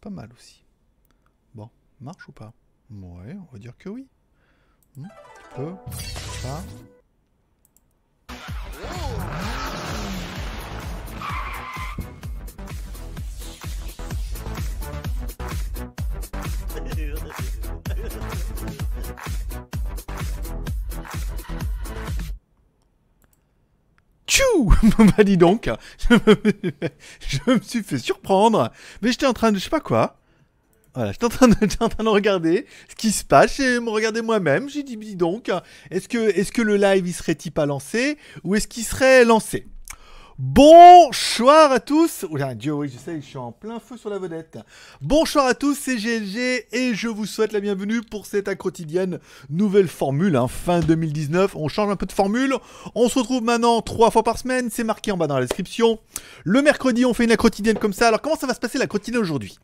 Pas mal aussi. Bon, marche ou pas? Ouais, on va dire que oui. Hmm. Tchou Bah dis donc, je me suis fait surprendre, mais j'étais en train de je sais pas quoi. Voilà, j'étais en, train de, regarder ce qui se passe, et me regarder moi-même, j'ai dit dis donc, est-ce que, est-ce que le live il serait-il pas lancé, ou est-ce qu'il serait lancé? Bonsoir à tous. Oula, Dieu, oui, je sais, je suis en plein feu sur la vedette. Bonsoir à tous, c'est GLG et je vous souhaite la bienvenue pour cette quotidienne nouvelle formule, hein, fin 2019. On change un peu de formule. On se retrouve maintenant trois fois par semaine. C'est marqué en bas dans la description. Le mercredi, on fait une quotidienne comme ça. Alors, comment ça va se passer la quotidienne aujourd'hui?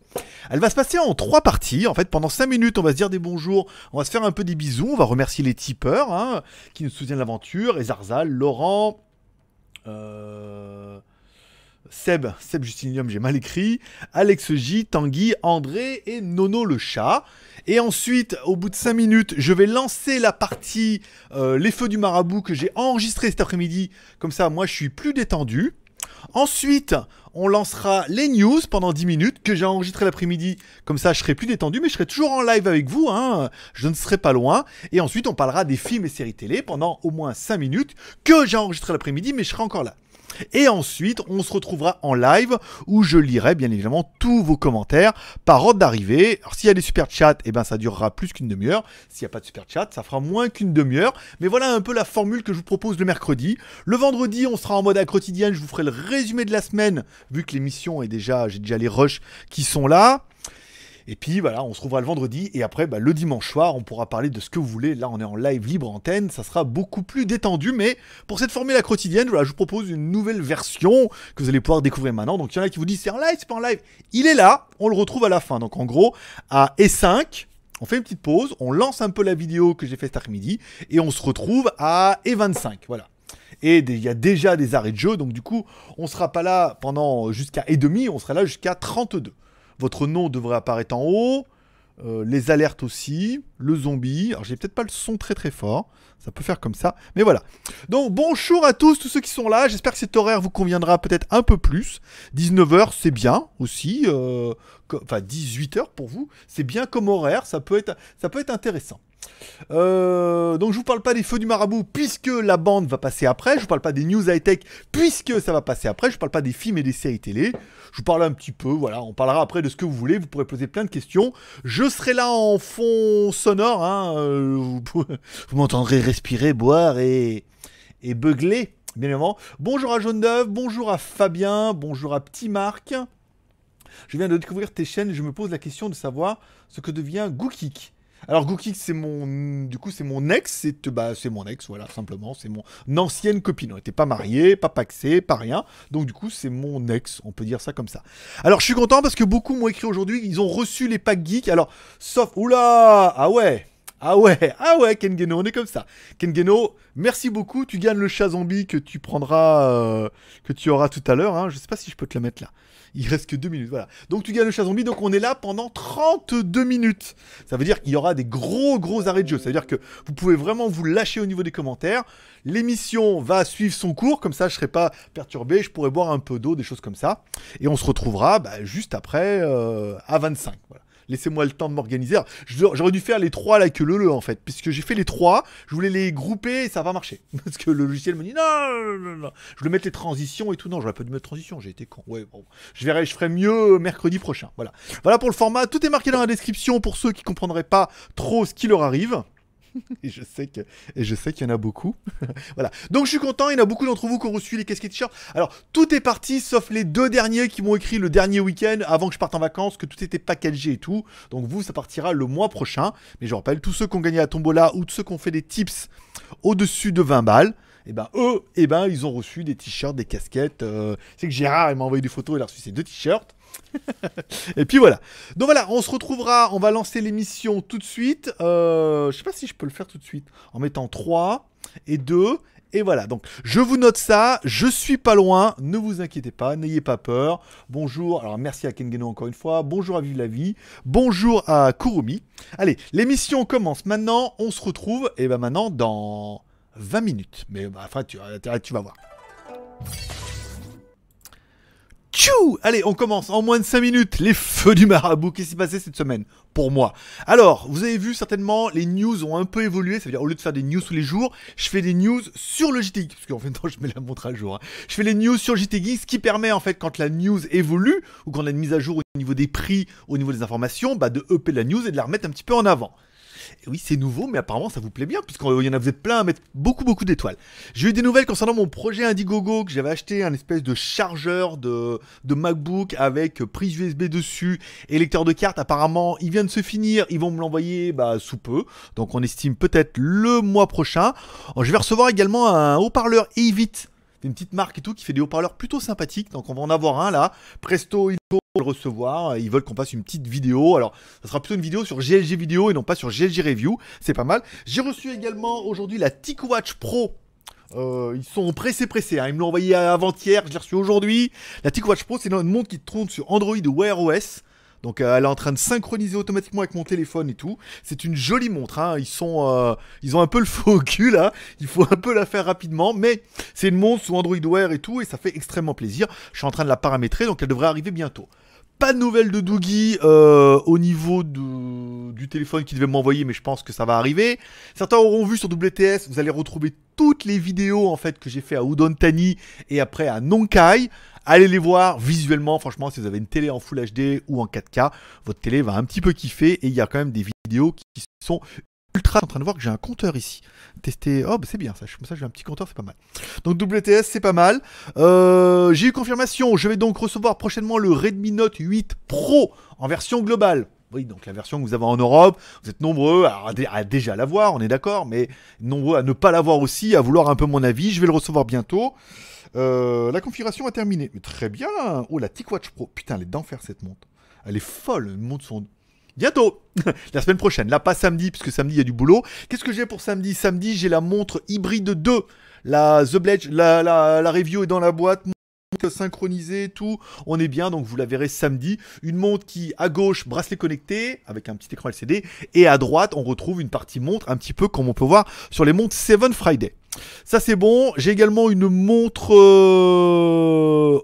Elle va se passer en trois parties. En fait, pendant cinq minutes, on va se dire des bonjours. On va se faire un peu des bisous. On va remercier les tipeurs hein, qui nous soutiennent l'aventure. Et Zarzal, Laurent. Euh, Seb, Seb Justinium, j'ai mal écrit, Alex J, Tanguy, André et Nono le chat. Et ensuite, au bout de 5 minutes, je vais lancer la partie euh, Les Feux du Marabout que j'ai enregistré cet après-midi. Comme ça, moi, je suis plus détendu. Ensuite, on lancera les news pendant 10 minutes que j'ai enregistré l'après-midi. Comme ça, je serai plus détendu, mais je serai toujours en live avec vous. Hein. Je ne serai pas loin. Et ensuite, on parlera des films et séries télé pendant au moins 5 minutes que j'ai enregistré l'après-midi, mais je serai encore là. Et ensuite, on se retrouvera en live où je lirai bien évidemment tous vos commentaires par ordre d'arrivée. Alors s'il y a des super chats, eh ben ça durera plus qu'une demi-heure. S'il n'y a pas de super chat, ça fera moins qu'une demi-heure. Mais voilà un peu la formule que je vous propose le mercredi. Le vendredi, on sera en mode à quotidienne. Je vous ferai le résumé de la semaine vu que l'émission est déjà, j'ai déjà les rushs qui sont là. Et puis voilà, on se retrouvera le vendredi et après bah, le dimanche soir, on pourra parler de ce que vous voulez. Là, on est en live libre antenne, ça sera beaucoup plus détendu. Mais pour cette formule à quotidienne, voilà, je vous propose une nouvelle version que vous allez pouvoir découvrir maintenant. Donc il y en a qui vous disent c'est en live, c'est pas en live. Il est là, on le retrouve à la fin. Donc en gros, à E5, on fait une petite pause, on lance un peu la vidéo que j'ai fait cet après-midi et on se retrouve à E25. Voilà. Et il y a déjà des arrêts de jeu, donc du coup, on sera pas là pendant jusqu'à et demi, on sera là jusqu'à 32. Votre nom devrait apparaître en haut. Euh, les alertes aussi, le zombie. Alors j'ai peut-être pas le son très très fort, ça peut faire comme ça, mais voilà. Donc bonjour à tous, tous ceux qui sont là. J'espère que cet horaire vous conviendra peut-être un peu plus. 19h c'est bien aussi, euh, enfin 18h pour vous, c'est bien comme horaire, ça peut être, ça peut être intéressant. Euh, donc je vous parle pas des feux du marabout puisque la bande va passer après. Je vous parle pas des news high tech puisque ça va passer après. Je vous parle pas des films et des séries télé. Je vous parle un petit peu. Voilà, on parlera après de ce que vous voulez. Vous pourrez poser plein de questions. Je serai là en fond sonore. Hein. Euh, vous, m'entendrez respirer, boire et et beugler. Bien évidemment. Bonjour à Jaune bonjour à Fabien, bonjour à Petit Marc. Je viens de découvrir tes chaînes et je me pose la question de savoir ce que devient Gookik. Alors Gookix, c'est mon, du coup, c'est mon ex, c'est bah, c'est mon ex, voilà, simplement, c'est mon ancienne copine. On n'était pas mariés, pas paxés, pas rien. Donc du coup, c'est mon ex, on peut dire ça comme ça. Alors je suis content parce que beaucoup m'ont écrit aujourd'hui, ils ont reçu les packs geeks. Alors, sauf, oula, ah ouais, ah ouais, ah ouais, Kengeno, on est comme ça. Kengeno, merci beaucoup. Tu gagnes le chat zombie que tu prendras, euh, que tu auras tout à l'heure. Hein. Je sais pas si je peux te le mettre là. Il reste que deux minutes, voilà. Donc tu gagnes le chat zombie, donc on est là pendant 32 minutes. Ça veut dire qu'il y aura des gros gros arrêts de jeu. Ça veut dire que vous pouvez vraiment vous lâcher au niveau des commentaires. L'émission va suivre son cours, comme ça je serai pas perturbé, je pourrai boire un peu d'eau, des choses comme ça. Et on se retrouvera bah, juste après euh, à 25. Voilà laissez-moi le temps de m'organiser. J'aurais dû faire les trois là que le le en fait, puisque j'ai fait les trois, je voulais les grouper et ça va marcher. Parce que le logiciel me dit non, je voulais mettre les transitions et tout. Non, j'aurais pas dû mettre transition, j'ai été con. Ouais, bon, je verrai, je ferai mieux mercredi prochain. Voilà. Voilà pour le format. Tout est marqué dans la description pour ceux qui comprendraient pas trop ce qui leur arrive. Et je sais qu'il y en a beaucoup. voilà. Donc je suis content, il y en a beaucoup d'entre vous qui ont reçu les casquettes t-shirts. Alors tout est parti sauf les deux derniers qui m'ont écrit le dernier week-end avant que je parte en vacances que tout était packagé et tout. Donc vous ça partira le mois prochain. Mais je rappelle tous ceux qui ont gagné la tombola ou tous ceux qui ont fait des tips au-dessus de 20 balles. Et eh ben eux, eh ben ils ont reçu des t-shirts, des casquettes. Euh, c'est que Gérard il m'a envoyé des photos, il a reçu ces deux t-shirts. et puis voilà. Donc voilà, on se retrouvera, on va lancer l'émission tout de suite. Euh, je sais pas si je peux le faire tout de suite. En mettant 3 et 2 Et voilà, donc je vous note ça, je suis pas loin, ne vous inquiétez pas, n'ayez pas peur. Bonjour, alors merci à Kengeno encore une fois, bonjour à Vive la Vie, bonjour à Kurumi. Allez, l'émission commence maintenant, on se retrouve, et ben maintenant dans 20 minutes. Mais bah, enfin, tu, tu vas voir. Tchou Allez, on commence en moins de 5 minutes. Les feux du marabout. Qu'est-ce qui s'est passé cette semaine Pour moi? Alors, vous avez vu certainement, les news ont un peu évolué. Ça veut dire, au lieu de faire des news tous les jours, je fais des news sur le JTX. Parce qu'en fait, je mets la montre à jour. Hein. Je fais les news sur JTX, ce qui permet, en fait, quand la news évolue, ou quand on a une mise à jour au niveau des prix, au niveau des informations, bah, de EP la news et de la remettre un petit peu en avant oui, c'est nouveau, mais apparemment ça vous plaît bien, puisqu'il y en a, vous êtes plein à mettre beaucoup, beaucoup d'étoiles. J'ai eu des nouvelles concernant mon projet Indiegogo, que j'avais acheté un espèce de chargeur de, MacBook avec prise USB dessus et lecteur de carte. Apparemment, il vient de se finir, ils vont me l'envoyer bah, sous peu. Donc on estime peut-être le mois prochain. Je vais recevoir également un haut-parleur Evit une petite marque et tout qui fait des haut-parleurs plutôt sympathiques. Donc on va en avoir un là. Presto, il faut le recevoir. Ils veulent qu'on passe une petite vidéo. Alors ça sera plutôt une vidéo sur GLG vidéo et non pas sur GLG review. C'est pas mal. J'ai reçu également aujourd'hui la TicWatch Pro. Euh, ils sont pressés, pressés. Hein. Ils me l'ont envoyé avant-hier, je l'ai reçu aujourd'hui. La TicWatch Pro, c'est une montre qui tourne sur Android ou Wear OS. Donc euh, elle est en train de synchroniser automatiquement avec mon téléphone et tout. C'est une jolie montre. Hein. Ils sont, euh, ils ont un peu le faux cul là. Il faut un peu la faire rapidement, mais c'est une montre sous Android Wear et tout, et ça fait extrêmement plaisir. Je suis en train de la paramétrer, donc elle devrait arriver bientôt. Pas de nouvelles de Doogie euh, au niveau du téléphone qu'il devait m'envoyer, mais je pense que ça va arriver. Certains auront vu sur WTS, vous allez retrouver toutes les vidéos en fait que j'ai fait à Udon Tani et après à Nonkai. Allez les voir visuellement, franchement, si vous avez une télé en Full HD ou en 4K, votre télé va un petit peu kiffer et il y a quand même des vidéos qui sont ultra. En train de voir que j'ai un compteur ici. Tester. Oh, bah c'est bien ça. Comme ça, j'ai un petit compteur, c'est pas mal. Donc WTS, c'est pas mal. Euh, j'ai eu confirmation. Je vais donc recevoir prochainement le Redmi Note 8 Pro en version globale. Oui, donc la version que vous avez en Europe, vous êtes nombreux à, déjà l'avoir, on est d'accord, mais nombreux à ne pas l'avoir aussi, à vouloir un peu mon avis. Je vais le recevoir bientôt. Euh, la configuration a terminé. Mais très bien. Oh, la TicWatch Pro. Putain, elle est d'enfer cette montre. Elle est folle. Une montre son. Bientôt La semaine prochaine. Là, pas samedi, puisque samedi, il y a du boulot. Qu'est-ce que j'ai pour samedi? Samedi, j'ai la montre hybride 2. La The Bledge, la, la, la review est dans la boîte synchronisé, tout. On est bien, donc vous la verrez samedi. Une montre qui, à gauche, bracelet connecté, avec un petit écran LCD, et à droite, on retrouve une partie montre, un petit peu comme on peut voir sur les montres Seven Friday. Ça c'est bon. J'ai également une montre euh,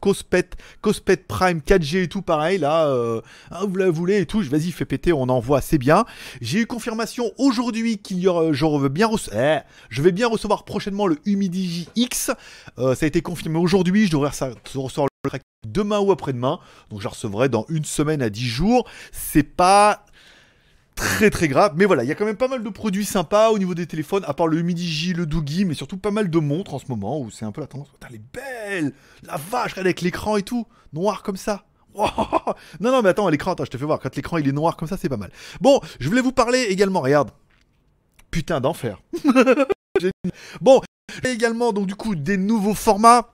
Cospet, Cospet Prime 4G et tout pareil là, euh, hein, vous la voulez et tout, vas-y fais péter, on envoie, c'est bien. J'ai eu confirmation aujourd'hui qu'il y aura, je veux bien eh, je vais bien recevoir prochainement le Humidigi X. Euh, ça a été confirmé aujourd'hui, je devrais recevoir le demain ou après-demain, donc je recevrai dans une semaine à 10 jours. C'est pas très très grave. Mais voilà, il y a quand même pas mal de produits sympas au niveau des téléphones, à part le Midi le Doogie, mais surtout pas mal de montres en ce moment où c'est un peu la tendance. Putain, elle est belle La vache, avec l'écran et tout, noir comme ça. non, non, mais attends, l'écran, attends, je te fais voir. Quand l'écran il est noir comme ça, c'est pas mal. Bon, je voulais vous parler également, regarde. Putain d'enfer. bon, également, donc du coup, des nouveaux formats.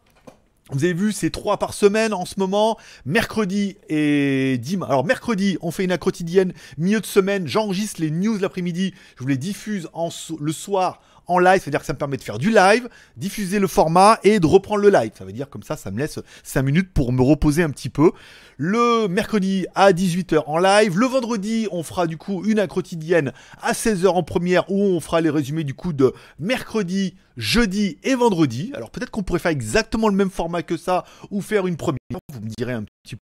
Vous avez vu, c'est trois par semaine en ce moment. Mercredi et dimanche. Alors mercredi, on fait une quotidienne, milieu de semaine. J'enregistre les news l'après-midi. Je vous les diffuse le soir en live, c'est-à-dire que ça me permet de faire du live, diffuser le format et de reprendre le live. Ça veut dire comme ça, ça me laisse 5 minutes pour me reposer un petit peu. Le mercredi à 18h en live. Le vendredi, on fera du coup une quotidienne à 16h en première où on fera les résumés du coup de mercredi, jeudi et vendredi. Alors peut-être qu'on pourrait faire exactement le même format que ça ou faire une première. Vous me direz un petit peu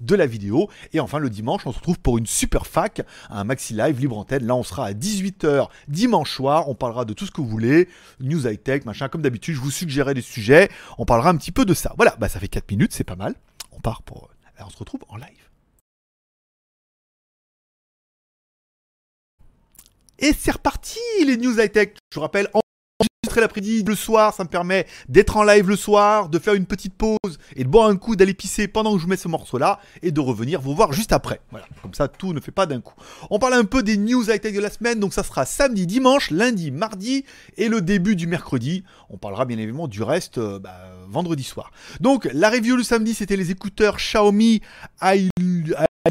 de la vidéo. Et enfin, le dimanche, on se retrouve pour une super fac, un maxi live libre antenne. Là, on sera à 18h dimanche soir. On parlera de tout ce que vous voulez, news high tech, machin. Comme d'habitude, je vous suggérerai des sujets. On parlera un petit peu de ça. Voilà, bah ça fait 4 minutes, c'est pas mal. On part pour. on se retrouve en live. Et c'est reparti les news high tech. Je vous rappelle l'après-midi, le soir, ça me permet d'être en live le soir, de faire une petite pause et de boire un coup, d'aller pisser pendant que je mets ce morceau-là et de revenir vous voir juste après. Voilà, comme ça tout ne fait pas d'un coup. On parle un peu des news high-tech de la semaine, donc ça sera samedi, dimanche, lundi, mardi et le début du mercredi. On parlera bien évidemment du reste euh, bah, vendredi soir. Donc la review le samedi, c'était les écouteurs Xiaomi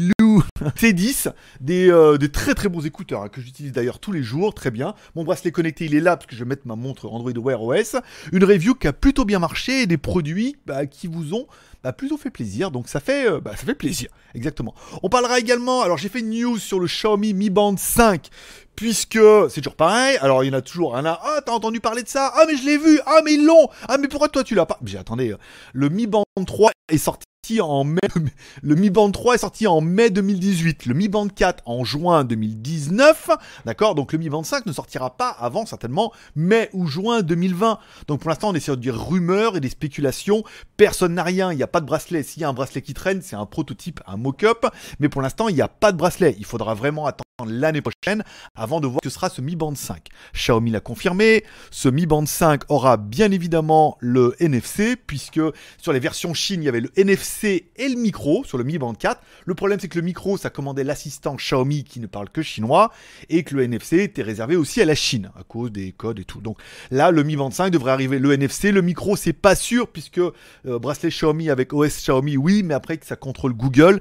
Lou C10, des, euh, des très très bons écouteurs hein, que j'utilise d'ailleurs tous les jours, très bien. Mon bracelet connecté il est là parce que je vais mettre ma montre Android Wear OS. Une review qui a plutôt bien marché et des produits bah, qui vous ont bah, plutôt fait plaisir, donc ça fait, euh, bah, ça fait plaisir, exactement. On parlera également, alors j'ai fait une news sur le Xiaomi Mi Band 5, puisque c'est toujours pareil, alors il y en a toujours un là, ah t'as entendu parler de ça, ah mais je l'ai vu, ah mais ils l'ont, ah mais pourquoi toi tu l'as pas? J'ai attendez, euh, le Mi Band 3 est sorti en mai, le Mi Band 3 est sorti en mai 2018, le Mi Band 4 en juin 2019, d'accord? Donc le Mi Band 5 ne sortira pas avant certainement mai ou juin 2020. Donc pour l'instant on est sur des rumeurs et des spéculations, personne n'a rien, il a pas de bracelet, s'il y a un bracelet qui traîne, c'est un prototype, un mock-up, mais pour l'instant il n'y a pas de bracelet, il faudra vraiment attendre l'année prochaine avant de voir que sera ce Mi Band 5. Xiaomi l'a confirmé, ce Mi Band 5 aura bien évidemment le NFC puisque sur les versions Chine, il y avait le NFC et le micro sur le Mi Band 4. Le problème c'est que le micro ça commandait l'assistant Xiaomi qui ne parle que chinois et que le NFC était réservé aussi à la Chine à cause des codes et tout. Donc là le Mi Band 5 devrait arriver le NFC, le micro c'est pas sûr puisque euh, bracelet Xiaomi avec OS Xiaomi oui, mais après que ça contrôle Google,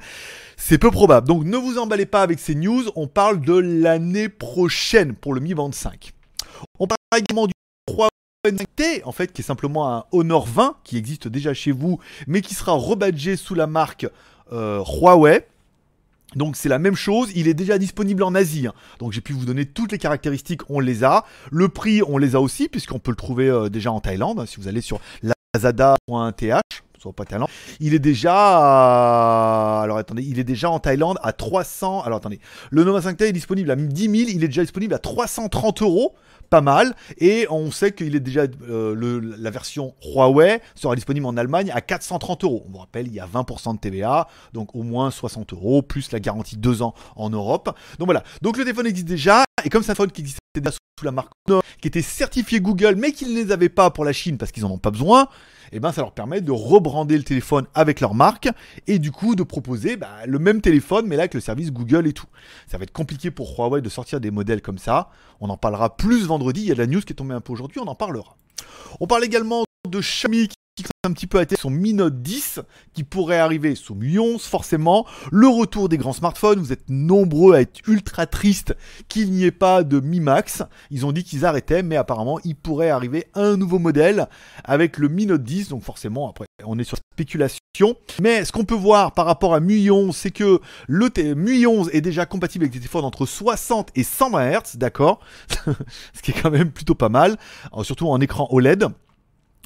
c'est peu probable. Donc ne vous emballez pas avec ces news, on parle de l'année prochaine pour le Mi Band 5. On parle également du 3 T, en fait, qui est simplement un Honor 20 qui existe déjà chez vous, mais qui sera rebadgé sous la marque euh, Huawei. Donc c'est la même chose, il est déjà disponible en Asie. Hein. Donc j'ai pu vous donner toutes les caractéristiques, on les a. Le prix, on les a aussi, puisqu'on peut le trouver euh, déjà en Thaïlande. Hein, si vous allez sur lazada.th, pas talent. Il est déjà, alors attendez, il est déjà en Thaïlande à 300. Alors attendez, le Nova 5T est disponible à 10 000, il est déjà disponible à 330 euros pas mal. Et on sait qu'il est déjà euh, la version Huawei sera disponible en Allemagne à 430 euros. On vous rappelle, il y a 20% de TVA, donc au moins 60 euros plus la garantie 2 ans en Europe. Donc voilà. Donc le téléphone existe déjà et comme c'est un téléphone qui existait sous la marque qui était certifié Google, mais qu'ils ne les avaient pas pour la Chine parce qu'ils n'en ont pas besoin, et eh ben ça leur permet de rebrander le téléphone avec leur marque et du coup de proposer bah, le même téléphone mais là avec le service Google et tout. Ça va être compliqué pour Huawei de sortir des modèles comme ça. On en parlera plus vendredi. Il y a de la news qui est tombée un peu aujourd'hui, on en parlera. On parle également de Xiaomi un petit peu à tête son Mi Note 10 qui pourrait arriver sous Mi 11 forcément. Le retour des grands smartphones, vous êtes nombreux à être ultra tristes qu'il n'y ait pas de Mi Max. Ils ont dit qu'ils arrêtaient mais apparemment il pourrait arriver un nouveau modèle avec le Mi Note 10 donc forcément après on est sur spéculation. Mais ce qu'on peut voir par rapport à Mi 11 c'est que le Mi 11 est déjà compatible avec des téléphones entre 60 et 120 Hz, d'accord? Ce qui est quand même plutôt pas mal, surtout en écran OLED.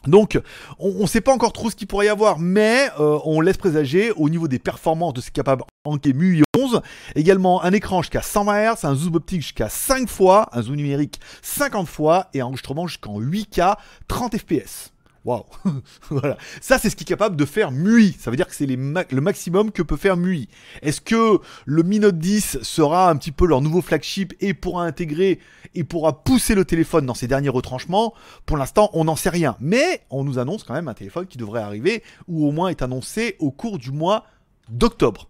Donc, on ne sait pas encore trop ce qu'il pourrait y avoir, mais euh, on laisse présager au niveau des performances de ce capable en MUI 11. Également un écran jusqu'à 120 Hz, un zoom optique jusqu'à 5 fois, un zoom numérique 50 fois et un enregistrement jusqu'en 8K 30 fps. Waouh Voilà. Ça, c'est ce qui est capable de faire MUI. Ça veut dire que c'est le maximum que peut faire MUI. Est-ce que le Mi Note 10 sera un petit peu leur nouveau flagship et pourra intégrer et pourra pousser le téléphone dans ses derniers retranchements? Pour l'instant, on n'en sait rien. Mais on nous annonce quand même un téléphone qui devrait arriver, ou au moins est annoncé au cours du mois d'octobre.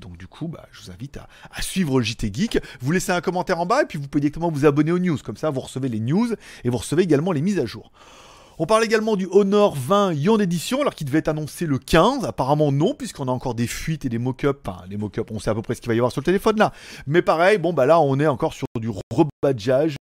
Donc du coup, bah, je vous invite à, à, suivre le JT Geek. Vous laissez un commentaire en bas et puis vous pouvez directement vous abonner aux news. Comme ça, vous recevez les news et vous recevez également les mises à jour. On parle également du Honor 20 Ion Edition, alors qu'il devait être annoncé le 15. Apparemment non, puisqu'on a encore des fuites et des mock-ups. Enfin, les mock-ups, on sait à peu près ce qu'il va y avoir sur le téléphone là. Mais pareil, bon bah là, on est encore sur du rebadgeage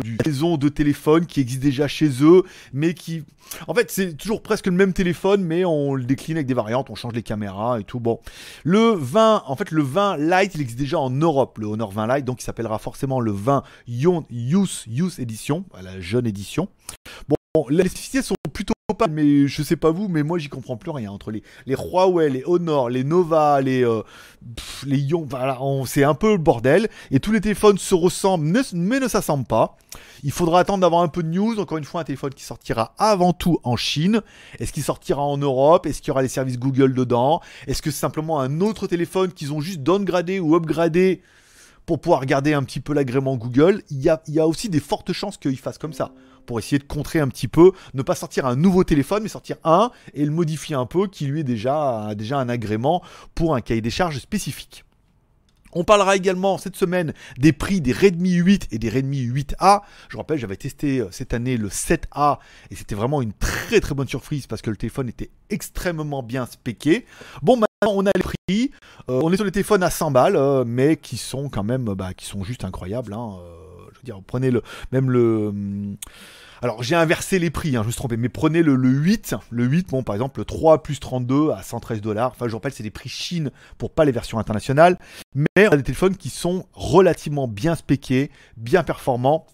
du maison de téléphone qui existe déjà chez eux, mais qui... En fait, c'est toujours presque le même téléphone, mais on le décline avec des variantes, on change les caméras et tout. Bon, le 20, en fait, le 20 Lite, il existe déjà en Europe, le Honor 20 Lite, donc il s'appellera forcément le 20 Youth, Youth Edition, la jeune édition. Bon, les spécificités sont plutôt pas, mais je sais pas vous, mais moi j'y comprends plus rien. Entre les, les Huawei, les Honor, les Nova, les, euh, les Ion, voilà, c'est un peu le bordel. Et tous les téléphones se ressemblent, mais ne s'assemblent pas. Il faudra attendre d'avoir un peu de news. Encore une fois, un téléphone qui sortira avant tout en Chine. Est-ce qu'il sortira en Europe? Est-ce qu'il y aura les services Google dedans? Est-ce que c'est simplement un autre téléphone qu'ils ont juste downgradé ou upgradé pour pouvoir regarder un petit peu l'agrément Google? Il y a aussi des fortes chances qu'ils fassent comme ça pour essayer de contrer un petit peu, ne pas sortir un nouveau téléphone, mais sortir un et le modifier un peu, qui lui est déjà, déjà un agrément pour un cahier des charges spécifique. On parlera également cette semaine des prix des Redmi 8 et des Redmi 8A. Je rappelle, j'avais testé euh, cette année le 7A et c'était vraiment une très très bonne surprise parce que le téléphone était extrêmement bien spéqué. Bon, on a les prix. Euh, on est sur les téléphones à 100 balles, euh, mais qui sont quand même, bah, qui sont juste incroyables. Hein. Dire, prenez le, même le. Hum, alors j'ai inversé les prix, hein, je me suis trompé, mais prenez le, 8, le 8, bon par exemple le 3 plus 32 à 113 dollars, enfin je vous rappelle c'est des prix Chine pour pas les versions internationales, mais on a des téléphones qui sont relativement bien spéqués, bien performants,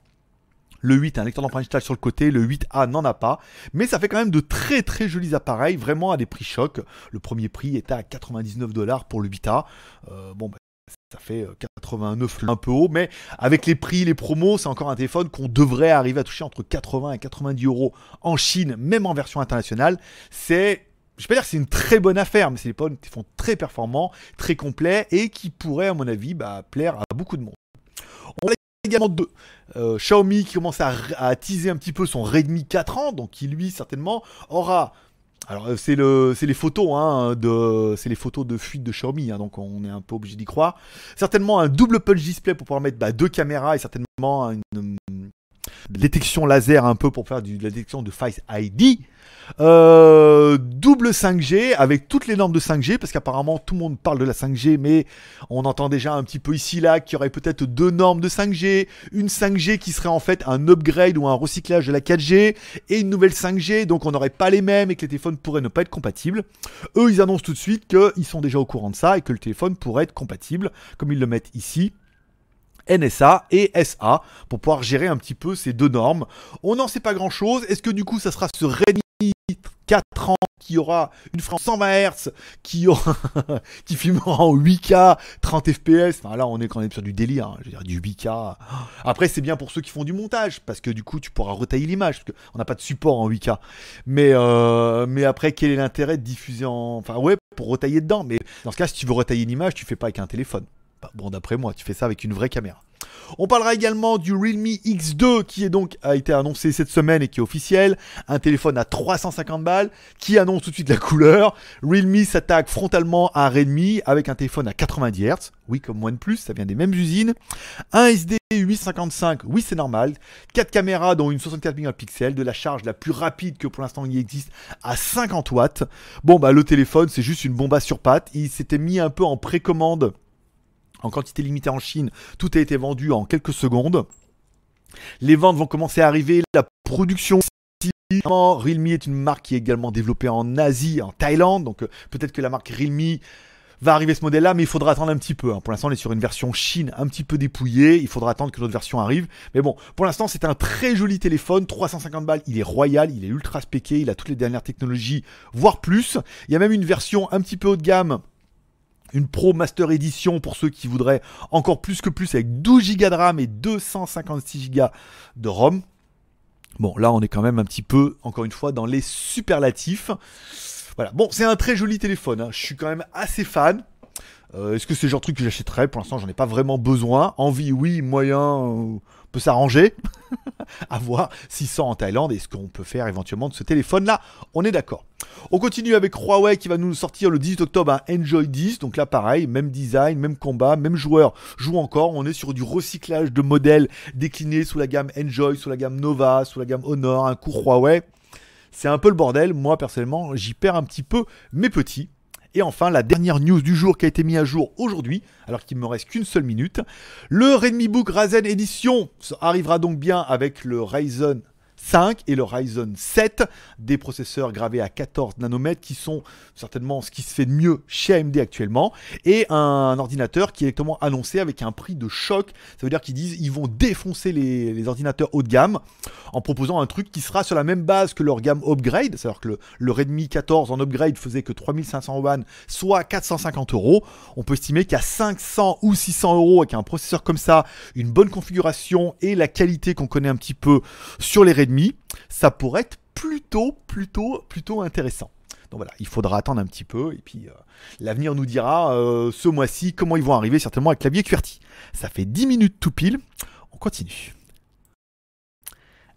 le 8 a un lecteur d'empreinte digitale sur le côté, le 8A n'en a pas, mais ça fait quand même de très très jolis appareils, vraiment à des prix chocs. Le premier prix était à 99 dollars pour le 8A. Euh, bon, bah, ça fait 89 euh, un peu haut, mais avec les prix, les promos, c'est encore un téléphone qu'on devrait arriver à toucher entre 80 et 90 euros en Chine, même en version internationale. C'est je vais pas dire que c'est une très bonne affaire, mais c'est des téléphones qui font très performants, très complets et qui pourraient, à mon avis, bah, plaire à beaucoup de monde. On également de euh, Xiaomi qui commence à, à, teaser un petit peu son Redmi 4 ans, donc qui lui certainement aura. Alors euh, c'est le, c'est les photos, hein, de, c'est les photos de fuite de Xiaomi, hein, donc on est un peu obligé d'y croire. Certainement un double punch display pour pouvoir mettre bah, deux caméras et certainement une, détection laser un peu pour faire de la détection de Face ID. Euh, double 5G avec toutes les normes de 5G parce qu'apparemment tout le monde parle de la 5G mais on entend déjà un petit peu ici là qu'il y aurait peut-être deux normes de 5G, une 5G qui serait en fait un upgrade ou un recyclage de la 4G et une nouvelle 5G donc on n'aurait pas les mêmes et que les téléphones pourraient ne pas être compatibles. Eux ils annoncent tout de suite qu'ils sont déjà au courant de ça et que le téléphone pourrait être compatible comme ils le mettent ici. NSA et SA pour pouvoir gérer un petit peu ces deux normes. On n'en sait pas grand chose. Est-ce que du coup ça sera ce Redmi 4 ans qui aura une France 120 Hz, qui, aura qui filmera en 8K, 30 FPS. Enfin là, on est quand même sur du délire, hein. je veux dire du 8K. Après, c'est bien pour ceux qui font du montage, parce que du coup, tu pourras retailler l'image, parce qu'on n'a pas de support en 8K. Mais, euh, mais après, quel est l'intérêt de diffuser en. Enfin, ouais, pour retailler dedans? Mais dans ce cas, si tu veux retailler une image, tu fais pas avec un téléphone. Bah, bon, d'après moi, tu fais ça avec une vraie caméra. On parlera également du Realme X2 qui est donc a été annoncé cette semaine et qui est officiel. Un téléphone à 350 balles qui annonce tout de suite la couleur. Realme s'attaque frontalement à Redmi avec un téléphone à 90 Hz. Oui, comme OnePlus, ça vient des mêmes usines. Un SD 855, oui c'est normal. 4 caméras dont une 64 mégapixels, de la charge la plus rapide que pour l'instant il existe à 50 watts. Bon bah le téléphone c'est juste une bombe sur pattes. Il s'était mis un peu en précommande en quantité limitée en Chine. Tout a été vendu en quelques secondes. Les ventes vont commencer à arriver. La production Realme est une marque qui est également développée en Asie, en Thaïlande. Donc euh, peut-être que la marque Realme va arriver ce modèle-là, mais il faudra attendre un petit peu. Hein. Pour l'instant, on est sur une version Chine un petit peu dépouillée. Il faudra attendre que l'autre version arrive. Mais bon, pour l'instant, c'est un très joli téléphone. 350 balles, il est royal, il est ultra spéqué, il a toutes les dernières technologies, voire plus. Il y a même une version un petit peu haut de gamme une Pro Master Edition pour ceux qui voudraient encore plus que plus avec 12 Go de RAM et 256 Go de ROM. Bon, là on est quand même un petit peu, encore une fois, dans les superlatifs. Voilà, bon, c'est un très joli téléphone, hein. je suis quand même assez fan. Euh, est-ce que c'est le genre de truc que j'achèterais? Pour l'instant, j'en ai pas vraiment besoin. Envie, oui, moyen, peut s'arranger. à voir 600 en Thaïlande et ce qu'on peut faire éventuellement de ce téléphone-là. On est d'accord. On continue avec Huawei qui va nous sortir le 18 octobre un Enjoy 10. Donc là, pareil, même design, même combat, même joueur joue encore. On est sur du recyclage de modèles déclinés sous la gamme Enjoy, sous la gamme Nova, sous la gamme Honor, un coup Huawei. C'est un peu le bordel. Moi, personnellement, j'y perds un petit peu mes petits. Et enfin, la dernière news du jour qui a été mise à jour aujourd'hui, alors qu'il me reste qu'une seule minute. Le Redmi Book Ryzen Edition arrivera donc bien avec le Ryzen 5 et le Ryzen 7, des processeurs gravés à 14 nanomètres qui sont certainement ce qui se fait de mieux chez AMD actuellement, et un ordinateur qui est directement annoncé avec un prix de choc. Ça veut dire qu'ils disent ils vont défoncer les, ordinateurs haut de gamme en proposant un truc qui sera sur la même base que leur gamme upgrade, c'est-à-dire que le, Redmi 14 en upgrade faisait que 3500 yuan, soit 450 euros. On peut estimer qu'à 500 ou 600 euros avec un processeur comme ça, une bonne configuration et la qualité qu'on connaît un petit peu sur les Redmi, ça pourrait être plutôt, plutôt, plutôt intéressant. Donc voilà, il faudra attendre un petit peu et puis euh, l'avenir nous dira euh, ce mois-ci comment ils vont arriver certainement avec clavier QWERTY. Ça fait 10 minutes tout pile, on continue.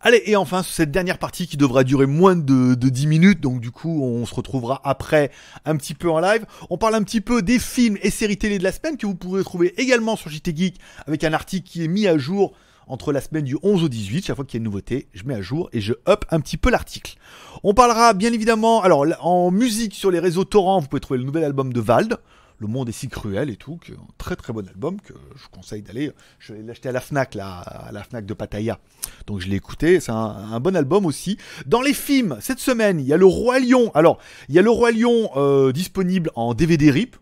Allez, et enfin, cette dernière partie qui devra durer moins de, de, 10 minutes, donc du coup, on se retrouvera après un petit peu en live. On parle un petit peu des films et séries télé de la semaine que vous pourrez trouver également sur JT Geek avec un article qui est mis à jour entre la semaine du 11 au 18. Chaque fois qu'il y a une nouveauté, je mets à jour et je up un petit peu l'article. On parlera bien évidemment, alors en musique sur les réseaux torrents, vous pouvez trouver le nouvel album de Vald. Le monde est si cruel et tout, que un très très bon album que je conseille d'aller. Je l'ai acheté à la Fnac, là, à la Fnac de Pattaya. Donc je l'ai écouté, c'est un, bon album aussi. Dans les films, cette semaine, il y a le Roi Lion. Alors, il y a le Roi Lion euh, disponible en DVD RIP.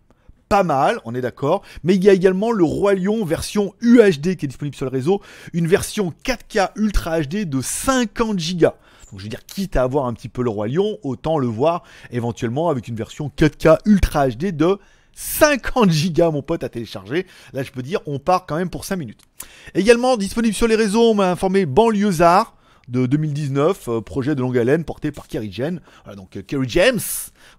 Pas mal, on est d'accord. Mais il y a également le Roi Lion version UHD qui est disponible sur le réseau. Une version 4K Ultra HD de 50 Go. Donc je veux dire, quitte à avoir un petit peu le Roi Lion, autant le voir éventuellement avec une version 4K Ultra HD de 50 gigas, mon pote, à télécharger. Là, je peux dire, on part quand même pour 5 minutes. Également disponible sur les réseaux, on m'a informé Banlieusard de 2019, euh, projet de longue haleine porté par Kerry James. Voilà, donc euh, Kerry James,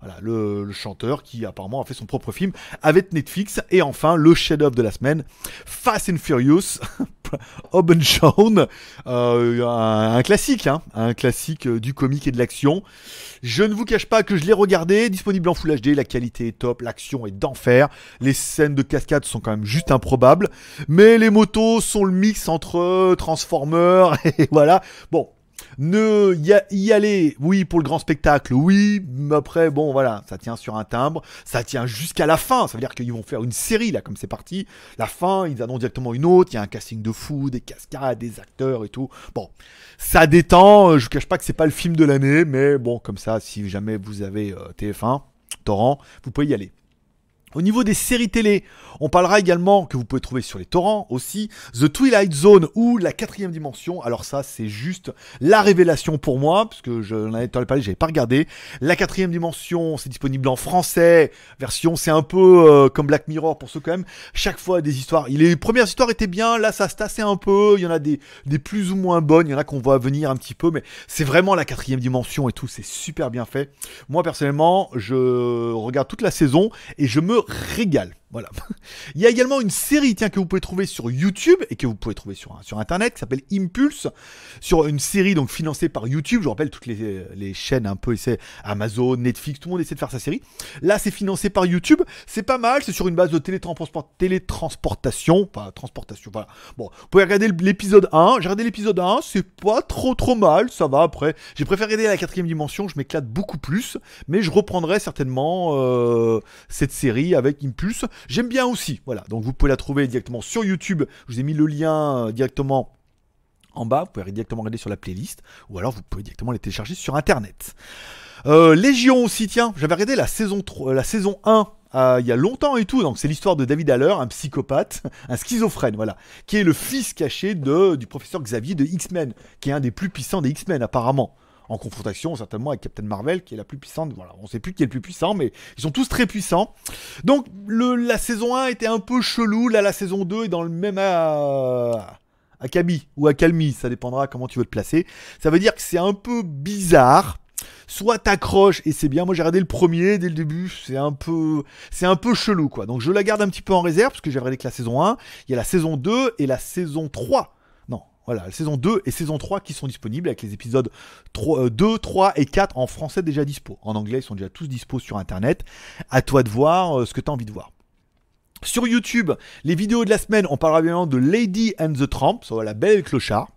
voilà, le, chanteur qui apparemment a fait son propre film avec Netflix. Et enfin, le chef-d'œuvre de la semaine, Fast and Furious, Open Shown, euh, un, classique, hein, un classique du comique et de l'action. Je ne vous cache pas que je l'ai regardé, disponible en Full HD, la qualité est top, l'action est d'enfer, les scènes de cascade sont quand même juste improbables, mais les motos sont le mix entre Transformers et voilà. Bon, ne y, aller, oui, pour le grand spectacle, oui, mais après, bon, voilà, ça tient sur un timbre, ça tient jusqu'à la fin, ça veut dire qu'ils vont faire une série, là, comme c'est parti. La fin, ils annoncent directement une autre, il y a un casting de fou, des cascades, des acteurs et tout. Bon, ça détend, je vous cache pas que c'est pas le film de l'année, mais bon, comme ça, si jamais vous avez euh, TF1, torrent, vous pouvez y aller. Au niveau des séries télé, on parlera également que vous pouvez trouver sur les torrents aussi, The Twilight Zone ou La quatrième dimension. Alors ça, c'est juste la révélation pour moi, parce que je n'en avais parlé, pas regardé. La quatrième dimension, c'est disponible en français, version, c'est un peu euh, comme Black Mirror pour ceux quand même. Chaque fois des histoires. Les premières histoires étaient bien, là ça se tassait un peu. Il y en a des, des plus ou moins bonnes, il y en a qu'on voit venir un petit peu, mais c'est vraiment la quatrième dimension et tout, c'est super bien fait. Moi personnellement, je regarde toute la saison et je me régale. Voilà. Il y a également une série tiens, que vous pouvez trouver sur YouTube et que vous pouvez trouver sur, sur Internet qui s'appelle Impulse. Sur une série donc financée par YouTube. Je vous rappelle toutes les, les chaînes un peu, c'est Amazon, Netflix, tout le monde essaie de faire sa série. Là, c'est financé par YouTube. C'est pas mal. C'est sur une base de télétransport, télétransportation. Pas transportation, voilà. Bon, vous pouvez regarder l'épisode 1. J'ai regardé l'épisode 1. C'est pas trop trop mal. Ça va après. J'ai préféré regarder la quatrième dimension. Je m'éclate beaucoup plus. Mais je reprendrai certainement euh, cette série avec Impulse. J'aime bien aussi. Voilà, donc vous pouvez la trouver directement sur YouTube. Je vous ai mis le lien euh, directement en bas. Vous pouvez directement regarder sur la playlist. Ou alors vous pouvez directement les télécharger sur Internet. Euh, Légion aussi, tiens, j'avais regardé la saison, 3, euh, la saison 1 il y a longtemps et tout. Donc c'est l'histoire de David Haller, un psychopathe, un schizophrène, voilà, qui est le fils caché de, du professeur Xavier de X-Men, qui est un des plus puissants des X-Men apparemment en confrontation certainement avec Captain Marvel, qui est la plus puissante. Voilà, on sait plus qui est le plus puissant, mais ils sont tous très puissants. Donc la saison 1 était un peu chelou, là la saison 2 est dans le même à, à ou à Calmi, ça dépendra comment tu veux te placer. Ça veut dire que c'est un peu bizarre. Soit t'accroches et c'est bien. Moi j'ai regardé le premier dès le début, c'est un peu, c'est un peu chelou quoi. Donc je la garde un petit peu en réserve parce que j'ai regardé que la saison 1. Il y a la saison 2 et la saison 3 voilà, saison 2 et saison 3 qui sont disponibles avec les épisodes 3, 2, 3 et 4 en français déjà dispo. En anglais, ils sont déjà tous dispo sur internet. À toi de voir euh, ce que tu envie de voir. Sur YouTube, les vidéos de la semaine, on parlera bien de Lady and the Tramp, soit la belle clochard.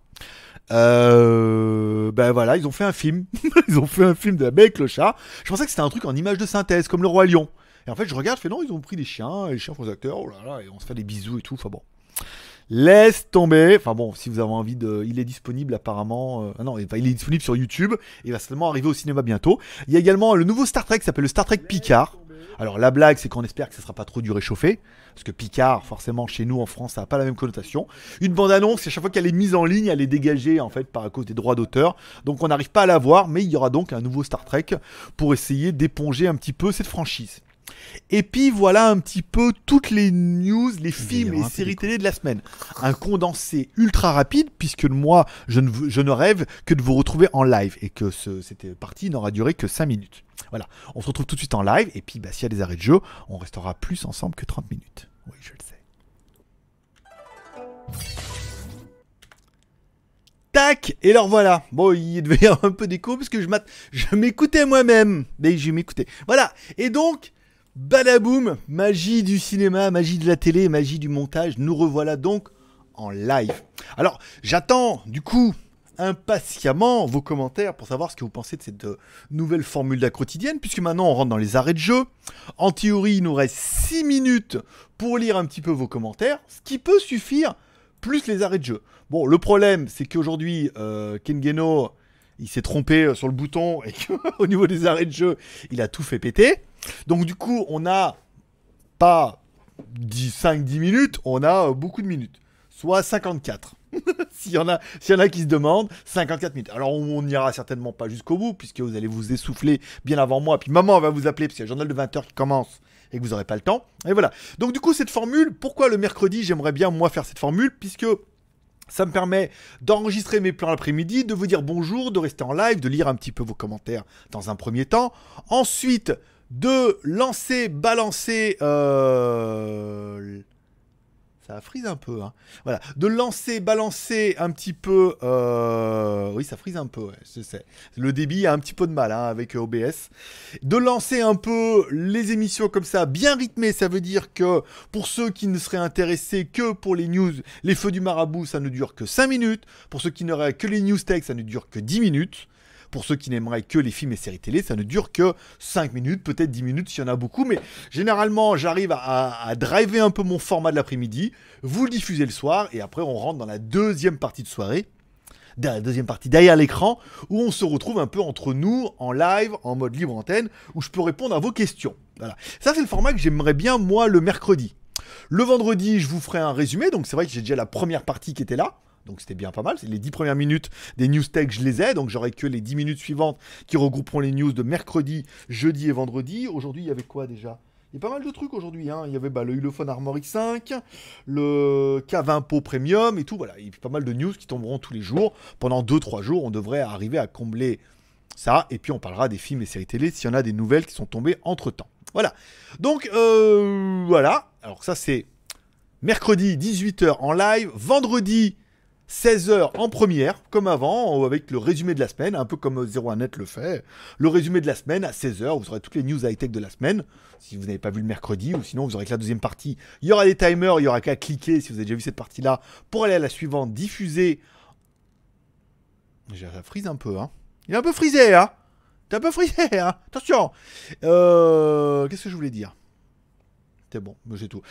Euh, ben voilà, ils ont fait un film. ils ont fait un film de la belle clochard. Je pensais que c'était un truc en image de synthèse, comme le Roi Lion. Et en fait, je regarde, je fais non, ils ont pris des chiens, et les chiens font des acteurs, oh là là, et on se fait des bisous et tout. Enfin bon. Laisse tomber. Enfin bon, si vous avez envie de. Il est disponible apparemment. Euh, ah non, il est disponible sur YouTube. il va certainement arriver au cinéma bientôt. Il y a également le nouveau Star Trek qui s'appelle le Star Trek Picard. Alors la blague, c'est qu'on espère que ça sera pas trop du réchauffé. Parce que Picard, forcément, chez nous en France, ça n'a pas la même connotation. Une bande-annonce, à chaque fois qu'elle est mise en ligne, elle est dégagée en fait par à cause des droits d'auteur. Donc on n'arrive pas à la voir, mais il y aura donc un nouveau Star Trek pour essayer d'éponger un petit peu cette franchise. Et puis voilà un petit peu toutes les news, les films et séries télé de la semaine. Un condensé ultra rapide, puisque moi, je ne, je ne rêve que de vous retrouver en live et que ce, cette partie n'aura duré que 5 minutes. Voilà, on se retrouve tout de suite en live, et puis bah, s'il y a des arrêts de jeu, on restera plus ensemble que 30 minutes. Oui, je le sais. Tac Et alors voilà. Bon, il devait y avoir un peu d'écho parce que je m'écoutais moi-même. Mais je m'écoutais. Voilà. Et donc, Badaboum, magie du cinéma, magie de la télé, magie du montage, nous revoilà donc en live. Alors, j'attends du coup impatiemment vos commentaires pour savoir ce que vous pensez de cette euh, nouvelle formule de la quotidienne, puisque maintenant on rentre dans les arrêts de jeu. En théorie, il nous reste 6 minutes pour lire un petit peu vos commentaires, ce qui peut suffire, plus les arrêts de jeu. Bon, le problème, c'est qu'aujourd'hui, euh, Kengeno, il s'est trompé euh, sur le bouton et qu'au niveau des arrêts de jeu, il a tout fait péter. Donc du coup, on n'a pas 5-10 minutes, on a euh, beaucoup de minutes. Soit 54. S'il y, en a, y en a qui se demandent, 54 minutes. Alors on n'ira certainement pas jusqu'au bout, puisque vous allez vous essouffler bien avant moi. Puis maman va vous appeler, parce qu'il y a le journal de 20h qui commence et que vous n'aurez pas le temps. Et voilà. Donc du coup, cette formule, pourquoi le mercredi, j'aimerais bien moi faire cette formule, puisque ça me permet d'enregistrer mes plans l'après-midi, de vous dire bonjour, de rester en live, de lire un petit peu vos commentaires dans un premier temps. Ensuite, de lancer, balancer... Euh, ça frise un peu, hein. Voilà. De lancer, balancer un petit peu... Euh, oui, ça frise un peu, je sais. Le débit a un petit peu de mal hein, avec OBS. De lancer un peu les émissions comme ça, bien rythmées, ça veut dire que pour ceux qui ne seraient intéressés que pour les news, les feux du marabout, ça ne dure que 5 minutes. Pour ceux qui n'auraient que les news tech, ça ne dure que 10 minutes. Pour ceux qui n'aimeraient que les films et séries télé, ça ne dure que 5 minutes, peut-être 10 minutes s'il y en a beaucoup. Mais généralement, j'arrive à, driver un peu mon format de l'après-midi. Vous le diffusez le soir et après, on rentre dans la deuxième partie de soirée la deuxième partie derrière l'écran, où on se retrouve un peu entre nous, en live, en mode libre antenne, où je peux répondre à vos questions. Voilà. Ça, c'est le format que j'aimerais bien, moi, le mercredi. Le vendredi, je vous ferai un résumé, donc c'est vrai que j'ai déjà la première partie qui était là. Donc c'était bien pas mal. Les 10 premières minutes des news tech, je les ai. Donc j'aurai que les 10 minutes suivantes qui regrouperont les news de mercredi, jeudi et vendredi. Aujourd'hui, il y avait quoi déjà? Il y a pas mal de trucs aujourd'hui. Hein. Il y avait bah, le Ulefone Armor X5, le K20 Pro Premium et tout. Voilà, il y a pas mal de news qui tomberont tous les jours. Pendant 2-3 jours, on devrait arriver à combler ça. Et puis on parlera des films et séries télé s'il y en a des nouvelles qui sont tombées entre temps. Voilà. Donc euh, voilà. Alors ça c'est mercredi 18h en live. Vendredi 16h en première, comme avant, avec le résumé de la semaine, un peu comme 01net le fait. Le résumé de la semaine à 16h, vous aurez toutes les news high-tech de la semaine, si vous n'avez pas vu le mercredi, ou sinon vous aurez que la deuxième partie. Il y aura des timers, il y aura qu'à cliquer, si vous avez déjà vu cette partie-là, pour aller à la suivante, diffuser. J'ai frise un peu, hein. Il est un peu frisé, hein. T'es un peu frisé, hein. Attention. Euh, qu'est-ce que je voulais dire? C'est bon, j'ai tout.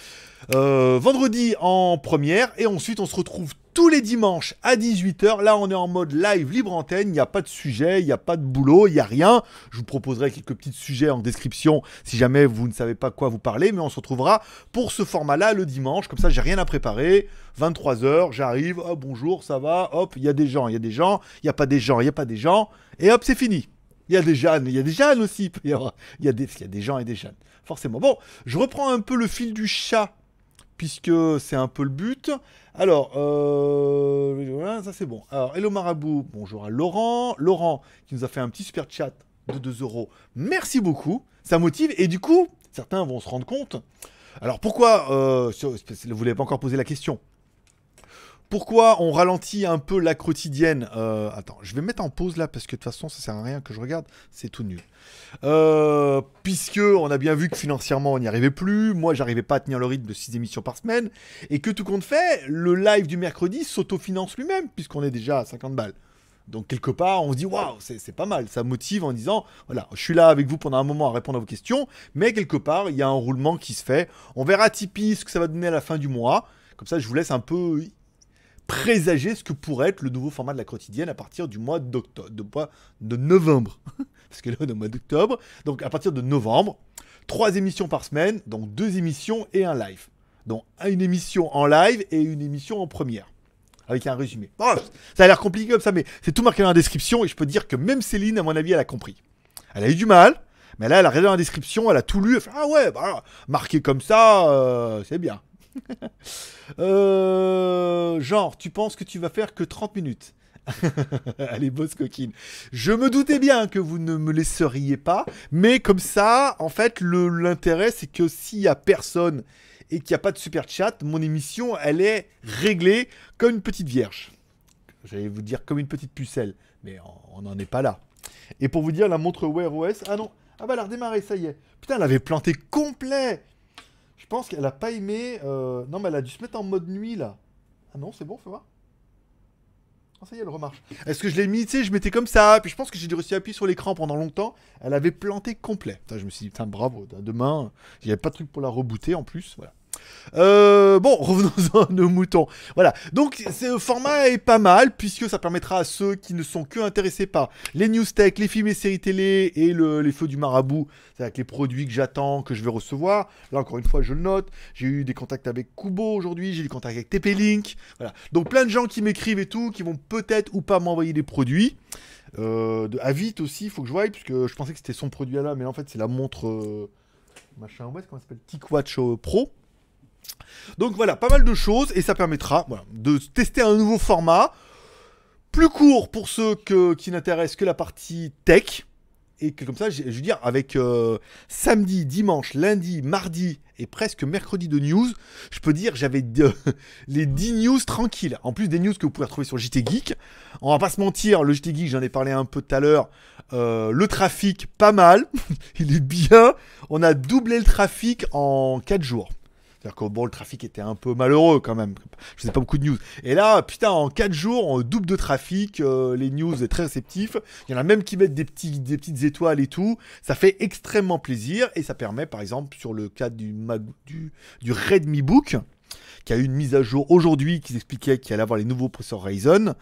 Euh, vendredi en première, et ensuite on se retrouve tous les dimanches à 18h. Là, on est en mode live libre antenne. Il n'y a pas de sujet, il n'y a pas de boulot, il n'y a rien. Je vous proposerai quelques petits sujets en description si jamais vous ne savez pas quoi vous parler. Mais on se retrouvera pour ce format-là le dimanche. Comme ça, j'ai rien à préparer. 23h, j'arrive. Oh, bonjour, ça va. Hop, il y a des gens, il y a des gens. Il n'y a pas des gens, il n'y a pas des gens. Et hop, c'est fini. Il y a des jeunes, il y a des jeunes aussi. Il y, a des, il y a des gens et des jeunes. Forcément. Bon, je reprends un peu le fil du chat puisque c'est un peu le but. Alors, euh, ça c'est bon. Alors, Hello Marabout, bonjour à Laurent. Laurent qui nous a fait un petit super chat de 2 euros. Merci beaucoup, ça motive. Et du coup, certains vont se rendre compte. Alors pourquoi, euh, vous n'avez pas encore posé la question, pourquoi on ralentit un peu la quotidienne euh, Attends, je vais mettre en pause là parce que de toute façon ça sert à rien que je regarde, c'est tout nul. Euh, puisque on a bien vu que financièrement on n'y arrivait plus, moi j'arrivais pas à tenir le rythme de 6 émissions par semaine, et que tout compte fait, le live du mercredi s'autofinance lui-même puisqu'on est déjà à 50 balles. Donc quelque part, on se dit waouh, c'est pas mal. Ça motive en disant voilà, je suis là avec vous pendant un moment à répondre à vos questions, mais quelque part, il y a un roulement qui se fait. On verra Tipeee ce que ça va donner à la fin du mois. Comme ça, je vous laisse un peu présager ce que pourrait être le nouveau format de la quotidienne à partir du mois d'octobre, de, de novembre. Parce que là, on est au mois d'octobre. Donc, à partir de novembre, trois émissions par semaine, donc deux émissions et un live. Donc, une émission en live et une émission en première. Avec un résumé. ça a l'air compliqué comme ça, mais c'est tout marqué dans la description et je peux dire que même Céline, à mon avis, elle a compris. Elle a eu du mal, mais là, elle a regardé dans la description, elle a tout lu, elle fait Ah ouais, bah, marqué comme ça, euh, c'est bien. Euh, genre, tu penses que tu vas faire que 30 minutes Allez, bosse coquine. Je me doutais bien que vous ne me laisseriez pas, mais comme ça, en fait, l'intérêt, c'est que s'il y a personne et qu'il n'y a pas de super chat, mon émission, elle est réglée comme une petite vierge. J'allais vous dire comme une petite pucelle, mais on n'en est pas là. Et pour vous dire, la montre Wear OS, ah non, ah bah elle a redémarré, ça y est. Putain, elle avait planté complet pense qu'elle a pas aimé. Euh, non, mais elle a dû se mettre en mode nuit là. Ah non, c'est bon, fais voir. Ah, ça y est, elle remarche. Est-ce que je l'ai mis, tu sais, je mettais comme ça, puis je pense que j'ai dû à appuyer sur l'écran pendant longtemps. Elle avait planté complet. Je me suis dit, putain, bravo, demain, il n'y avait pas de truc pour la rebooter en plus. Voilà. Euh, bon, revenons à nos moutons. Voilà. Donc, ce format est pas mal, puisque ça permettra à ceux qui ne sont que intéressés par les news tech, les films et séries télé et les feux du marabout, c'est-à-dire les produits que j'attends, que je vais recevoir. Là, encore une fois, je le note. J'ai eu des contacts avec Kubo aujourd'hui, j'ai eu des contacts avec TP-Link. Voilà. Donc, plein de gens qui m'écrivent et tout, qui vont peut-être ou pas m'envoyer des produits. Euh, de Avit aussi, il faut que je voie, puisque je pensais que c'était son produit là, mais en fait, c'est la montre. Euh, machin, ouais, euh, Pro. Donc voilà, pas mal de choses et ça permettra de tester un nouveau format. Plus court pour ceux qui n'intéressent que la partie tech. Et que comme ça, je, veux dire, avec euh, samedi, dimanche, lundi, mardi et presque mercredi de news, je peux dire j'avais les 10 news tranquilles. En plus des news que vous pouvez retrouver sur JT Geek. On va pas se mentir, le JT Geek, j'en ai parlé un peu tout à l'heure. Euh, le trafic, pas mal. Il est bien. On a doublé le trafic en 4 jours. C'est-à-dire que bon, le trafic était un peu malheureux quand même. Je faisais pas beaucoup de news. Et là, putain, en 4 jours, on double de trafic. Euh, les news sont très réceptifs. Il y en a même qui mettent des, petites étoiles et tout. Ça fait extrêmement plaisir. Et ça permet, par exemple, sur le cas du, Redmi Book, qui a eu une mise à jour aujourd'hui qui expliquait qu'il allait avoir les nouveaux processeurs Ryzen,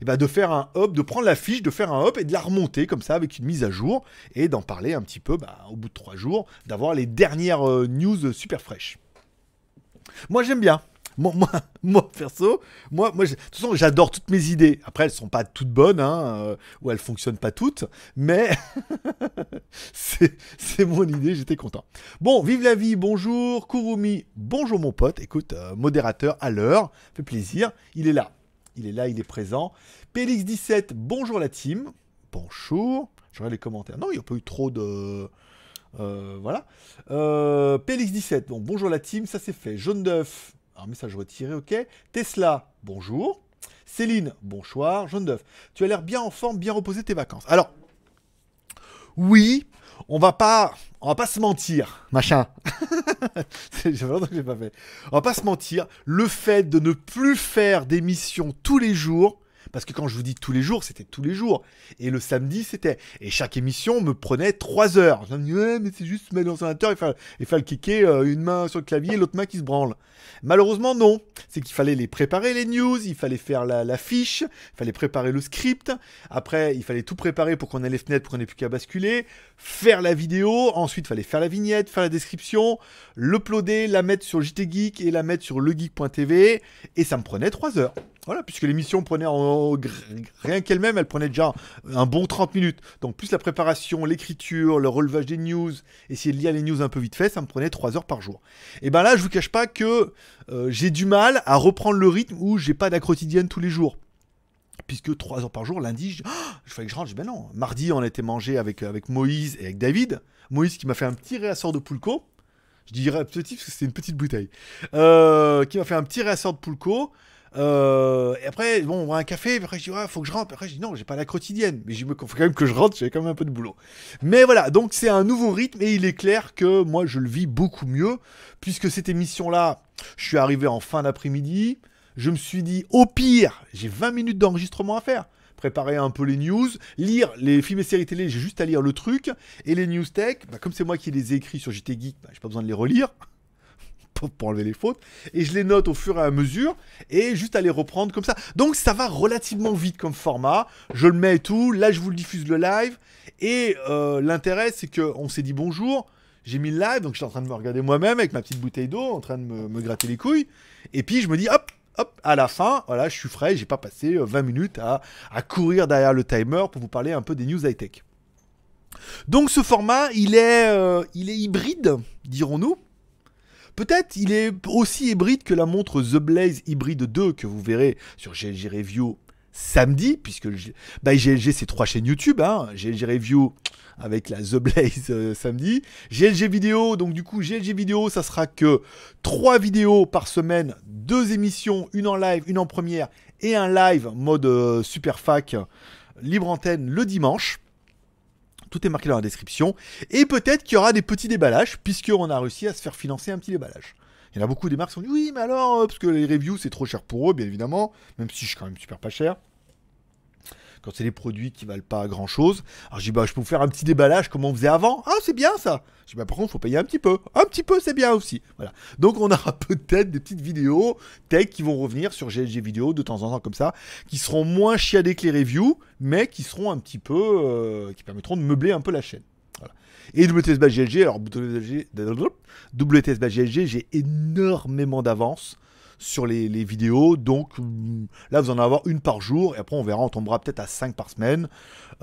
et ben de faire un hop, de prendre la fiche, de faire un hop et de la remonter comme ça avec une mise à jour et d'en parler un petit peu bah, au bout de 3 jours, d'avoir les dernières euh, news super fraîches. Moi, j'aime bien. Moi, moi, perso, moi, moi, de toute façon, j'adore toutes mes idées. Après, elles sont pas toutes bonnes, hein, euh, ou elles fonctionnent pas toutes, mais c'est mon idée, j'étais content. Bon, vive la vie, bonjour, Kurumi, bonjour mon pote, écoute, euh, modérateur à l'heure, fait plaisir, il est là, il est là, il est présent. PLX17, bonjour la team, bonjour, je regarde les commentaires. Non, il n'y a pas eu trop de... Euh, voilà. Euh, PLX17, bon, bonjour la team, ça c'est fait. Jaune d'œuf, un message retiré, ok. Tesla, bonjour. Céline, bonsoir. Jaune d'œuf, tu as l'air bien en forme, bien reposé tes vacances. Alors, oui, on va pas, on va pas se mentir, machin. j'ai que j'ai pas fait. On va pas se mentir. Le fait de ne plus faire d'émissions tous les jours, parce que quand je vous dis tous les jours, c'était tous les jours. Et le samedi, c'était. Et chaque émission me prenait 3 heures. Je me dis, ouais, mais c'est juste mettre dans l'ordinateur et faire, et faire le kicker, euh, une main sur le clavier et l'autre main qui se branle. Malheureusement, non. C'est qu'il fallait les préparer, les news, il fallait faire la, fiche, il fallait préparer le script. Après, il fallait tout préparer pour qu'on ait les fenêtres, pour qu'on ait plus qu'à basculer. Faire la vidéo. Ensuite, il fallait faire la vignette, faire la description, l'uploader, la mettre sur JT Geek et la mettre sur legeek.tv. Et ça me prenait 3 heures. Voilà, puisque l'émission prenait en, rien qu'elle-même, elle prenait déjà un bon 30 minutes. Donc plus la préparation, l'écriture, le relevage des news, essayer de lire les news un peu vite fait, ça me prenait 3 heures par jour. Et ben là, je vous cache pas que euh, j'ai du mal à reprendre le rythme où j'ai pas quotidienne tous les jours. Puisque 3 heures par jour, lundi, je, oh, fallait que je rentre, ben non. Mardi, on été mangé avec, avec Moïse et avec David. Moïse qui m'a fait un petit réassort de Poulco. Je dirais petit parce que c'est une petite bouteille. Euh, qui m'a fait un petit réassort de Poulco. Euh, et après, bon, on va un café, après je dis, ouais, faut que je rentre. Après je dis, non, j'ai pas la quotidienne, mais me faut quand même que je rentre, j'ai quand même un peu de boulot. Mais voilà, donc c'est un nouveau rythme et il est clair que moi je le vis beaucoup mieux, puisque cette émission-là, je suis arrivé en fin d'après-midi, je me suis dit, au pire, j'ai 20 minutes d'enregistrement à faire. Préparer un peu les news, lire les films et séries télé, j'ai juste à lire le truc, et les news tech, bah, comme c'est moi qui les ai écrits sur JT Geek, bah, j'ai pas besoin de les relire pour enlever les fautes, et je les note au fur et à mesure, et juste à les reprendre comme ça. Donc ça va relativement vite comme format, je le mets et tout, là je vous le diffuse le live, et euh, l'intérêt c'est qu'on s'est dit bonjour, j'ai mis le live, donc je suis en train de me regarder moi-même avec ma petite bouteille d'eau, en train de me, gratter les couilles, et puis je me dis hop, hop, à la fin, voilà, je suis frais, j'ai pas passé 20 euh, minutes à, courir derrière le timer pour vous parler un peu des news high-tech. Donc ce format, il est, euh, il est hybride, dirons-nous. Peut-être il est aussi hybride que la montre The Blaze Hybrid 2 que vous verrez sur GLG Review samedi, puisque bah, GLG c'est trois chaînes YouTube, hein, GLG Review avec la The Blaze euh, samedi, GLG Vidéo, donc du coup GLG Vidéo ça sera que trois vidéos par semaine, deux émissions, une en live, une en première et un live mode euh, super fac libre antenne le dimanche. Tout est marqué dans la description. Et peut-être qu'il y aura des petits déballages, puisqu'on a réussi à se faire financer un petit déballage. Il y en a beaucoup des marques qui sont dit oui, mais alors, euh, parce que les reviews c'est trop cher pour eux, bien évidemment, même si je suis quand même super pas cher. Quand c'est des produits qui valent pas grand chose. Alors je dis bah je peux vous faire un petit déballage comme on faisait avant. Ah c'est bien ça. Je dis bah par contre faut payer un petit peu. Un petit peu c'est bien aussi. Voilà. Donc on aura peut-être des petites vidéos tech qui vont revenir sur GLG vidéo de temps en temps comme ça, qui seront moins chiadées que les reviews, mais qui seront un petit peu, euh, qui permettront de meubler un peu la chaîne. Et WTS GLG, alors WTS GLG, j'ai énormément d'avance sur les, les vidéos. Donc hum, là, vous en avoir une par jour. Et après, on verra, on tombera peut-être à 5 par semaine.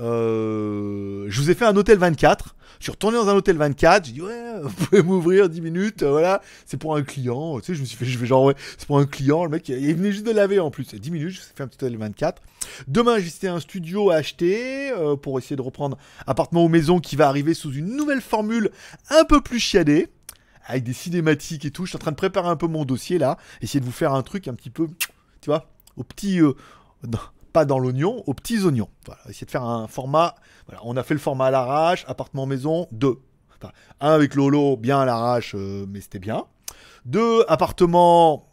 Euh, je vous ai fait un hôtel 24. Je suis retourné dans un hôtel 24. J'ai dit, ouais, vous pouvez m'ouvrir 10 minutes. euh, voilà, c'est pour un client. Tu sais, je me suis fait, je fais genre, ouais, c'est pour un client. Le mec, il venait juste de laver en plus. C'est 10 minutes, je vous ai fait un petit hôtel 24. Demain, j'ai un studio à acheter euh, pour essayer de reprendre appartement ou maison qui va arriver sous une nouvelle formule un peu plus chiadée avec des cinématiques et tout. Je suis en train de préparer un peu mon dossier là, essayer de vous faire un truc un petit peu, tu vois, au petit, euh, pas dans l'oignon, aux petits oignons. Voilà, essayer de faire un format. Voilà, on a fait le format à l'arrache, appartement maison, deux. Un avec Lolo, bien à l'arrache, euh, mais c'était bien. Deux appartements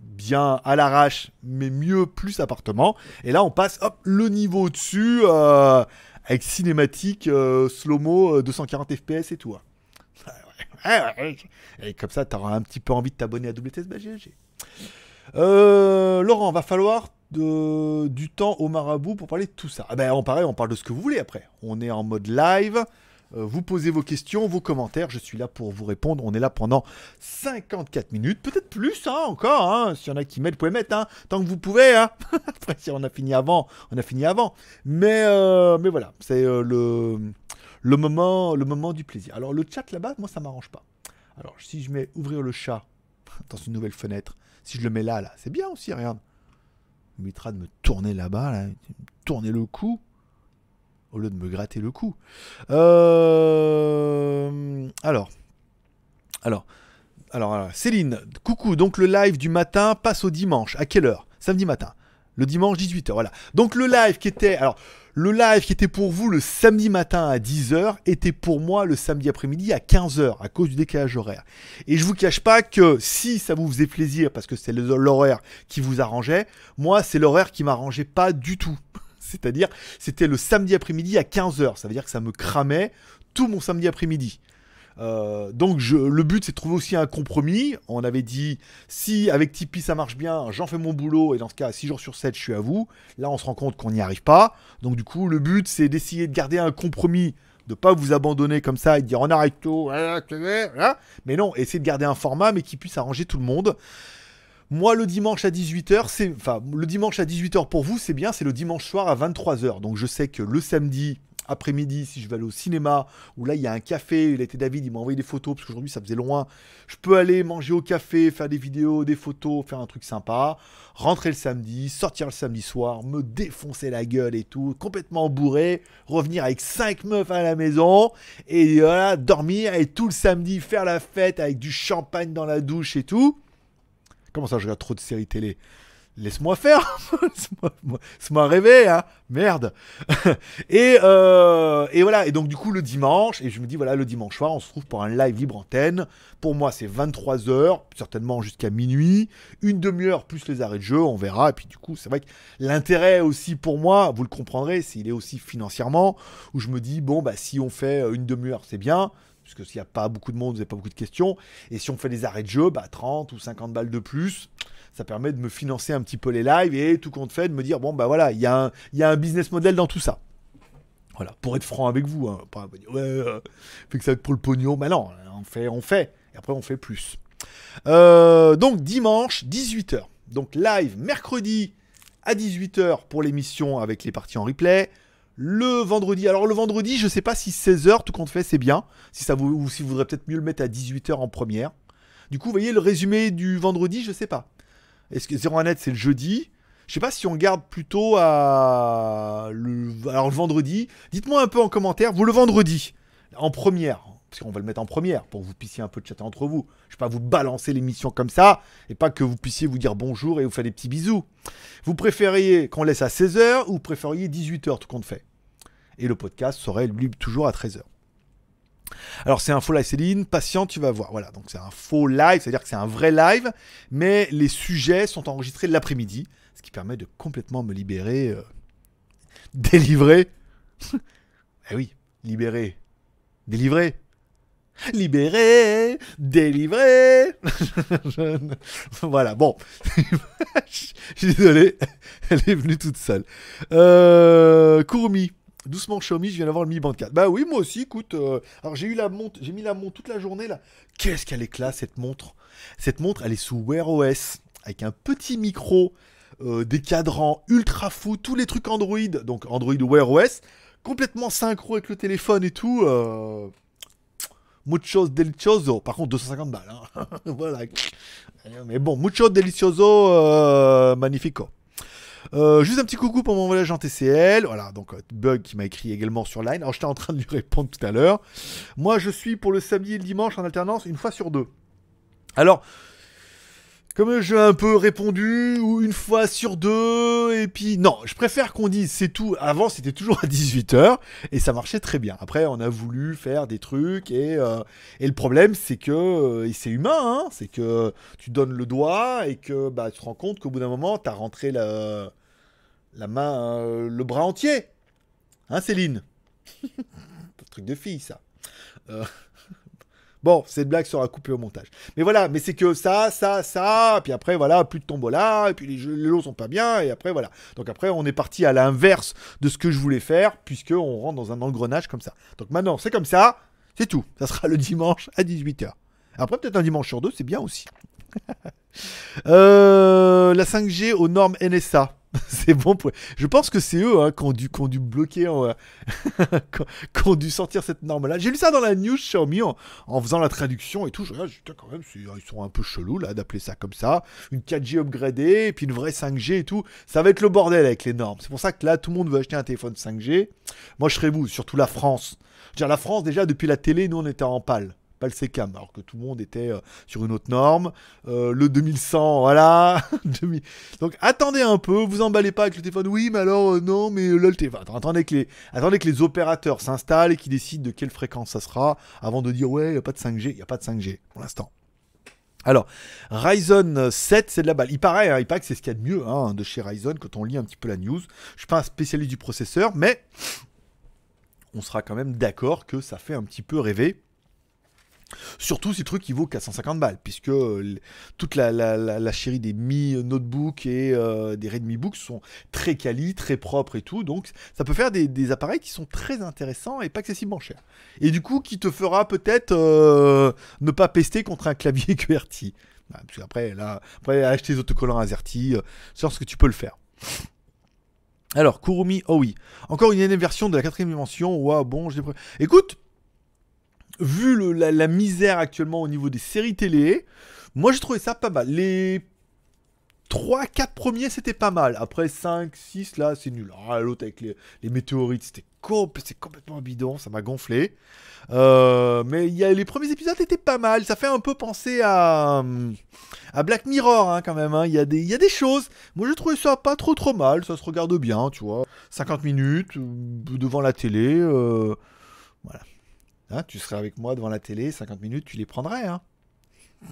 bien à l'arrache, mais mieux plus appartement. Et là, on passe, hop, le niveau au-dessus, euh, avec cinématique, euh, slow-mo, euh, 240 FPS et tout. hein. Et comme ça, tu auras un petit peu envie de t'abonner à WTS GLG. Euh, Laurent, va falloir de- du temps au marabout pour parler de tout ça. Ah ben, on, pareil, on parle de ce que vous voulez après. On est en mode live. Euh, vous posez vos questions, vos commentaires. Je suis là pour vous répondre. On est là pendant 54 minutes, peut-être plus hein, encore. Hein. S'il y en a qui mettent, vous pouvez mettre hein, tant que vous pouvez. Après, si on a fini avant, on a fini avant. Mais, euh, voilà, c'est euh, le, le, moment, le moment du plaisir. Alors, le chat là-bas, moi, ça m'arrange pas. Alors, si je mets ouvrir le chat dans une nouvelle fenêtre, si je le mets là, là, c'est bien aussi, regarde. Il m'évitera de me tourner là-bas, là, tourner le cou, au lieu de me gratter le cou. Euh, alors, alors, alors, alors, Céline, coucou, donc le live du matin passe au dimanche. À quelle heure? Samedi matin. Le dimanche 18h, voilà. Donc le live qui était... Alors, le live qui était pour vous le samedi matin à 10h était pour moi le samedi après-midi à 15h à cause du décalage horaire. Et je vous cache pas que si ça vous faisait plaisir parce que c'est l'horaire qui vous arrangeait, moi c'est l'horaire qui m'arrangeait pas du tout. C'est-à-dire, c'était le samedi après-midi à 15h. Ça veut dire que ça me cramait tout mon samedi après-midi. Euh, donc le but c'est de trouver aussi un compromis. On avait dit si avec Tipeee ça marche bien, j'en fais mon boulot et dans ce cas 6 jours sur 7 je suis à vous. Là on se rend compte qu'on n'y arrive pas. Donc du coup le but c'est d'essayer de garder un compromis, de pas vous abandonner comme ça et de dire on arrête tout, tu sais, voilà. mais non, essayer de garder un format mais qui puisse arranger tout le monde. Moi, le dimanche à 18h, c'est. Enfin, le dimanche à 18h pour vous, c'est bien, c'est le dimanche soir à 23h. Donc, je sais que le samedi après-midi, si je vais aller au cinéma, où là, il y a un café, il a été David, il m'a envoyé des photos, parce qu'aujourd'hui, ça faisait loin. Je peux aller manger au café, faire des vidéos, des photos, faire un truc sympa. Rentrer le samedi, sortir le samedi soir, me défoncer la gueule et tout, complètement bourré, revenir avec 5 meufs à la maison, et voilà, dormir, et tout le samedi, faire la fête avec du champagne dans la douche et tout. Comment ça, je regarde trop de séries télé? Laisse-moi faire Laisse-moi- rêver, hein Merde et, euh, et voilà, et donc du coup le dimanche, et je me dis voilà, le dimanche soir, on se trouve pour un live libre antenne. Pour moi, c'est 23h, certainement jusqu'à minuit, une demi-heure plus les arrêts de jeu, on verra. Et puis du coup, c'est vrai que l'intérêt aussi pour moi, vous le comprendrez, c'est il est aussi financièrement, où je me dis bon, bah si on fait euh, une demi-heure, c'est bien. Puisque s'il n'y a pas beaucoup de monde, vous n'avez pas beaucoup de questions. Et si on fait des arrêts de jeu, bah 30 ou 50 balles de plus, ça permet de me financer un petit peu les lives et tout compte fait de me dire bon bah voilà, il y, a un- business model dans tout ça. Voilà, pour être franc avec vous, hein, pas dire, ouais, euh, fait que ça va être pour le pognon, bah non, on fait, on fait, et après on fait plus. Euh, donc dimanche 18h, donc live mercredi à 18h pour l'émission avec les parties en replay. Le vendredi, alors le vendredi, je sais pas si 16h tout compte fait c'est bien, si ça vous, ou si vous voudrez peut-être mieux le mettre à 18h en première. Du coup, vous voyez le résumé du vendredi, je sais pas. Est-ce que 01net c'est le jeudi? Je sais pas si on garde plutôt à le, alors le vendredi. Dites-moi un peu en commentaire, vous le vendredi en première, parce qu'on va le mettre en première pour que vous puissiez un peu chatter entre vous. Je vais pas vous balancer l'émission comme ça et pas que vous puissiez vous dire bonjour et vous faire des petits bisous. Vous préfériez qu'on laisse à 16h ou vous préfériez 18h tout compte fait? Et le podcast serait lui toujours à 13h. Alors c'est un faux live Céline, patient, tu vas voir. Voilà, donc c'est un faux live, c'est-à-dire que c'est un vrai live, mais les sujets sont enregistrés l'après-midi, ce qui permet de complètement me libérer, euh, délivrer. eh oui, libérer, délivrer. Libéré, délivré. voilà, bon. Je suis désolé, elle est venue toute seule. Euh, Kurumi. Doucement Xiaomi, je viens d'avoir le Mi Band 4. Bah oui, moi aussi, écoute. euh, alors j'ai eu la montre, j'ai mis la montre toute la journée là. Qu'est-ce qu'elle est cette montre? Cette montre, elle est sous Wear OS avec un petit micro, euh, des cadrans ultra fous, tous les trucs Android, donc Android Wear OS, complètement synchro avec le téléphone et tout. Euh... Mucho delicioso. Par contre, 250 balles. hein. voilà. Mais bon, mucho delicioso, euh, magnifico. Euh, juste un petit coucou pour mon voyage en TCL. Voilà, donc euh, Bug qui m'a écrit également sur Line. Alors j'étais en train de lui répondre tout à l'heure. Moi je suis pour le samedi et le dimanche en alternance une fois sur deux. Alors, comme j'ai un peu répondu, ou une fois sur deux, et puis non, je préfère qu'on dise c'est tout. Avant c'était toujours à 18h, et ça marchait très bien. Après on a voulu faire des trucs, et, euh, et le problème c'est que, euh, et c'est humain, hein, c'est que tu donnes le doigt, et que bah, tu te rends compte qu'au bout d'un moment, tu as rentré la, la main, euh, le bras entier. Hein Céline? Truc de fille ça. Euh, Bon, cette blague sera coupée au montage. Mais voilà, mais c'est que ça, ça, ça, puis après, voilà, plus de tombola, et puis les, jeux, les lots sont pas bien, et après, voilà. Donc après, on est parti à l'inverse de ce que je voulais faire, puisque on rentre dans un engrenage comme ça. Donc maintenant, c'est comme ça, c'est tout. Ça sera le dimanche à 18h. Après, peut-être un dimanche sur deux, c'est bien aussi. Euh, la 5G aux normes NSA. c'est bon pour... Je pense que c'est eux hein, qui, ont dû, bloquer, euh, qui ont- dû sortir cette norme-là. J'ai lu ça dans la news Xiaomi en, faisant la traduction et tout. Je je dis, Putain, quand même, ils sont un peu chelous là d'appeler ça comme ça. Une 4G upgradée et puis une vraie 5G et tout. Ça va être le bordel avec les normes. C'est pour ça que là, tout le monde veut acheter un téléphone 5G. Moi, je serais vous, surtout la France. Je dire, la France, déjà, depuis la télé, nous, on était en pâle. Pas le SECAM, alors que tout le monde était euh, sur une autre norme. Euh, le 2100, voilà. 2000. Donc attendez un peu, vous emballez pas avec le téléphone. Oui, mais alors euh, non, mais là le téléphone. Attendez que les, opérateurs s'installent et qu'ils décident de quelle fréquence ça sera avant de dire ouais, il y a pas de 5G, il y a pas de 5G pour l'instant. Alors, Ryzen 7, c'est de la balle. Il paraît, hein, il paraît que c'est ce qu'il y a de mieux hein, de chez Ryzen quand on lit un petit peu la news. Je suis pas un spécialiste du processeur, mais on sera quand même d'accord que ça fait un petit peu rêver. Surtout si le truc il vaut 450 balles, puisque euh, toute la, la, chérie des Mi Notebook et euh, des Redmi Book sont très quali, très propres et tout, donc ça peut faire des, appareils qui sont très intéressants et pas excessivement chers. Et du coup, qui te fera peut-être euh, ne pas pester contre un clavier QWERTY. Parce qu'après, là, après, acheter des autocollants AZERTY, c'est ce que tu peux le faire. Alors, Kurumi, oh oui. Encore une énième version de la quatrième dimension. Waouh, bon, j'ai... Écoute, vu la, misère actuellement au niveau des séries télé, moi j'ai trouvé ça pas mal. Les 3-4 premiers c'était pas mal. Après 5, 6 là c'est nul. Ah, L'autre avec les, météorites c'était complètement bidon, ça m'a gonflé. Euh, mais y a, les premiers épisodes étaient pas mal. Ça fait un peu penser à, à Black Mirror hein, quand même. hein. Il y, a des- choses. Moi j'ai trouvé ça pas trop trop mal. Ça se regarde bien, tu vois. 50 minutes euh, devant la télé. euh, voilà. Hein, tu serais avec moi devant la télé, 50 minutes, tu les prendrais. Hein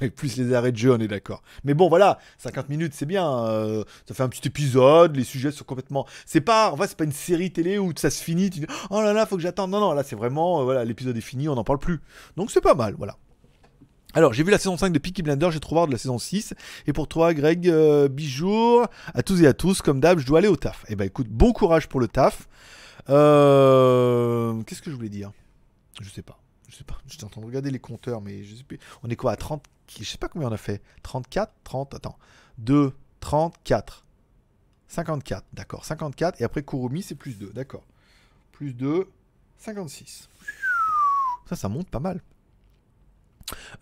Ouais, plus les arrêts de jeu, on est d'accord. Mais bon, voilà, 50 minutes, c'est bien. euh, ça fait un petit épisode, les sujets sont complètement. C'est pas, en pas une série télé où ça se finit. Tu dis, oh là là, faut que j'attende. Non, non, là, c'est vraiment, euh, voilà, l'épisode est fini, on n'en parle plus. Donc c'est pas mal, voilà. Alors, j'ai vu la saison 5 de Peaky Blinders, j'ai trop hâte de la saison 6. Et pour toi, Greg, euh, bijour à tous et à tous. Comme d'hab, je dois aller au taf. Eh ben, écoute, bon courage pour le taf. Euh, Qu'est-ce que je voulais dire? Je sais pas. Je sais pas. J'étais en train de regarder les compteurs, mais je sais plus. On est quoi à 30 Je sais pas combien on a fait. 34 30 Attends. 2, 34. 54. D'accord. 54. Et après, Kurumi, c'est plus 2. D'accord. Plus 2, 56. Ça, ça monte pas mal.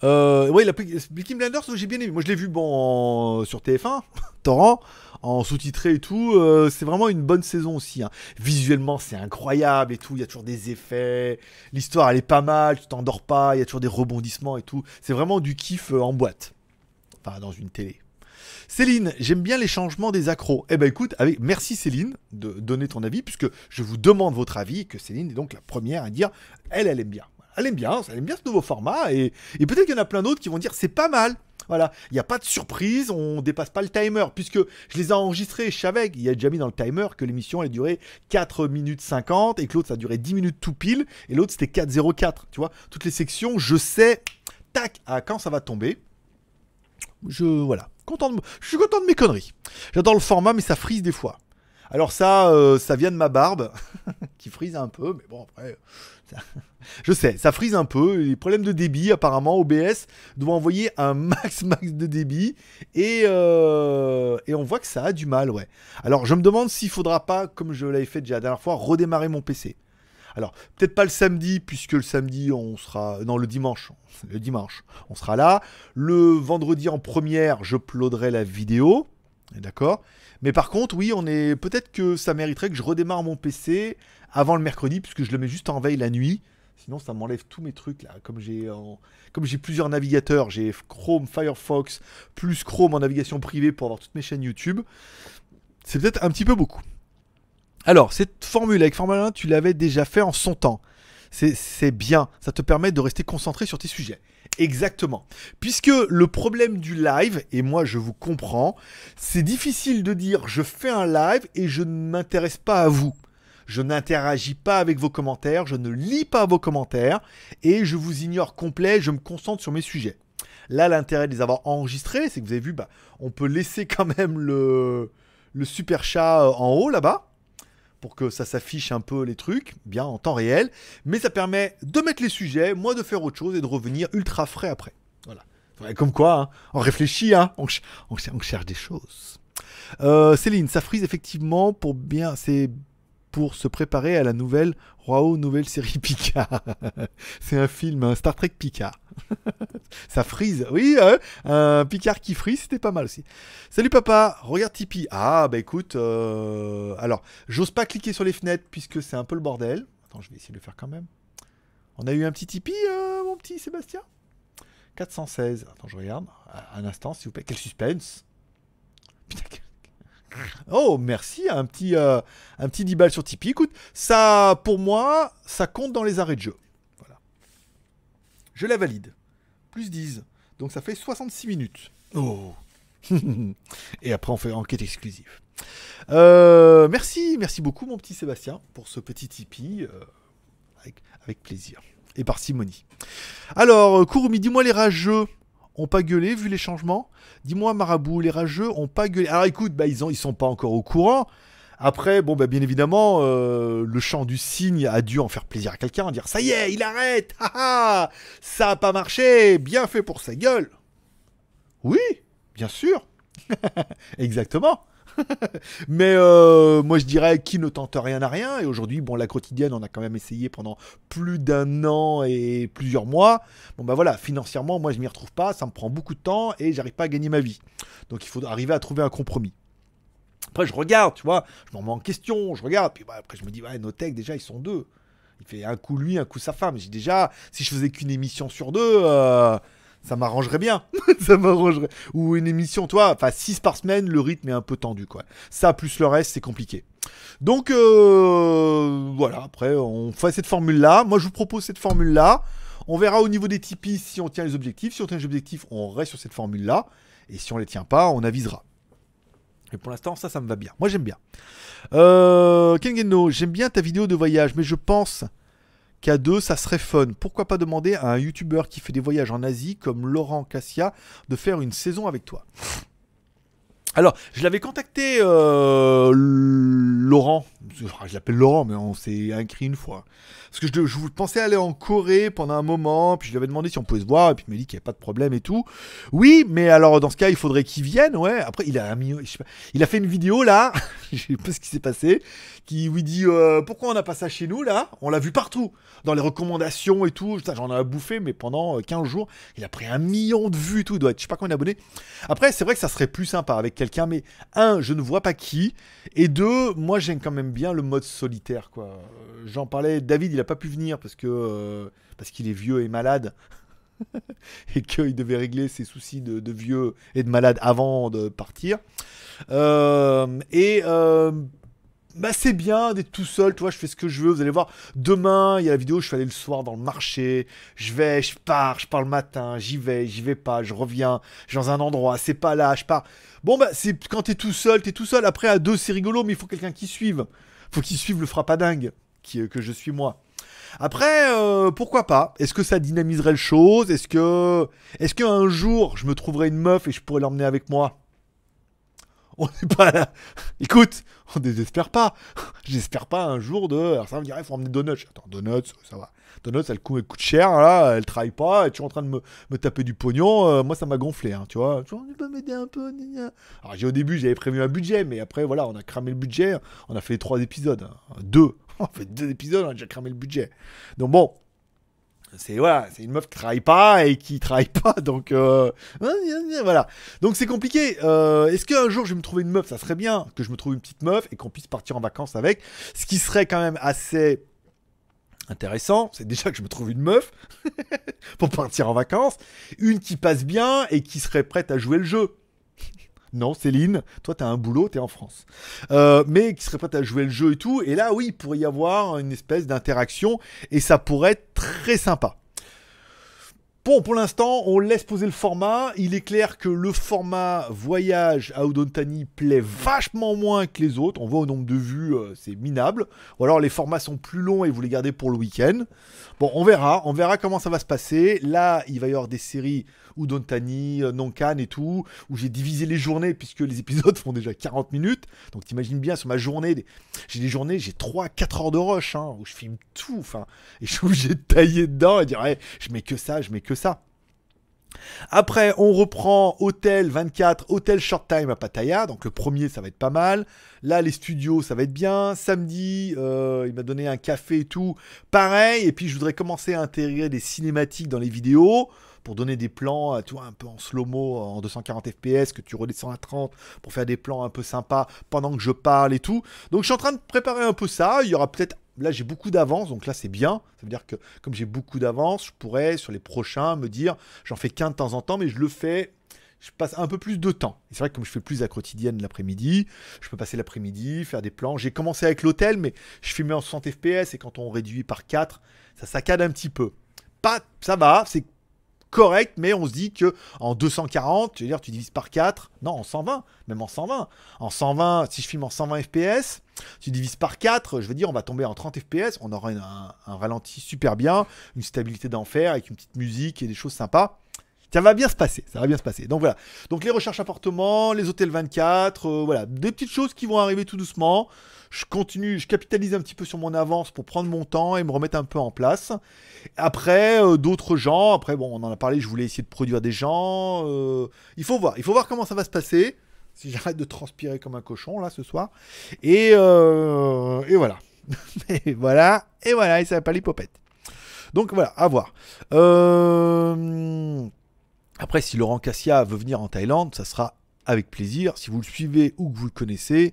Euh, oui, la Peaky j'ai bien aimé. Moi, je l'ai vu bon sur TF1, torrent, en sous-titré et tout. Euh, c'est vraiment une bonne saison aussi. hein. Visuellement, c'est incroyable et tout. Il y a toujours des effets. L'histoire, elle est pas mal. Tu t'endors pas. Il y a toujours des rebondissements et tout. C'est vraiment du kiff euh, en boîte. Enfin, dans une télé. Céline, j'aime bien les changements des accros. Eh ben écoute, merci Céline de donner ton avis, puisque je vous demande votre avis, que Céline est donc la première à dire, elle, elle aime bien. Elle aime bien, elle aime bien ce nouveau format, et, peut-être qu'il y en a plein d'autres qui vont dire, c'est pas mal. Voilà, il n'y a pas de surprise, on dépasse pas le timer, puisque je les ai enregistrés, je savais qu'il y a déjà mis dans le timer que l'émission allait durer 4 minutes 50 et que l'autre ça durait 10 minutes tout pile, et l'autre c'était 4.04, tu vois. Toutes les sections, je sais, tac, à quand ça va tomber. Je, voilà, content de, je suis content de mes conneries. J'adore le format, mais ça frise des fois. Alors ça, euh, ça vient de ma barbe, qui frise un peu, mais bon, après... Je sais, ça frise un peu. Les problèmes de débit, apparemment, OBS doit envoyer un max max de débit. Et, euh, et on voit que ça a du mal, ouais. Alors, je me demande s'il faudra pas, comme je l'avais fait déjà la dernière fois, redémarrer mon PC. Alors, peut-être pas le samedi, puisque le samedi, on sera... Non, le dimanche. Le dimanche, on sera là. Le vendredi en première, je la vidéo. D'accord? Mais par contre, oui, on est... Peut-être que ça mériterait que je redémarre mon PC avant le mercredi, puisque je le mets juste en veille la nuit. Sinon, ça m'enlève tous mes trucs là. Comme j'ai comme j'ai plusieurs navigateurs, j'ai Chrome, Firefox, plus Chrome en navigation privée pour avoir toutes mes chaînes YouTube. C'est peut-être un petit peu beaucoup. Alors, cette formule avec Formule 1, tu l'avais déjà fait en son temps. C'est bien, ça te permet de rester concentré sur tes sujets. Exactement. Puisque le problème du live, et moi je vous comprends, c'est difficile de dire je fais un live et je ne m'intéresse pas à vous je n'interagis pas avec vos commentaires, je ne lis pas vos commentaires et je vous ignore complet, je me concentre sur mes sujets. Là, l'intérêt de les avoir enregistrés, c'est que vous avez vu, bah, on peut laisser quand même le, le super chat en haut là-bas pour que ça s'affiche un peu les trucs, bien en temps réel, mais ça permet de mettre les sujets, moi de faire autre chose et de revenir ultra frais après. Voilà. Comme quoi, hein, on réfléchit, hein, on, cherche des choses. Euh, Céline, ça frise effectivement pour bien, c'est pour se préparer à la nouvelle Roao nouvelle série Picard. c'est un film, un Star Trek Picard. ça frise. Oui, un Picard qui frise, c'était pas mal aussi. Salut papa, regarde Tipeee. Ah bah écoute, euh, alors j'ose pas cliquer sur les fenêtres puisque c'est un peu le bordel. Attends, je vais essayer de le faire quand même. On a eu un petit Tipeee, euh, mon petit Sébastien? 416. Attends, je regarde. Un instant, s'il vous plaît. Quel suspense? Putain, Oh, merci, un petit, euh, un petit 10 balles sur Tipeee. Écoute, ça, pour moi, ça compte dans les arrêts de jeu. Voilà. Je la valide. Plus 10. Donc ça fait 66 minutes. Oh. Et après, on fait enquête exclusive. Euh, merci, merci beaucoup, mon petit Sébastien, pour ce petit Tipeee. Euh, avec, avec, plaisir. Et par Simonie. Alors, Kurumi, dis-moi les rageux ont pas gueulé vu les changements? Dis-moi, Marabout, les rageux ont pas gueulé. Alors écoute, bah, ils, ont, ils sont pas encore au courant. Après, bon, bah, bien évidemment, euh, le chant du cygne a dû en faire plaisir à quelqu'un, dire ça y est, il arrête, ça a pas marché, bien fait pour sa gueule. Oui, bien sûr, exactement. Mais euh, moi je dirais qui ne tente rien à rien. Et aujourd'hui, bon, la quotidienne, on a quand même essayé pendant plus d'un an et plusieurs mois. Bon bah voilà, financièrement, moi je m'y retrouve pas, ça me prend beaucoup de temps et j'arrive pas à gagner ma vie. Donc il faut arriver à trouver un compromis. Après je regarde, tu vois, je m'en mets en question, je regarde, puis bah, après je me dis, ouais, Notech déjà ils sont deux. Il fait un coup lui, un coup sa femme. J'ai déjà, si je faisais qu'une émission sur deux, euh, ça m'arrangerait bien. ça m'arrangerait. Ou une émission, toi, enfin 6 par semaine, le rythme est un peu tendu, quoi. Ça plus le reste, c'est compliqué. Donc euh, voilà, après on fait cette formule-là. Moi je vous propose cette formule-là. On verra au niveau des Tipeee si on tient les objectifs. Si on tient les objectifs, on reste sur cette formule-là. Et si on les tient pas, on avisera. Et pour l'instant, ça, ça me va bien. Moi, j'aime bien. Euh, Kengeno, j'aime bien ta vidéo de voyage, mais je pense qu'à deux, ça serait fun. Pourquoi pas demander à un youtubeur qui fait des voyages en Asie, comme Laurent Cassia, de faire une saison avec toi alors, je l'avais contacté euh, Laurent, je l'appelle Laurent, mais on s'est écrit une fois. Parce que je, je, pensais aller en Corée pendant un moment, puis je lui avais demandé si on pouvait se voir, et puis il m'a dit qu'il n'y avait pas de problème et tout. Oui, mais alors dans ce cas, il faudrait qu'il vienne, ouais. Après, il a, mis, il a fait une vidéo là, je sais pas ce qui s'est passé, qui lui dit euh, pourquoi on n'a pas ça chez nous là? On l'a vu partout, dans les recommandations et tout. J'en ai bouffé, mais pendant 15 euh, jours, il a pris un million de vues et tout. Il doit être, je sais pas combien d'abonnés. Après, c'est vrai que ça serait plus sympa avec quelqu'un, mais un, je ne vois pas qui, et deux, moi j'aime quand même bien le mode solitaire, quoi. J'en parlais, David, il a pas pu venir parce que euh, parce qu'il est vieux et malade. et qu'il devait régler ses soucis de, vieux et de malade avant de partir. Euh, et euh, bah c'est bien d'être tout seul, tu vois, je fais ce que je veux, vous allez voir. Demain, il y a la vidéo, je suis allé le soir dans le marché, je vais, je pars, je pars le matin, j'y vais, j'y vais pas, je reviens, je dans un endroit, c'est pas là, je pars. Bon bah c'est quand t'es tout seul, t'es tout seul, après à deux c'est rigolo, mais il faut quelqu'un qui suive. Faut qu'il suive le frappadingue, qui, que je suis moi. Après, euh, pourquoi pas? Est-ce que ça dynamiserait le chose? Est-ce que, est-ce qu'un jour je me trouverais une meuf et je pourrais l'emmener avec moi? On n'est pas là. Écoute, on désespère pas. J'espère pas un jour de. Alors ça me dirait, faut emmener Donuts. Attends, Donuts, ça va. Donuts, elle coûte, cher, là, elle travaille pas, tu es en train de me, taper du pognon. Euh, moi, ça m'a gonflé, hein, tu vois. Tu peux m'aider un peu Alors, j'ai au début, j'avais prévu un budget, mais après, voilà, on a cramé le budget. On a fait trois épisodes. Hein. Deux. On a fait deux épisodes, on a déjà cramé le budget. Donc, bon, c'est voilà, c'est une meuf qui travaille pas et qui travaille pas, donc euh, voilà. Donc c'est compliqué. Euh, est-ce qu'un jour je vais me trouver une meuf, ça serait bien que je me trouve une petite meuf et qu'on puisse partir en vacances avec. Ce qui serait quand même assez intéressant, c'est déjà que je me trouve une meuf pour partir en vacances, une qui passe bien et qui serait prête à jouer le jeu. Non, Céline, toi t'as un boulot, t'es en France. Euh, mais qui serait prête à jouer le jeu et tout. Et là, oui, il pourrait y avoir une espèce d'interaction et ça pourrait être très sympa. Bon, pour l'instant, on laisse poser le format. Il est clair que le format voyage à Odontani plaît vachement moins que les autres. On voit au nombre de vues, euh, c'est minable. Ou alors les formats sont plus longs et vous les gardez pour le week-end. Bon, on verra. On verra comment ça va se passer. Là, il va y avoir des séries Udontani, euh, Nonkan et tout, où j'ai divisé les journées puisque les épisodes font déjà 40 minutes. Donc t'imagines bien sur ma journée, j'ai des journées, j'ai 3-4 heures de rush, hein, où je filme tout, enfin, et je suis obligé de tailler dedans et dire, je mets que ça, je mets que ça. Après, on reprend Hôtel 24, Hôtel Short Time à Pattaya. Donc le premier, ça va être pas mal. Là, les studios, ça va être bien. Samedi, euh, il m'a donné un café et tout. Pareil. Et puis, je voudrais commencer à intégrer des cinématiques dans les vidéos pour donner des plans, euh, tu vois, un peu en slow-mo, en 240 fps, que tu redescends à 30 pour faire des plans un peu sympas pendant que je parle et tout. Donc je suis en train de préparer un peu ça. Il y aura peut-être là j'ai beaucoup d'avance, donc là c'est bien. Ça veut dire que comme j'ai beaucoup d'avance, je pourrais sur les prochains me dire j'en fais qu'un de temps en temps, mais je le fais. Je passe un peu plus de temps. C'est vrai que comme je fais plus la quotidienne l'après-midi, je peux passer l'après-midi, faire des plans. J'ai commencé avec l'hôtel, mais je filmais en 60 fps et quand on réduit par 4, ça saccade un petit peu. Pas, ça va, c'est correct, mais on se dit que en 240, tu veux dire, tu divises par 4, non, en 120, même en 120. En 120, si je filme en 120 fps, tu divises par 4, je veux dire, on va tomber en 30 fps, on aura un, ralenti super bien, une stabilité d'enfer avec une petite musique et des choses sympas. Ça va bien se passer, ça va bien se passer. Donc voilà. Donc les recherches appartements, les hôtels 24, euh, voilà, des petites choses qui vont arriver tout doucement je continue, je capitalise un petit peu sur mon avance pour prendre mon temps et me remettre un peu en place. Après, euh, d'autres gens, après, bon, on en a parlé, je voulais essayer de produire des gens. Euh, il faut voir, il faut voir comment ça va se passer. Si j'arrête de transpirer comme un cochon, là, ce soir. Et, euh, et voilà. et voilà, et voilà, et ça va pas l'hypopète. Donc voilà, à voir. Après, si Laurent Cassia veut venir en Thaïlande, ça sera avec plaisir. Si vous le suivez ou que vous le connaissez,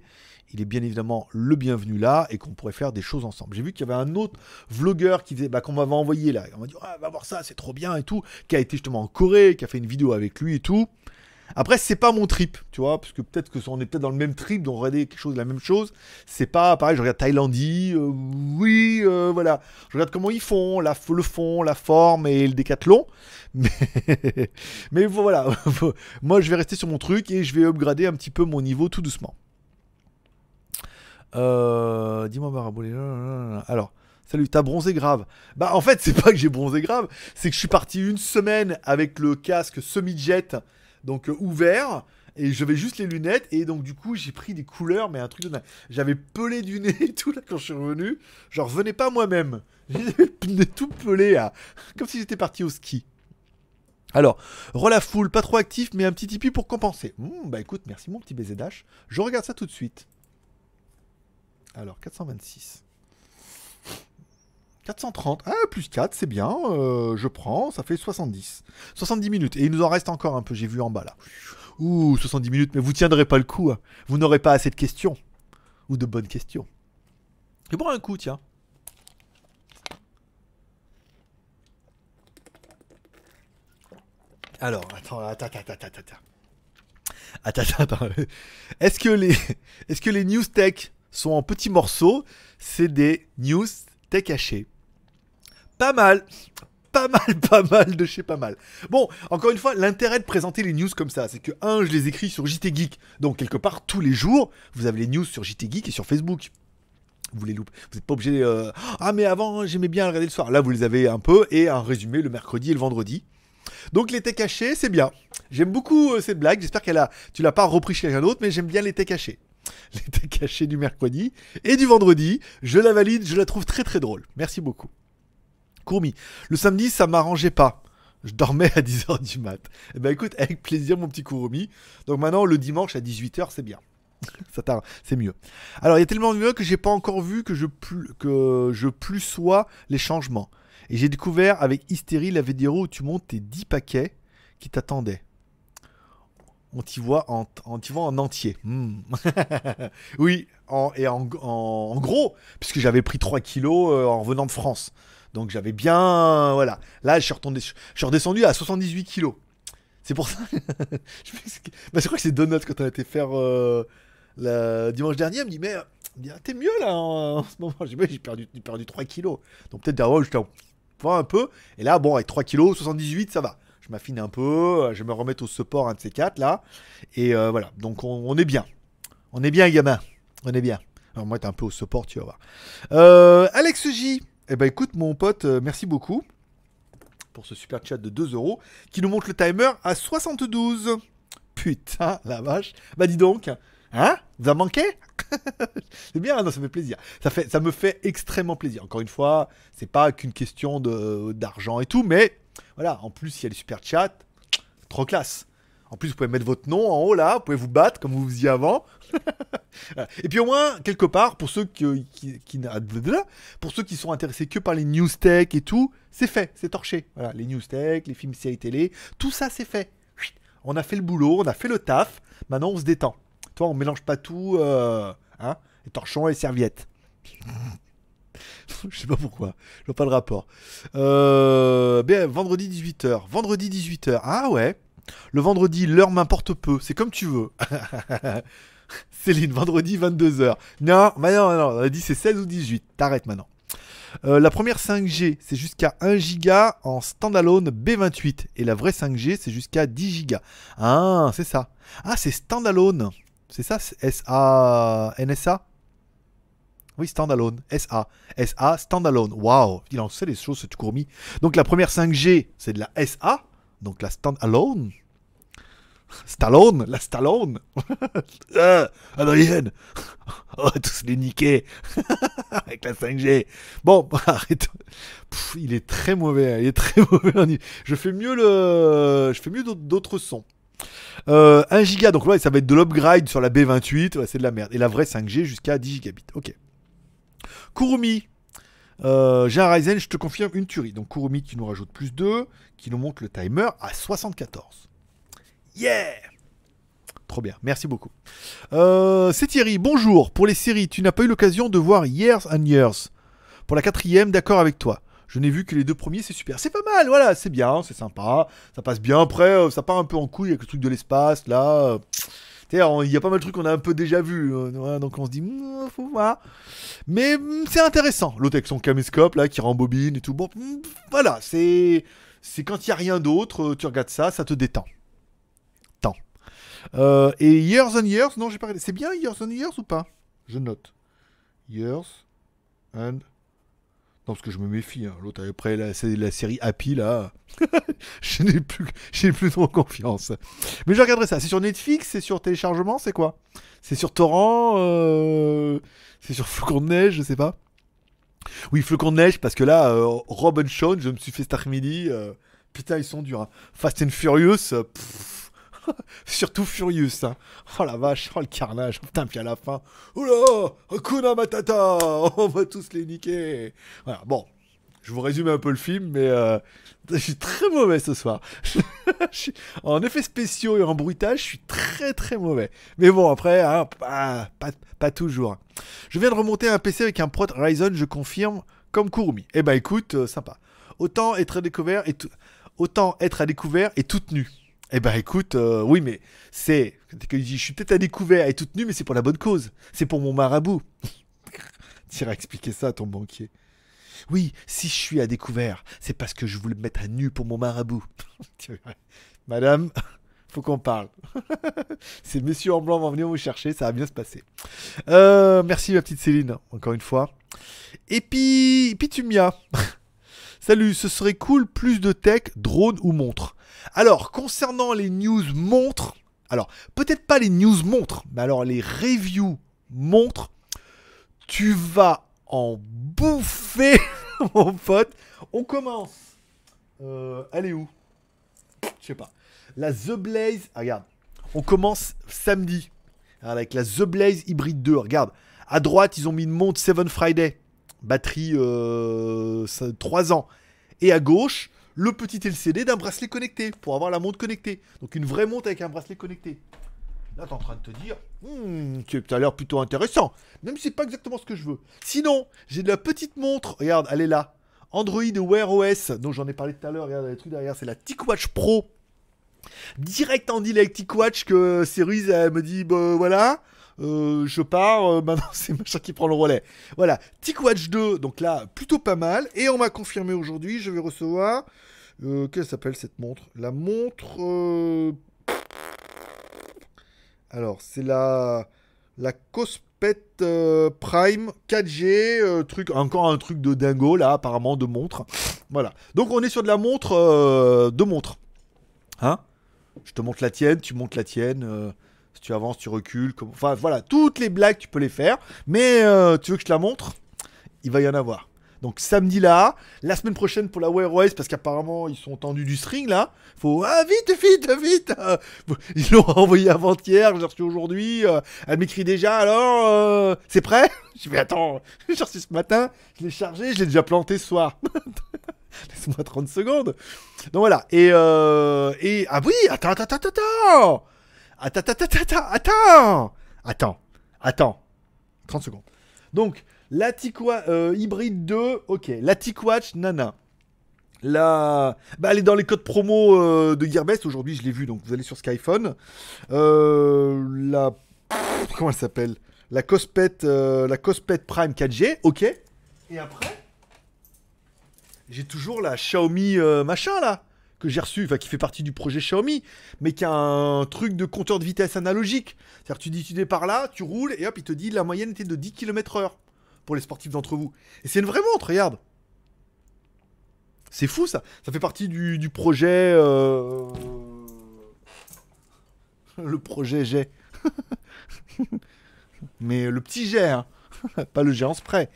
il est bien évidemment le bienvenu là et qu'on pourrait faire des choses ensemble. J'ai vu qu'il y avait un autre vlogueur qui faisait, bah, qu'on m'avait envoyé là. On m'a dit, ah, va voir ça, c'est trop bien et tout. Qui a été justement en Corée, qui a fait une vidéo avec lui et tout. Après, c'est pas mon trip, tu vois, parce que peut-être que on est peut-être dans le même trip, donc regarder quelque chose la même chose. C'est pas pareil, je regarde Thailandie, euh, oui, euh, voilà. Je regarde comment ils font, la, le fond, la forme et le décathlon. Mais, mais voilà, moi je vais rester sur mon truc et je vais upgrader un petit peu mon niveau tout doucement. Euh, dis-moi, Maraboulé. Alors, salut, t'as bronzé grave. Bah, en fait, c'est pas que j'ai bronzé grave, c'est que je suis parti une semaine avec le casque semi-jet, donc euh, ouvert. Et j'avais juste les lunettes, et donc du coup j'ai pris des couleurs, mais un truc de... J'avais pelé du nez et tout là quand je suis revenu. Je revenais pas moi-même. J'ai tout pelé, comme si j'étais parti au ski. Alors, Rolla Full, pas trop actif, mais un petit tipi pour compenser. Hmm, bah écoute, merci mon petit baiser d'âge. Je regarde ça tout de suite. Alors, 426. 430. Ah, plus 4, c'est bien. Euh, je prends, ça fait 70. 70 minutes. Et il nous en reste encore un peu, j'ai vu en bas là. Ouh, 70 minutes, mais vous tiendrez pas le coup. Hein. Vous n'aurez pas assez de questions. Ou de bonnes questions. Je boire un coup, tiens. Alors, attends, attends, attends, attends, attends. Attends, attends, attends. Est-ce que les, est-ce que les news tech sont en petits morceaux? C'est des news tech hachées. Pas mal. Pas mal, pas mal de chez pas mal. Bon, encore une fois, l'intérêt de présenter les news comme ça, c'est que, un, je les écris sur JT Geek. Donc, quelque part, tous les jours, vous avez les news sur JT Geek et sur Facebook. Vous les loupez. Vous n'êtes pas obligé. euh, Ah, mais avant, j'aimais bien regarder le soir. Là, vous les avez un peu et un résumé le mercredi et le vendredi. Donc l'été caché, c'est bien. J'aime beaucoup euh, cette blague. J'espère qu'elle a, tu l'as pas repris chez quelqu'un d'autre, mais j'aime bien l'été caché. L'été caché du mercredi et du vendredi. Je la valide, je la trouve très très drôle. Merci beaucoup. Le samedi, ça m'arrangeait pas. Je dormais à 10h du mat. Eh ben écoute, avec plaisir mon petit Kurumi. Donc maintenant, le dimanche à 18h, c'est bien. Ça c'est mieux. Alors, il y a tellement mieux que j'ai pas encore vu que je plus, que je plus sois les changements. Et j'ai découvert avec hystérie la vidéo où tu montes tes 10 paquets qui t'attendaient. On t'y voit en, on voit en entier. Hmm. oui, en, et en, gros, puisque j'avais pris 3 kilos euh, en revenant de France. Donc j'avais bien. Voilà. Là, je suis, retourné, je suis redescendu à 78 kilos. C'est pour ça. je, je crois que c'est Donut quand on a été faire euh, la... dimanche dernier. Elle me dit Mais Ah, t'es mieux là en, ce moment. J'ai perdu, perdu 3 kilos. Donc peut-être derrière, voir un peu. Et là, bon, avec 3 kilos, 78, ça va. Je m'affine un peu. euh, Je me remettre au support, un de ces quatre là. Et euh, voilà. Donc on, on est bien. On est bien, gamin. On est bien. Alors moi, t'es un peu au support, tu vas voir. Euh, Alex J. Eh ben écoute, mon pote, euh, merci beaucoup pour ce super chat de 2 euros qui nous montre le timer à 72. Putain, la vache. Bah dis donc. Hein Vous a manqué C'est bien, non, ça fait plaisir. Ça, fait, ça me fait extrêmement plaisir. Encore une fois, c'est pas qu'une question d'argent et tout, mais voilà, en plus, il y a les super chats. Trop classe. En plus, vous pouvez mettre votre nom en haut là, vous pouvez vous battre comme vous vous faisiez avant. Et puis au moins, quelque part, pour ceux qui, qui, qui n'a- pour ceux qui sont intéressés que par les news tech et tout, c'est fait, c'est torché. Voilà, les news tech, les films séries télé, tout ça c'est fait. On a fait le boulot, on a fait le taf, maintenant on se détend. Toi, on mélange pas tout, euh, hein, les torchons et les serviettes. Je sais pas pourquoi, je vois pas le rapport. Euh, ben, vendredi 18h. Vendredi 18h. Ah ouais. Le vendredi, l'heure m'importe peu. C'est comme tu veux. Céline, vendredi 22h. Non, bah non, non, on a dit c'est 16 ou 18. T'arrêtes maintenant. Euh, la première 5G, c'est jusqu'à 1 giga en standalone B28. Et la vraie 5G, c'est jusqu'à 10 gigas. Ah, c'est ça. Ah, c'est standalone. C'est ça, S-A... NSA Oui, standalone. SA. SA, standalone. Waouh, il en sait les choses, ce Courmi. Donc la première 5G, c'est de la SA. Donc la standalone. Stallone, la Stallone. ah, Adrienne. On va tous les niquer. Avec la 5G. Bon, arrête. Il est très mauvais. Il est très mauvais. Je fais mieux le. Je fais mieux d'autres- sons. Euh, 1 giga, donc là, ça va être de l'upgrade sur la B28. Ouais, c'est de la merde. Et la vraie 5G jusqu'à 10 gigabits. Ok. Kurumi. Euh, j'ai un Ryzen, je te confirme une tuerie. Donc Kurumi qui nous rajoute plus 2, qui nous montre le timer à 74. Yeah Trop bien, merci beaucoup. Euh, c'est Thierry, bonjour. Pour les séries, tu n'as pas eu l'occasion de voir Years and Years. Pour la quatrième, d'accord avec toi. Je n'ai vu que les deux premiers, c'est super. C'est pas mal, voilà, c'est bien, c'est sympa. Ça passe bien. Après, euh, ça part un peu en couille avec le truc de l'espace, là. Il y a pas mal de trucs qu'on a un peu déjà vus. euh, donc on se dit, Hmm, faut voir. Mais hmm, c'est intéressant. L'autre avec son caméscope, là, qui rembobine et tout. Bon, hmm, voilà, c'est. C'est quand il n'y a rien d'autre, euh, tu regardes ça, ça te détend. Tant. Euh, et Years and Years, non, j'ai pas regardé. C'est bien Years and Years ou pas? Je note. Years and. Non, parce que je me méfie. hein. L'autre, après, la, la série Happy, là. je n'ai plus, plus trop confiance. Mais je regarderai ça. C'est sur Netflix C'est sur téléchargement C'est quoi? C'est sur Torrent euh, C'est sur Flocon de Neige Je sais pas. Oui, Flocon de Neige, parce que là, euh, Rob and Sean, je me suis fait cet après-midi. euh, putain, ils sont durs. hein. Fast and Furious. euh, Surtout Furious. Hein. Oh la vache, oh le carnage. Putain, puis à la fin. Oula Hakuna Matata On va tous les niquer Voilà, bon. Je vous résume un peu le film, mais euh, je suis très mauvais ce soir. En effets spéciaux et en bruitage, je suis très très mauvais. Mais bon, après, hein, pas, pas, toujours. Je viens de remonter un PC avec un prot Ryzen, je confirme, comme Kurumi. Eh ben écoute, euh, sympa. Autant être découvert et tout. autant être à découvert et toute nue. Eh ben écoute, euh, oui, mais c'est. Je suis peut-être à découvert et toute nue, mais c'est pour la bonne cause. C'est pour mon marabout. tu iras expliquer ça à ton banquier. Oui, si je suis à découvert, c'est parce que je voulais me mettre à nu pour mon marabout. Madame, faut qu'on parle. c'est monsieur en blanc va venir vous chercher, ça va bien se passer. Euh, merci ma petite Céline, encore une fois. Et puis, Pitumia. Salut, ce serait cool plus de tech, drone ou montre? Alors, concernant les news montres, alors peut-être pas les news montres, mais alors les reviews montres, tu vas en bouffer, mon pote. On commence. Euh, elle est où? Je sais pas. La The Blaze, ah, regarde. On commence samedi avec la The Blaze Hybrid 2. Regarde, à droite, ils ont mis une montre 7 Friday, batterie 3 euh, ans. Et à gauche, le petit LCD d'un bracelet connecté pour avoir la montre connectée. Donc une vraie montre avec un bracelet connecté. Là, t'es en train de te dire, hmm, ça a l'air plutôt intéressant. Même si c'est pas exactement ce que je veux. Sinon, j'ai de la petite montre. Regarde, elle est là. Android Wear OS, dont j'en ai parlé tout à l'heure. Regarde, les trucs derrière, c'est la TicWatch Pro. Direct en deal avec TicWatch que Cerise, elle me dit, bah voilà. Euh, je pars, euh, maintenant c'est machin qui prend le relais. Voilà, TicWatch 2, donc là, plutôt pas mal. Et on m'a confirmé aujourd'hui, je vais recevoir. Euh, Qu'elle s'appelle cette montre? La montre. Alors, c'est la, la Cospet Prime 4G, truc, encore un truc de dingo là, apparemment, de montre. Voilà. Donc, on est sur de la montre, de montre. Hein? Je te montre la tienne, tu montes la tienne si tu avances, tu recules. Enfin voilà, toutes les blagues, tu peux les faire. Mais euh, tu veux que je te la montre? Il va y en avoir. Donc samedi là, la semaine prochaine pour la Wear OS, parce qu'apparemment ils sont tendus du string là. Faut ah vite vite vite. Ils l'ont envoyé avant-hier, j'ai reçu aujourd'hui. Euh, elle m'écrit déjà alors euh, c'est prêt? Je vais attends, j'ai reçu ce matin, je l'ai chargé, je l'ai déjà planté ce soir. Laisse-moi 30 secondes. Donc voilà et et ah oui attends attends attends attends Attends, attends, attends, attends, attends, attends, 30 secondes. Donc, la euh, Hybrid 2, ok. La TicWatch Nana. La... Bah, elle est dans les codes promo euh, de Gearbest. Aujourd'hui, je l'ai vu, donc vous allez sur Skyphone. Euh, la... Comment elle s'appelle? La Cospet, la Cospet Prime 4G, ok. Et après, j'ai toujours la Xiaomi machin, là que j'ai reçu, enfin qui fait partie du projet Xiaomi, mais qui a un truc de compteur de vitesse analogique. C'est-à-dire tu dis tu par là, tu roules, et hop, il te dit la moyenne était de 10 km heure pour les sportifs d'entre vous. Et c'est une vraie montre, regarde. C'est fou ça. Ça fait partie du, projet... Euh, le projet G. mais le petit G, hein. pas le géant spray.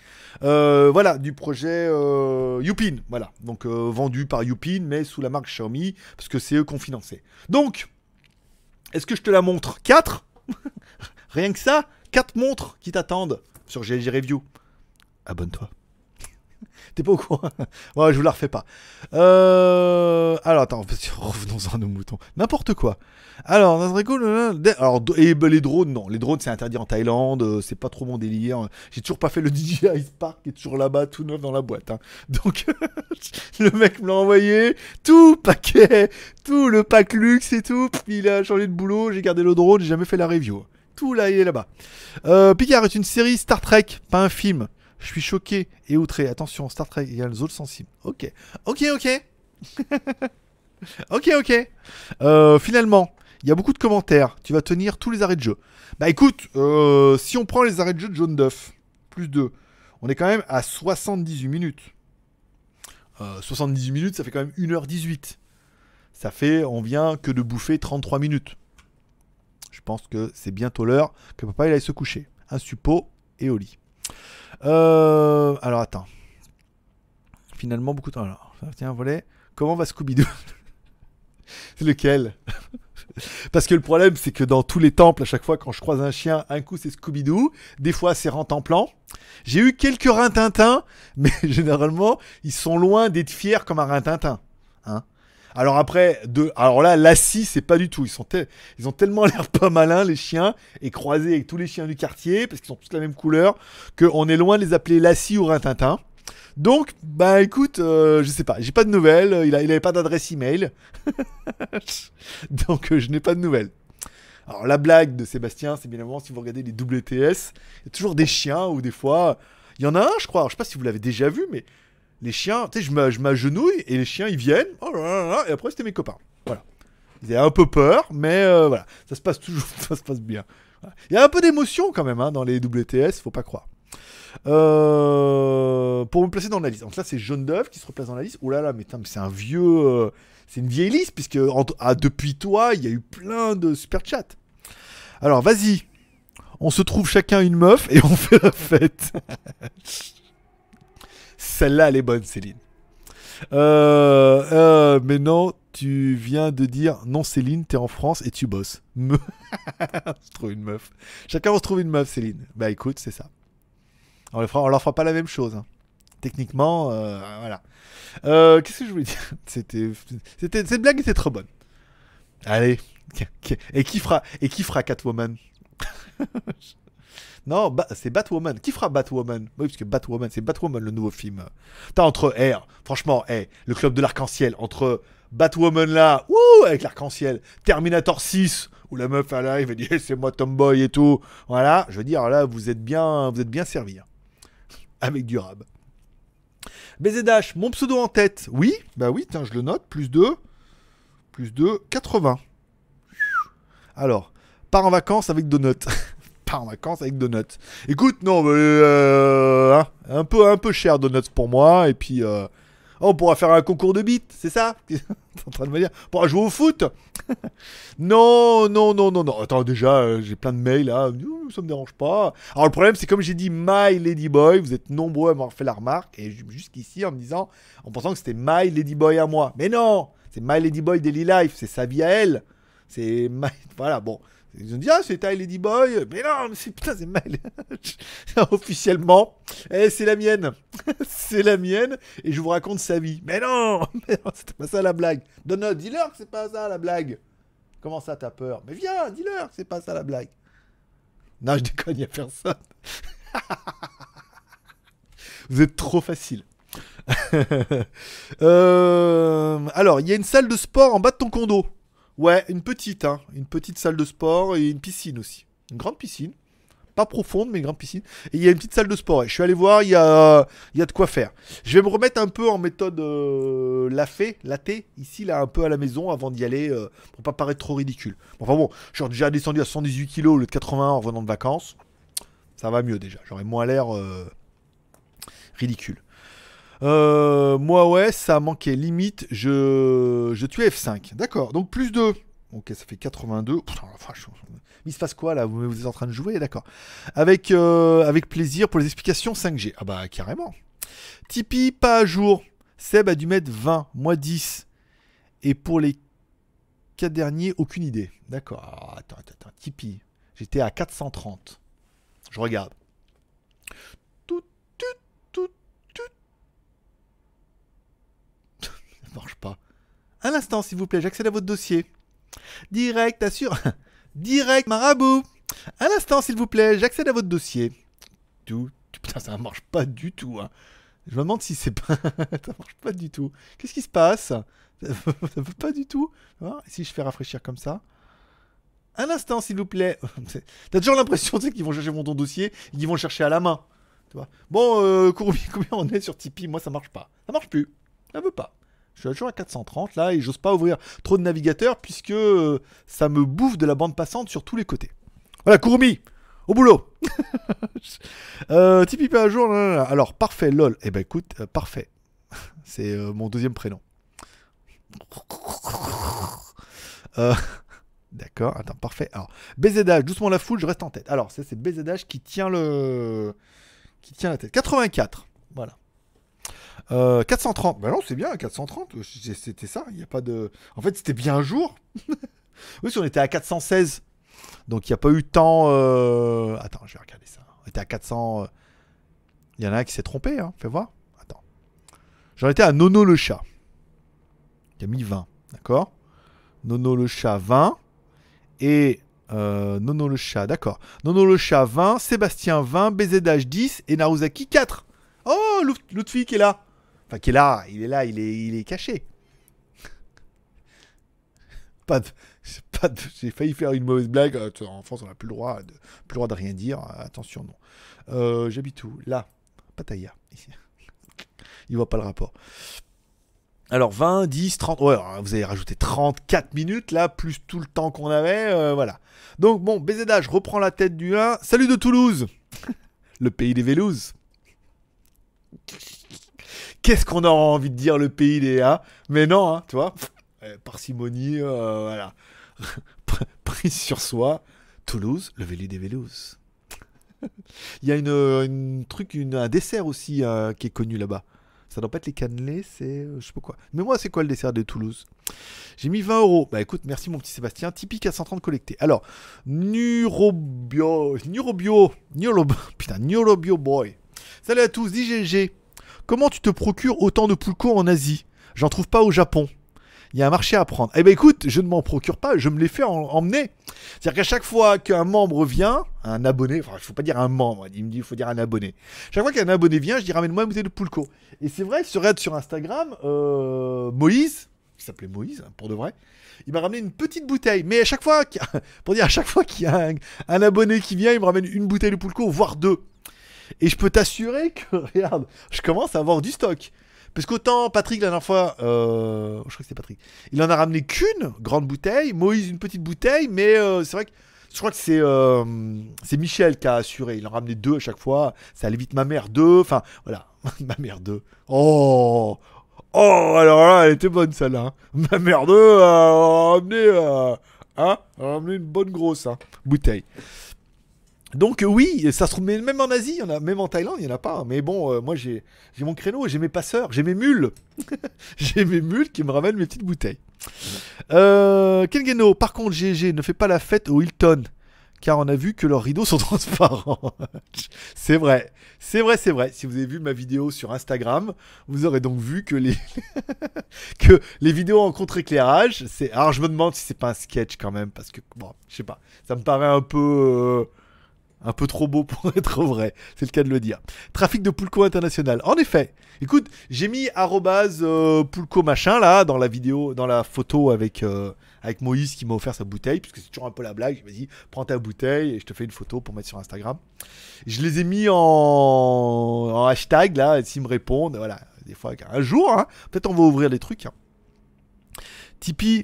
Euh, voilà, du projet euh, voilà. Donc euh, vendu par Youpin, mais sous la marque Xiaomi, parce que c'est eux qui ont financé. Donc, est-ce que je te la montre? 4 Rien que ça? 4 montres qui t'attendent sur GLG Review. Abonne-toi. T'es pas au courant Ouais, je vous la refais pas. Euh... Alors, attends, revenons à nos moutons. N'importe quoi. Alors, ça serait cool. Alors, et ben, les drones, non. Les drones, c'est interdit en Thaïlande. Euh, c'est pas trop mon délire. J'ai toujours pas fait le DJI Spark qui est toujours là-bas, tout neuf dans la boîte. Hein. Donc, le mec me l'a envoyé. Tout paquet, tout le pack luxe et tout. Il a changé de boulot. J'ai gardé le drone. J'ai jamais fait la review. Tout là, il est là-bas. Euh, Picard est une série Star Trek, pas un film. Je suis choqué et outré. Attention, Star Trek égale zone sensible. Ok. Ok, ok. ok, ok. Euh, finalement, il y a beaucoup de commentaires. Tu vas tenir tous les arrêts de jeu. Bah écoute, euh, si on prend les arrêts de jeu de Jaune d'œuf, plus 2, on est quand même à 78 minutes. 78 euh, minutes, ça fait quand même 1h18. Ça fait, on vient que de bouffer 33 minutes. Je pense que c'est bientôt l'heure que papa il aille se coucher. Un suppôt et au lit. Euh, alors attends. Finalement, beaucoup de temps. Alors, tiens, volet. Comment va Scooby-Doo Lequel Parce que le problème, c'est que dans tous les temples, à chaque fois, quand je croise un chien, un coup c'est Scooby-Doo, des fois c'est Rentemplant. J'ai eu quelques Rintintin, mais généralement, ils sont loin d'être fiers comme un Rintintin. Alors après, de, alors là, Lassie, c'est pas du tout. Ils, ils ont tellement l'air pas malins, les chiens, et croisés avec tous les chiens du quartier, parce qu'ils sont tous la même couleur, qu'on est loin de les appeler Lassie ou Rintintin. Donc, bah écoute, euh, je sais pas, j'ai pas de nouvelles, il, a, avait pas d'adresse email. Donc euh, je n'ai pas de nouvelles. Alors la blague de Sébastien, c'est bien évidemment si vous regardez les WTS, il y a toujours des chiens ou des fois, il y en a un, je crois, je sais pas si vous l'avez déjà vu, mais les chiens, tu sais, je m'agenouille et les chiens ils viennent, oh là là là, et après c'était mes copains. Voilà. Ils avaient un peu peur, mais euh, voilà, ça se passe toujours, ça se passe bien. Il y a un peu d'émotion quand même hein, dans les WTS, faut pas croire. Euh, pour me placer dans la liste. Donc là, c'est Jaune d'œuf qui se replace dans la liste. Oh là là, mais, c'est un vieux. euh, c'est une vieille liste, puisque ah, depuis toi, il y a eu plein de super chats. Alors, vas-y. On se trouve chacun une meuf et on fait la fête. Celle-là, elle est bonne, Céline. Euh, euh, mais non, tu viens de dire non, Céline, t'es en France et tu bosses. on se trouve une meuf. Chacun on se trouve une meuf, Céline. Bah écoute, c'est ça. On leur fera, leur fera pas la même chose. hein. Techniquement, euh, voilà. Euh, Qu'est-ce que je voulais dire? C'était, c'était, cette blague était trop bonne. Allez. Et qui fera, et qui fera Catwoman? Non, c'est Batwoman. Qui fera Batwoman? Oui, parce que Batwoman, c'est Batwoman le nouveau film. T'as entre, eh, franchement, le club de l'arc-en-ciel, entre Batwoman là, wouh, avec l'arc-en-ciel, Terminator 6, où la meuf elle arrive et dit, c'est moi Tomboy et tout. Voilà, je veux dire, là, vous êtes bien, vous êtes bien servi. hein. Avec du rab. BZH, mon pseudo en tête. Oui, bah oui, tiens, je le note. Plus 2. Plus 2, 80. Alors, part en vacances avec Donut. en vacances avec Donut. Écoute, non, euh, hein, un, peu, un peu cher Donut pour moi. Et puis, euh, oh, on pourra faire un concours de beats, c'est ça? T'es en train de me dire On pourra jouer au foot? Non, non, non, non, non. Attends, déjà, euh, j'ai plein de mails là. Ça me dérange pas. Alors, le problème, c'est comme j'ai dit My Ladyboy, vous êtes nombreux à m'avoir fait la remarque. Et jusqu'ici, en me disant, en pensant que c'était My Ladyboy à moi. Mais non C'est My Ladyboy Daily Life. C'est sa vie à elle. C'est My. Voilà, bon. Ils ont dit, ah, c'est ta Ladyboy. Mais non, mais c'est putain, c'est My. Officiellement, eh, c'est la mienne. c'est la mienne. Et je vous raconte sa vie. Mais non, mais non, c'était pas ça la blague. Donut, dis-leur que c'est pas ça la blague. Comment ça, t'as peur? Mais viens, dis-leur que c'est pas ça la blague. Non, je déconne, y a personne. Vous êtes trop facile. Euh, alors, il y a une salle de sport en bas de ton condo. Ouais, une petite, hein. Une petite salle de sport et une piscine aussi. Une grande piscine. Pas profonde, mais une grande piscine. Et il y a une petite salle de sport. Et je suis allé voir, il y a, il y a de quoi faire. Je vais me remettre un peu en méthode euh, lafé, laté, ici, là, un peu à la maison, avant d'y aller, euh, pour pas paraître trop ridicule. Enfin bon, je suis déjà descendu à 118 kg au lieu de 80 en revenant de vacances. Ça va mieux déjà. J'aurais moins l'air euh, ridicule. Euh, moi, ouais, ça a manqué. Limite, je, je tue F5. D'accord, donc plus 2. Ok, ça fait 82. Putain, il se passe quoi là? Vous, êtes en train de jouer D'accord. Avec, euh, avec plaisir pour les explications 5G. Ah bah, carrément. Tipeee, pas à jour. Seb a dû mettre 20, moi 10. Et pour les 4 derniers, aucune idée. D'accord. Alors, Attends, attends, attends. Tipeee. J'étais à 430. Je regarde. Tout, tout, tout, tout. Ça marche pas. Un instant, s'il vous plaît, j'accède à votre dossier. Direct, assure. Direct, marabout. Un instant, s'il vous plaît, j'accède à votre dossier. Tout. Putain, ça marche pas du tout. hein. Je me demande si c'est pas. ça marche pas du tout. Qu'est-ce qui se passe? Ça veut pas du tout. Si je fais rafraîchir comme ça? Un instant, s'il vous plaît. T'as toujours l'impression tu sais, qu'ils vont chercher mon ton dossier et qu'ils vont le chercher à la main. Tu vois? Bon, euh, combien on est sur Tipeee? Moi, ça marche pas. Ça marche plus. Ça veut pas. Je suis toujours à 430 là et j'ose pas ouvrir trop de navigateurs puisque euh, ça me bouffe de la bande passante sur tous les côtés. Voilà, Kurumi, au boulot. euh, Tipeee pas à jour. nan. Alors, parfait, lol. Eh ben écoute, euh, parfait. C'est euh, mon deuxième prénom. Euh, D'accord, attends, parfait. Alors, BZH, doucement la foule, je reste en tête. Alors, ça, c'est BZH qui tient le. qui tient la tête. 84, voilà. Euh, 430, bah non, c'est bien, 430, c'est- c'était ça, il n'y a pas de. En fait, c'était bien un jour. oui, si on était à 416, donc il n'y a pas eu tant. euh, Attends, je vais regarder ça. On était à 400. euh, Il y en a un qui s'est trompé, hein, fais voir. Attends. J'en étais à Nono le chat. Il a mis 20, d'accord Nono le chat 20. Et euh, Nono le chat, d'accord. Nono le chat 20, Sébastien 20, BZH 10 et Naruzaki 4. Oh, Oh, Lutfi qui est là. Enfin, qui est là, il est là, il est, caché. pas j'ai failli faire une mauvaise blague. Euh, en France, on n'a plus le droit de, plus le droit de rien dire. Attention, non. Euh, j'habite où? Là, Pattaya. il voit pas le rapport. Alors 20, 10, 30, ouais, vous avez rajouté 34 minutes là, plus tout le temps qu'on avait, euh, voilà. Donc bon, BZH reprend la tête du 1. Salut de Toulouse Le pays des Vélouses. Qu'est-ce qu'on aura envie de dire le pays des A? Mais non, hein, tu vois, euh, parcimonie, euh, voilà. Prise sur soi. Toulouse, le vélo des Vélouses. Il y a une, truc, un dessert aussi qui est connu là-bas. Ça doit pas être les cannelés, c'est euh, je sais pas quoi. Mais moi, c'est quoi le dessert de Toulouse? J'ai mis 20 euros. Bah écoute, merci mon petit Sébastien. Typique à 130 collecté. Alors, Neurobio, Neurobio, Neurobio, putain, Neurobio Boy. Salut à tous, DGG. Comment tu te procures autant de pulco en Asie? J'en trouve pas au Japon il y a un marché à prendre. Eh ben écoute, je ne m'en procure pas, je me les fais emmener. C'est-à-dire qu'à chaque fois qu'un membre vient, un abonné, enfin il faut pas dire un membre, il me dit il faut dire un abonné. Chaque fois qu'un abonné vient, je dis ramène-moi une bouteille de Poulco. Et c'est vrai, sur sur Instagram, euh, Moïse, qui s'appelait Moïse hein, pour de vrai, il m'a ramené une petite bouteille. Mais à chaque fois, pour dire à chaque fois qu'il y a un, abonné qui vient, il me ramène une bouteille de Poulco, voire deux. Et je peux t'assurer que, regarde, je commence à avoir du stock. Parce qu'autant Patrick, la dernière fois, euh, je crois que c'était Patrick, il en a ramené qu'une grande bouteille, Moïse une petite bouteille, mais euh, c'est vrai que je crois que c'est euh, c'est Michel qui a assuré. Il en a ramené deux à chaque fois. Ça allait vite. Ma mère deux. Enfin, voilà. ma mère deux. Oh Oh, alors là, elle était bonne celle-là. Hein. Ma mère deux a ramené, hein, a ramené une bonne grosse hein, bouteille. Donc oui, ça se trouve même en Asie, même en Thaïlande, il n'y en a pas. Mais bon, euh, moi j'ai mon créneau, j'ai mes passeurs, j'ai mes mules. j'ai mes mules qui me ramènent mes petites bouteilles. Euh, Kengeno, par contre, GG ne fait pas la fête au Hilton, car on a vu que leurs rideaux sont transparents. c'est vrai, c'est vrai, c'est vrai. Si vous avez vu ma vidéo sur Instagram, vous aurez donc vu que les, que les vidéos en contre-éclairage, c'est... Alors je me demande si c'est pas un sketch quand même, parce que, bon, je sais pas, ça me paraît un peu... Euh, un peu trop beau pour être vrai, c'est le cas de le dire. Trafic de Pulco international. En effet, écoute, j'ai mis arrobase euh, Pulco machin là dans la vidéo, dans la photo avec, euh, avec Moïse qui m'a offert sa bouteille, puisque c'est toujours un peu la blague. Je me dit, prends ta bouteille et je te fais une photo pour mettre sur Instagram. Je les ai mis en, hashtag là, s'ils me répondent, voilà, des fois un jour, hein, peut-être on va ouvrir des trucs. Hein. Tipeee,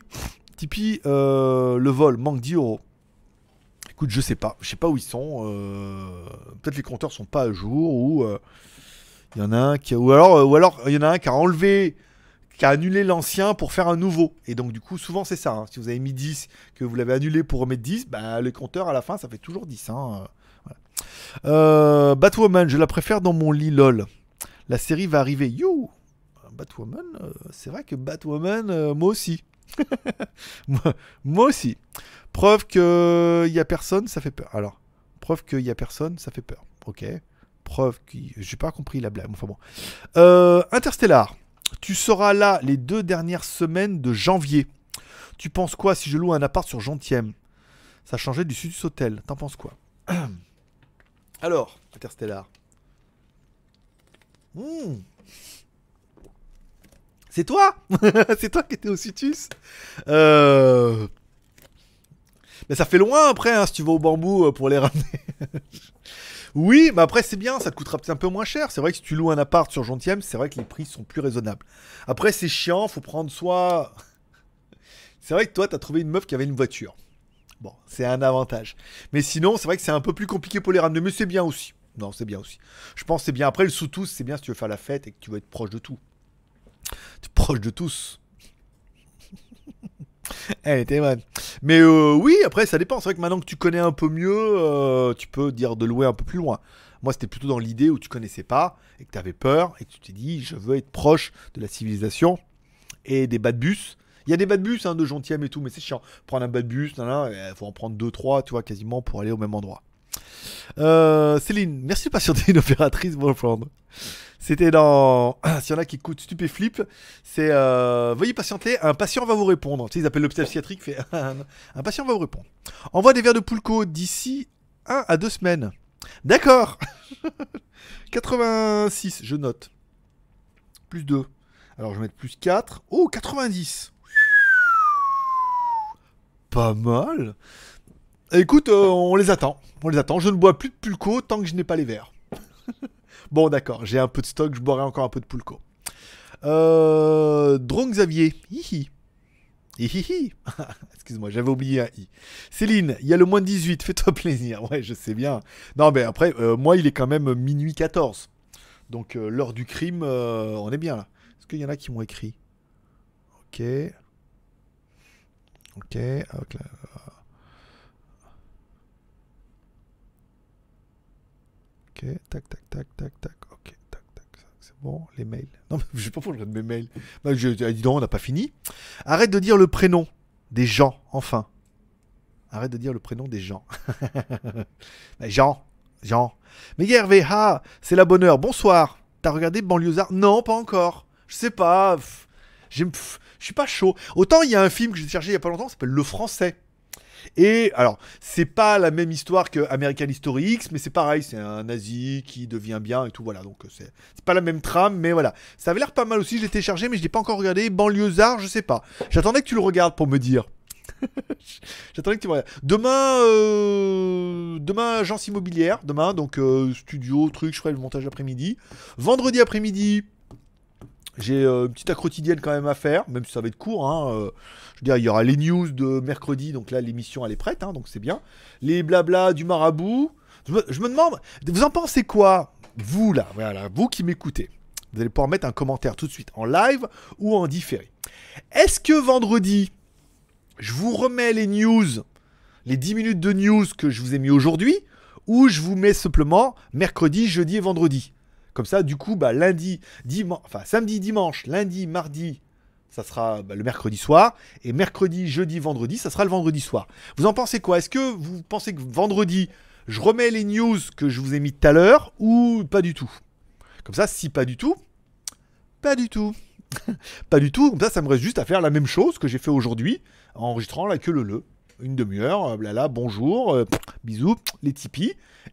Tipeee euh, le vol, manque 10 euros. Écoute, je sais pas. Je sais pas où ils sont. Euh, peut-être les compteurs sont pas à jour ou il euh, y en a un qui euh, alors il y en a un qui a enlevé qui a annulé l'ancien pour faire un nouveau. Et donc du coup, souvent c'est ça. Hein. Si vous avez mis 10, que vous l'avez annulé pour remettre 10, bah, le compteur à la fin, ça fait toujours 10. Hein. Batwoman, je la préfère dans mon lit LOL. La série va arriver. You Batwoman, c'est vrai que Batwoman, moi aussi. moi, aussi. Preuve qu'il y a personne, ça fait peur. Alors, preuve qu'il y a personne, ça fait peur. Ok. Preuve que j'ai pas compris la blague. Enfin bon. Euh, Interstellar. Tu seras là les deux dernières semaines de janvier. Tu penses quoi si je loue un appart sur Gentième? Ça changeait du Sud Hotel. T'en penses quoi? Alors, Interstellar. Hmm. C'est toi? C'est toi qui étais au Citus? Euh... Mais ça fait loin après, hein, si tu vas au bambou euh, pour les ramener. oui, mais après c'est bien, ça te coûtera peut-être un peu moins cher. C'est vrai que si tu loues un appart sur Gentième, c'est vrai que les prix sont plus raisonnables. Après c'est chiant, faut prendre soit... C'est vrai que toi, t'as trouvé une meuf qui avait une voiture. Bon, c'est un avantage. Mais sinon, c'est vrai que c'est un peu plus compliqué pour les ramener, mais c'est bien aussi. Non, c'est bien aussi. Je pense que c'est bien. Après, le sous-tous, c'est bien si tu veux faire la fête et que tu veux être proche de tout. Tu es proche de tous. Elle était bonne. Mais euh, oui, après, ça dépend. C'est vrai que maintenant que tu connais un peu mieux, euh, tu peux dire de louer un peu plus loin. Moi, c'était plutôt dans l'idée où tu connaissais pas et que tu avais peur et que tu t'es dit, je veux être proche de la civilisation et des bas de bus. Il y a des bas de bus hein, de Gentième et tout, mais c'est chiant. Prendre un bas de bus, il faut en prendre deux, trois, tu vois, quasiment pour aller au même endroit. Euh, Céline, merci de patienter une opératrice pour prendre. C'était dans. S'il y en a qui écoutent Stupéflip, c'est. Euh... Veuillez patienter, un patient va vous répondre. Tu sais, ils appellent l'hôpital psychiatrique, fait. un patient va vous répondre. Envoie des verres de Poulco d'ici 1 à 2 semaines. D'accord 86, je note. Plus 2. Alors je vais mettre plus 4. Oh, 90. Pas mal. Écoute, euh, on les attend. On les attend. Je ne bois plus de pulco tant que je n'ai pas les verres. bon, d'accord. J'ai un peu de stock. Je boirai encore un peu de pulco. Euh, Drone Xavier. Hihi. Hihihi. Excuse-moi, j'avais oublié un i. Céline, il y a le moins de 18. Fais-toi plaisir. Ouais, je sais bien. Non, mais après, euh, moi, il est quand même minuit 14. Donc, euh, l'heure du crime, euh, on est bien là. Est-ce qu'il y en a qui m'ont écrit? Ok. Ok. Tac, tac, tac, tac, tac. Ok, tac, tac. C'est bon, les mails. Non, mais je sais pas pourquoi je mes mails. Bah, je, ah, dis donc, on n'a pas fini. Arrête de dire le prénom des gens, enfin. Arrête de dire le prénom des gens. Bah, Jean, Jean. Mais Hervé, ah, c'est la bonne heure. Bonsoir. T'as regardé Banlieusard? Non, pas encore. Je sais pas. Je suis pas chaud. Autant il y a un film que j'ai cherché il y a pas longtemps, ça s'appelle Le Français. Et alors, c'est pas la même histoire que American History X, mais c'est pareil, c'est un nazi qui devient bien et tout, voilà. Donc, euh, c'est pas la même trame, mais voilà. Ça avait l'air pas mal aussi, je l'ai téléchargé, mais je l'ai pas encore regardé. Banlieusard, je sais pas. J'attendais que tu le regardes pour me dire. J'attendais que tu me regardes. Demain, euh, demain, agence immobilière. Demain, donc euh, studio, truc, je ferai le montage l'après-midi. Vendredi après-midi, j'ai euh, une petite quotidienne quand même à faire, même si ça va être court. hein, euh, je veux dire, il y aura les news de mercredi, donc là l'émission elle est prête, hein, donc c'est bien. Les blabla du marabout. Je me, je me demande, vous en pensez quoi Vous là, voilà, vous qui m'écoutez? Vous allez pouvoir mettre un commentaire tout de suite en live ou en différé. Est-ce que vendredi, je vous remets les news, les 10 minutes de news que je vous ai mis aujourd'hui, ou je vous mets simplement mercredi, jeudi et vendredi? Comme ça, du coup, bah, lundi, enfin samedi, dimanche, lundi, mardi, ça sera bah, le mercredi soir. Et mercredi, jeudi, vendredi, ça sera le vendredi soir. Vous en pensez quoi? Est-ce que vous pensez que vendredi, je remets les news que je vous ai mis tout à l'heure ou pas du tout? Comme ça, si pas du tout, pas du tout. pas du tout. Comme ça, ça me reste juste à faire la même chose que j'ai fait aujourd'hui, en enregistrant la queue le le. Une demi-heure, euh, blala, bonjour, euh, bisous, les.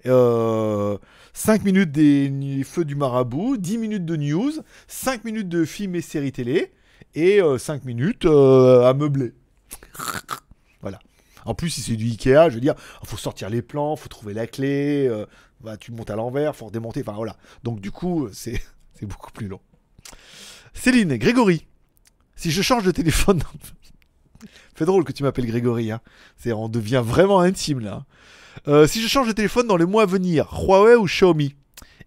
Euh, 5 minutes des feux du marabout, 10 minutes de news, 5 minutes de films et séries télé, et 5 minutes euh, à meubler. voilà. En plus, si c'est du Ikea, je veux dire, faut sortir les plans, faut trouver la clé, euh, bah, tu montes à l'envers, faut redémonter, enfin voilà. Donc du coup, c'est beaucoup plus long. Céline, Grégory, si je change de téléphone... Fait drôle que tu m'appelles Grégory, hein. C'est, on devient vraiment intime là. Euh, si je change de téléphone dans les mois à venir, Huawei ou Xiaomi?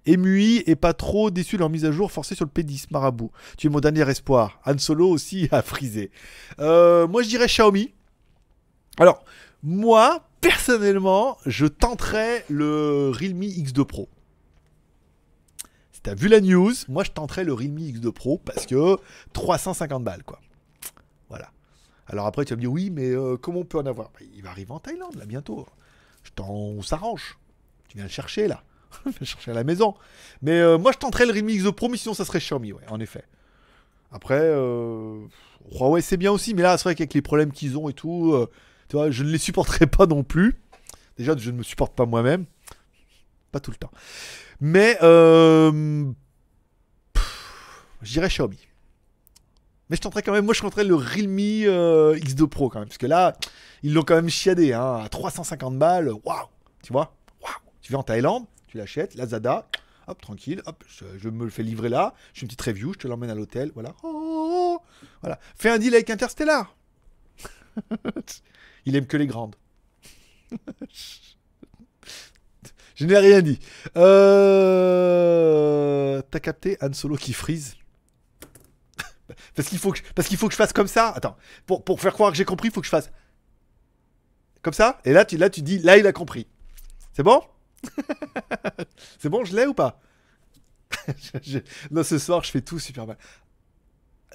MUI est pas trop déçu de leur mise à jour forcée sur le P10 Marabout. Tu es mon dernier espoir. Han Solo aussi a frisé. Euh, moi je dirais Xiaomi. Alors, moi, personnellement, je tenterais le Realme X2 Pro. Si t'as vu la news, moi je tenterais le Realme X2 Pro parce que 350 balles quoi. Alors après tu vas me dire oui mais euh, comment on peut en avoir? Bah, Il va arriver en Thaïlande là bientôt. Je t'en... On s'arrange. Tu viens le chercher là. Viens le chercher à la maison. Mais euh, moi je tenterais le Realme X2 Pro mais sinon ça serait Xiaomi ouais en effet. Après euh, Huawei c'est bien aussi mais là c'est vrai qu'avec les problèmes qu'ils ont et tout, euh, tu vois je ne les supporterai pas non plus. Déjà je ne me supporte pas moi-même. Pas tout le temps. Mais je dirais Xiaomi. Mais je tenterais quand même, moi je tenterais le Realme euh, X2 Pro quand même, parce que là, ils l'ont quand même chiadé, hein, à 350 balles, waouh, tu vois, waouh. Tu vas en Thaïlande, tu l'achètes, Lazada, hop, tranquille, hop, je, je me le fais livrer là, je fais une petite review, je te l'emmène à l'hôtel, voilà. Oh, voilà. Fais un deal avec Interstellar. Il aime que les grandes. Je n'ai rien dit. Euh... T'as capté Han Solo qui freeze parce qu'il faut que parce qu'il faut que je fasse comme ça. Attends, pour, pour faire croire que j'ai compris, il faut que je fasse comme ça. Et là tu là tu dis là il a compris. C'est bon? C'est bon, je l'ai ou pas? Je- Non, ce soir je fais tout super mal.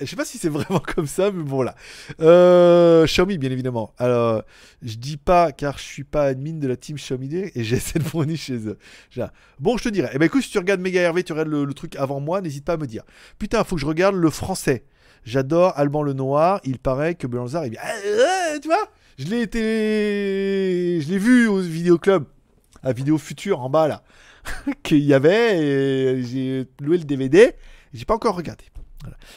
Je sais pas si c'est vraiment comme ça, mais bon là. Euh, Xiaomi, bien évidemment. Alors, je dis pas car je suis pas admin de la team Xiaomi et j'essaie de fournir chez eux. Bon, je te dirais. Eh ben écoute, si tu regardes Mega Hervé, tu regardes le, le truc avant moi, n'hésite pas à me dire. Putain, faut que je regarde le français. J'adore Alban le Noir. Il paraît que Belanzar est bien. Ah, ah, tu vois Je l'ai été. Je l'ai vu au vidéoclub. à Vidéo Future en bas là, qu'il y avait, j'ai loué le DVD, j'ai pas encore regardé.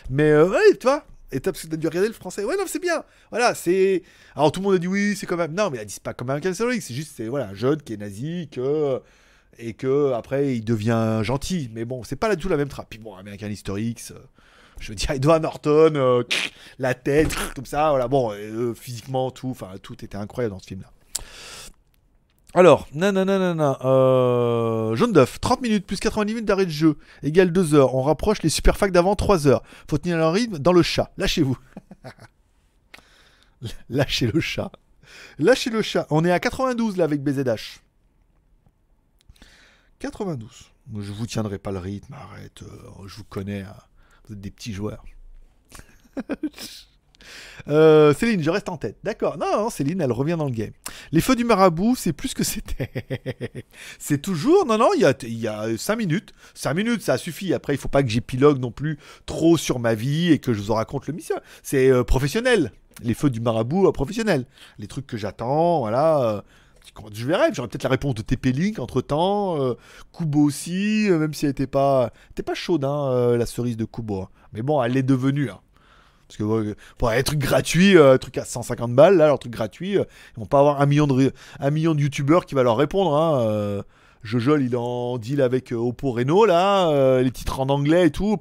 Mais euh, ouais, tu vois, et t'as parce que t'as dû regarder le français. Ouais, non, c'est bien. Voilà, c'est. Alors tout le monde a dit oui, c'est quand même. Non, mais elle dit c'est pas comme un Story, c'est juste, c'est voilà, un jeune qui est nazi. Et que après il devient gentil. Mais bon, c'est pas du tout la même trappe. Puis bon, American Historics. Je veux dire, Edward Norton, euh, la tête, comme ça, voilà. Bon, euh, physiquement, tout, enfin, tout était incroyable dans ce film-là. Alors, nanana, euh, jaune d'œuf, 30 minutes plus 90 minutes d'arrêt de jeu, égale 2 heures. On rapproche les super facts d'avant 3 heures. Faut tenir le rythme dans le chat. Lâchez-vous. Lâchez le chat. Lâchez le chat. On est à 92 là avec BZH. 92. Je vous tiendrai pas le rythme, arrête. Je vous connais. Hein. Vous êtes des petits joueurs. Euh, Céline, je reste en tête. D'accord. Non, non, Céline, elle revient dans le game. Les feux du marabout, c'est plus que c'était. c'est toujours. Non, non, il y a, il y a 5 minutes. 5 minutes, ça suffit. Après, il faut pas que j'épilogue non plus trop sur ma vie et que je vous raconte le mission. C'est euh, professionnel. Les feux du marabout, euh, professionnel. Les trucs que j'attends, voilà. Je verrai, j'aurai peut-être la réponse de TP-Link entre temps. Kubo aussi, même si elle n'était pas, pas chaude, hein, la cerise de Kubo. Hein. Mais bon, elle est devenue. Hein. Parce que pour un truc gratuit, euh, un truc à 150 balles, là, leur truc gratuit, euh, ils vont pas avoir un million de, un million de youtubeurs qui va leur répondre. Hein, euh. Jojol, il en deal avec Oppo Reno, là, les titres en anglais et tout.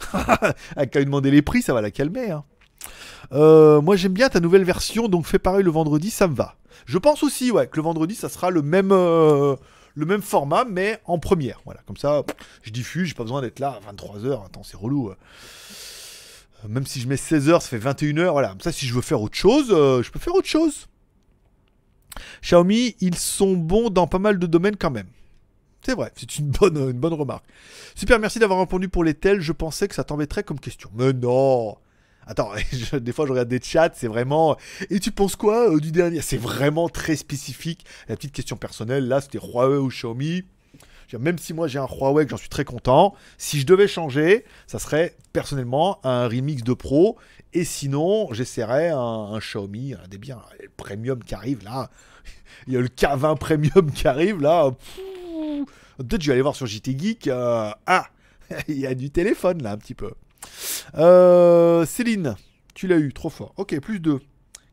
Qu'à lui demander les prix, ça va la calmer. Hein. Moi, j'aime bien ta nouvelle version, donc fais pareil le vendredi, ça me va. Je pense aussi, ouais, que le vendredi, ça sera le même, le même format, mais en première. Voilà, comme ça, je diffuse, j'ai pas besoin d'être là à 23h. Attends, c'est relou. Euh, même si je mets 16 heures, ça fait 21 heures. Voilà. Ça, si je veux faire autre chose, euh, je peux faire autre chose. Xiaomi, ils sont bons dans pas mal de domaines quand même. C'est vrai, c'est une bonne, une bonne remarque. Super, merci d'avoir répondu pour les tels. Je pensais que ça t'embêterait comme question. Mais non Attends, des fois je regarde des chats, c'est vraiment. Et tu penses quoi euh, du dernier? C'est vraiment très spécifique. La petite question personnelle, là, c'était Huawei ou Xiaomi. Même si moi j'ai un Huawei que j'en suis très content, si je devais changer, ça serait personnellement un remix de Pro. Et sinon, j'essaierais un, Xiaomi, un des biens, le Premium qui arrive là. Il y a le K20 Premium qui arrive là. Peut-être je vais aller voir sur JT Geek. Euh, ah, il y a du téléphone là un petit peu. Euh, Céline, tu l'as eu, trop fort. Ok, plus 2.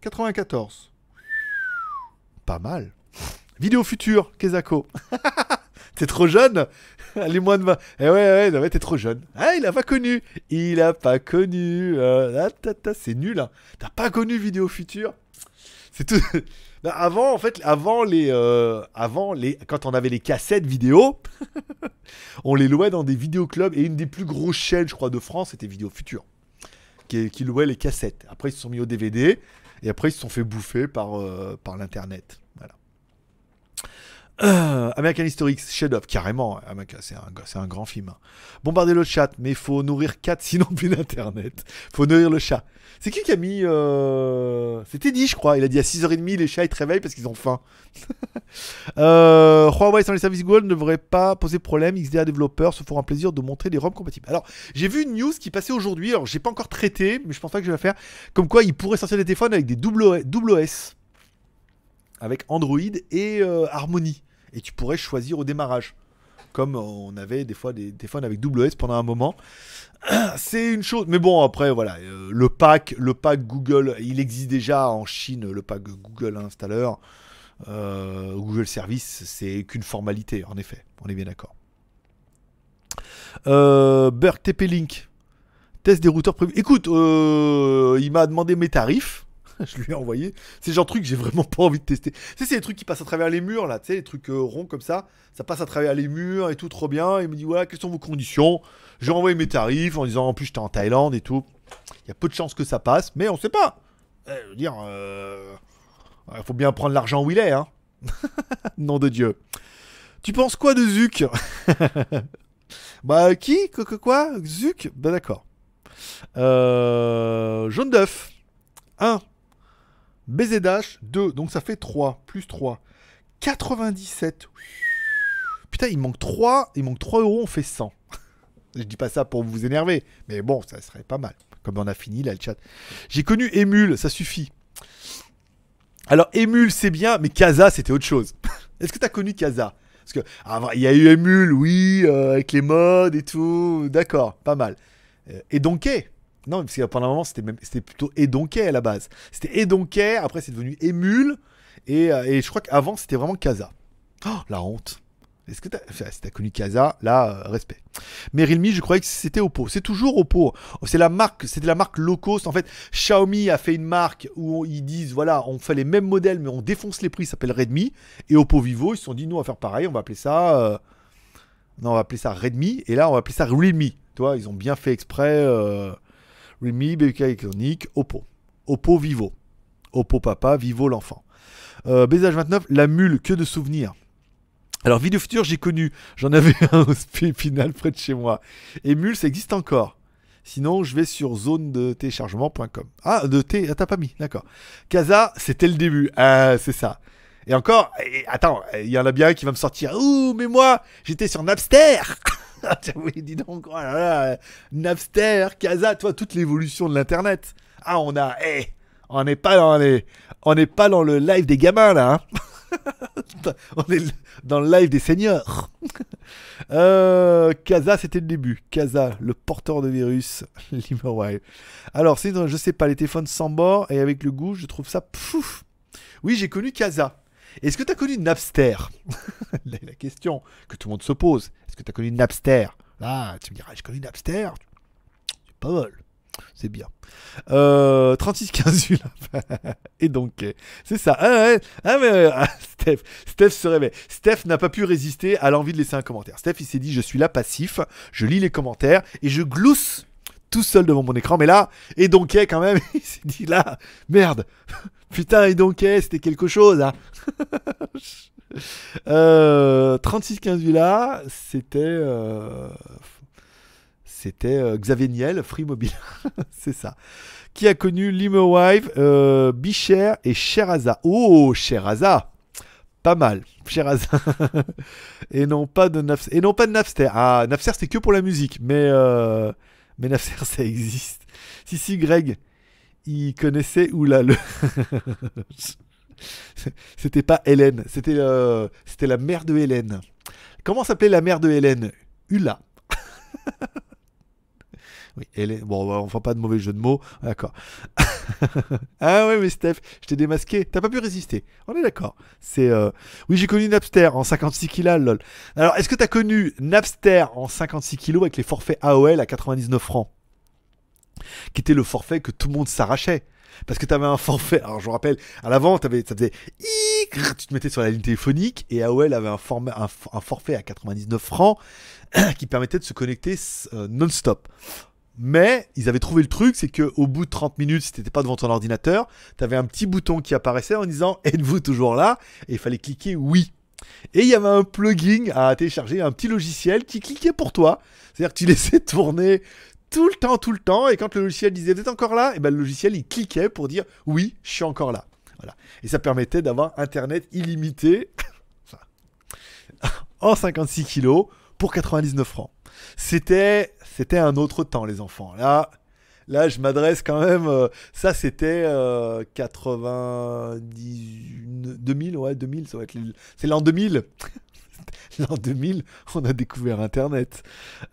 94. Pas mal. Vidéo future, Kezako. t'es trop jeune Les moins de 20. Eh ouais, ouais, t'es trop jeune. Ah, il a pas connu. Il a pas connu. Euh, c'est nul. Hein. T'as pas connu Vidéo Future? C'est tout. Bah, avant, en fait, avant les, euh, avant les, quand on avait les cassettes vidéo, on les louait dans des vidéoclubs et une des plus grosses chaînes, je crois, de France, c'était Vidéo Future, qui, qui louait les cassettes. Après, ils se sont mis au DVD et après, ils se sont fait bouffer par, euh, par l'internet. Euh, American Historics, chef-d'œuvre, carrément. C'est un, un, grand film. Hein. Bombarder le chat, mais faut nourrir 4 sinon plus d'internet. Faut nourrir le chat. C'est qui qui a mis. Euh... C'était dit, je crois. Il a dit à 6h30, les chats ils te réveillent parce qu'ils ont faim. euh, Huawei sans les services Google ne devrait pas poser problème. XDA développeurs se feront un plaisir de montrer des ROM compatibles. Alors, j'ai vu une news qui passait aujourd'hui. Alors, j'ai pas encore traité, mais je pense pas que je vais la faire. Comme quoi, ils pourraient sortir des téléphones avec des double, double OS avec Android et euh, Harmony. Et tu pourrais choisir au démarrage. Comme on avait des fois des téléphones avec double pendant un moment. C'est une chose. Mais bon, après, voilà. Euh, le pack, le pack Google, il existe déjà en Chine, le pack Google installeur. Euh, Google Service, c'est qu'une formalité, en effet. On est bien d'accord. Euh, TP Link. Test des routeurs prévus. Écoute, il m'a demandé mes tarifs. je lui ai envoyé. C'est genre de truc que j'ai vraiment pas envie de tester. Tu sais, c'est les trucs qui passent à travers les murs, là, tu sais, les trucs euh, ronds comme ça. Ça passe à travers les murs et tout, trop bien. Il me dit, voilà, quelles sont vos conditions? J'ai envoyé mes tarifs en disant, en plus, j'étais en Thaïlande et tout. Il y a peu de chances que ça passe, mais on sait pas. Eh, je veux dire, il euh, faut bien prendre l'argent où il est, hein. Nom de Dieu. Tu penses quoi de Zuc? Bah, qui? Quoi? Zuc? Bah, d'accord. Euh, jaune d'œuf. 1. BZH, 2, donc ça fait 3, plus 3. 97. Putain, il manque 3, il manque 3 euros, on fait 100. Je dis pas ça pour vous énerver, mais bon, ça serait pas mal. Comme on a fini là le chat. J'ai connu Emule, ça suffit. Alors Emule c'est bien, mais Casa c'était autre chose. Est-ce que t'as connu Casa? Parce que ah, il y a eu Emule, oui, euh, avec les modes et tout, d'accord, pas mal. Euh, et Donkey? Non, parce que un moment, c'était plutôt Edonkey à la base. C'était Edonkey, après c'est devenu Emule, et, euh, et je crois qu'avant c'était vraiment Casa. Oh, la honte. Est-ce que t'as, si t'as connu Casa, là, euh, respect. Mais Realme, je croyais que c'était Oppo. C'est toujours Oppo. C'est la marque, c'était la marque low cost. En fait, Xiaomi a fait une marque où ils disent, voilà, on fait les mêmes modèles, mais on défonce les prix, ça s'appelle Redmi. Et Oppo Vivo, ils se sont dit, nous, on va faire pareil, on va appeler ça, euh, non, on va appeler ça Redmi. Et là, on va appeler ça Realme. Tu vois, ils ont bien fait exprès, euh, Realme, BK électronique, Oppo. Oppo Vivo. Oppo papa, Vivo l'enfant. Euh, BZH29, la mule, que de souvenirs. Alors, Vidéo Future, j'ai connu. J'en avais un au final près de chez moi. Et Mule, ça existe encore. Sinon, je vais sur zone de téléchargement.com. Ah, de T, ah, t'as pas mis, d'accord. Casa, c'était le début. Ah, c'est ça. Et encore, attends, il y en a bien un qui va me sortir. Ouh, mais moi, j'étais sur Napster. Oui, dis donc, oh Napster, Casa, toi, toute l'évolution de l'Internet. Ah, on a, eh, on n'est pas dans les, on n'est pas dans le live des gamins là. hein. on est dans le live des seigneurs. euh, c'était le début. Casa, le porteur de virus. Limerwire. Alors, c'est, je sais pas, les téléphones sans bord et avec le goût, je trouve ça. Oui, j'ai connu Casa. Est-ce que tu as connu Napster? La, la question que tout le monde se pose. Est-ce que tu as connu Napster? Là, tu me diras, j'ai connu Napster. C'est pas mal. C'est bien. Euh, 36-15 là. Et donc, euh, c'est ça. Ah, ouais. Ah, mais, euh, ah, Steph, Steph se réveille. Steph n'a pas pu résister à l'envie de laisser un commentaire. Steph, il s'est dit, je suis là passif, je lis les commentaires et je glousse tout seul devant mon écran. Mais là, et donc, quand même, il s'est dit, là, merde. Putain, et donc, c'était quelque chose. Hein. euh, 36-15 là, c'était... euh, c'était euh, Xavier Niel, Free Mobile. c'est ça. Qui a connu Limewife, euh, Bicher et Sheraza. Oh, Sheraza Pas mal. Sheraza. et, non pas de Naf- et non pas de Napster. Ah, Napster, c'était que pour la musique. Mais, mais Napster, ça existe. Si, si, Greg, il connaissait... Oula, le... c'était pas Hélène. C'était euh, c'était la mère de Hélène. Comment s'appelait la mère de Hélène? Ula. Oui, Hélène. Bon, on fait pas de mauvais jeu de mots. D'accord. ah ouais, mais Steph, je t'ai démasqué. T'as pas pu résister. On est d'accord. C'est. euh, Oui, j'ai connu Napster en 56 kilos, lol. Alors, est-ce que t'as connu Napster en 56 kilos avec les forfaits AOL à 99 francs? Qui était le forfait que tout le monde s'arrachait. Parce que t'avais un forfait. Alors, je me rappelle, à l'avant, ça faisait. Tu te mettais sur la ligne téléphonique et AOL avait un, un forfait à 99 francs qui permettait de se connecter euh, non-stop. Mais ils avaient trouvé le truc, c'est que au bout de 30 minutes, si t'étais pas devant ton ordinateur, t'avais un petit bouton qui apparaissait en disant êtes-vous toujours là? Et il fallait cliquer oui. Et il y avait un plugin à télécharger, un petit logiciel qui cliquait pour toi. C'est-à-dire que tu laissais tourner tout le temps, tout le temps, et quand le logiciel disait vous êtes encore là, et ben le logiciel il cliquait pour dire oui, je suis encore là. Voilà. Et ça permettait d'avoir internet illimité en 56 kilos pour 99 francs. C'était, c'était un autre temps, les enfants. Là, là, je m'adresse quand même. euh, ça, c'était euh, 90, 2000, ouais, 2000, ça va être. C'est l'an 2000. l'an 2000, on a découvert Internet.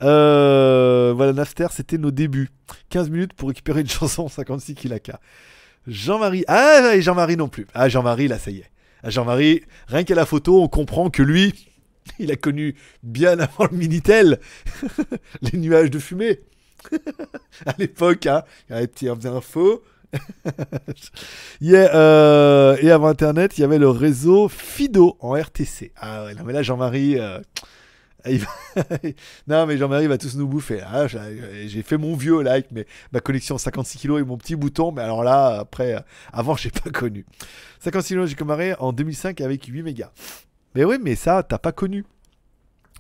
Euh, voilà, Napster, c'était nos débuts. 15 minutes pour récupérer une chanson 56 kilaka. Jean-Marie. Ah, et Jean-Marie non plus. Ah, Jean-Marie, là, ça y est. Ah, Jean-Marie, rien qu'à la photo, on comprend que lui, il a connu bien avant le Minitel les nuages de fumée. à l'époque, hein, il y avait un faux. Euh, et avant Internet, il y avait le réseau Fido en RTC. Ah ouais, non mais là Jean-Marie, euh, va- non mais Jean-Marie va tous nous bouffer. Ah, j'ai fait mon vieux avec mes- ma connexion 56 kilos et mon petit bouton, mais alors là après, euh, avant j'ai pas connu. 56 kilos, j'ai comparé en 2005 avec 8 mégas. Mais oui, mais ça, t'as pas connu.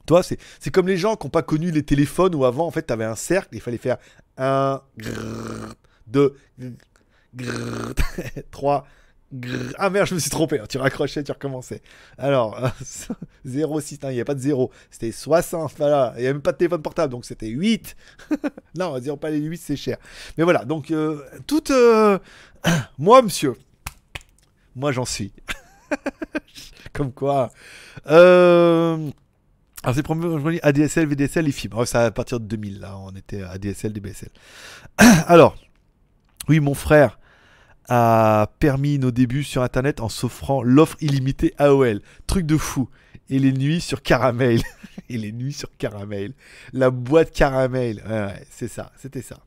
Toi, c'est c'est comme les gens qui n'ont pas connu les téléphones où avant, en fait, t'avais un cercle, il fallait faire 1, 2, 3, ah merde, je me suis trompé. Tu raccrochais, tu recommençais. Alors, 0, 6, non, il n'y a pas de 0. C'était 60, voilà. Il n'y a même pas de téléphone portable, donc c'était 8. non, disons pas les 8, c'est cher. Mais voilà, donc, euh, tout. euh, Moi, monsieur. Moi, j'en suis. Comme quoi. Euh... Alors c'est premier ADSL, VDSL et fibres. Ça à partir de 2000 là, on était ADSL, DBSL. Alors, oui, mon frère a permis nos débuts sur internet en s'offrant l'offre illimitée AOL. Truc de fou. Et les nuits sur Caramel. et les nuits sur Caramel. La boîte Caramel. Ouais, c'est ça, c'était ça.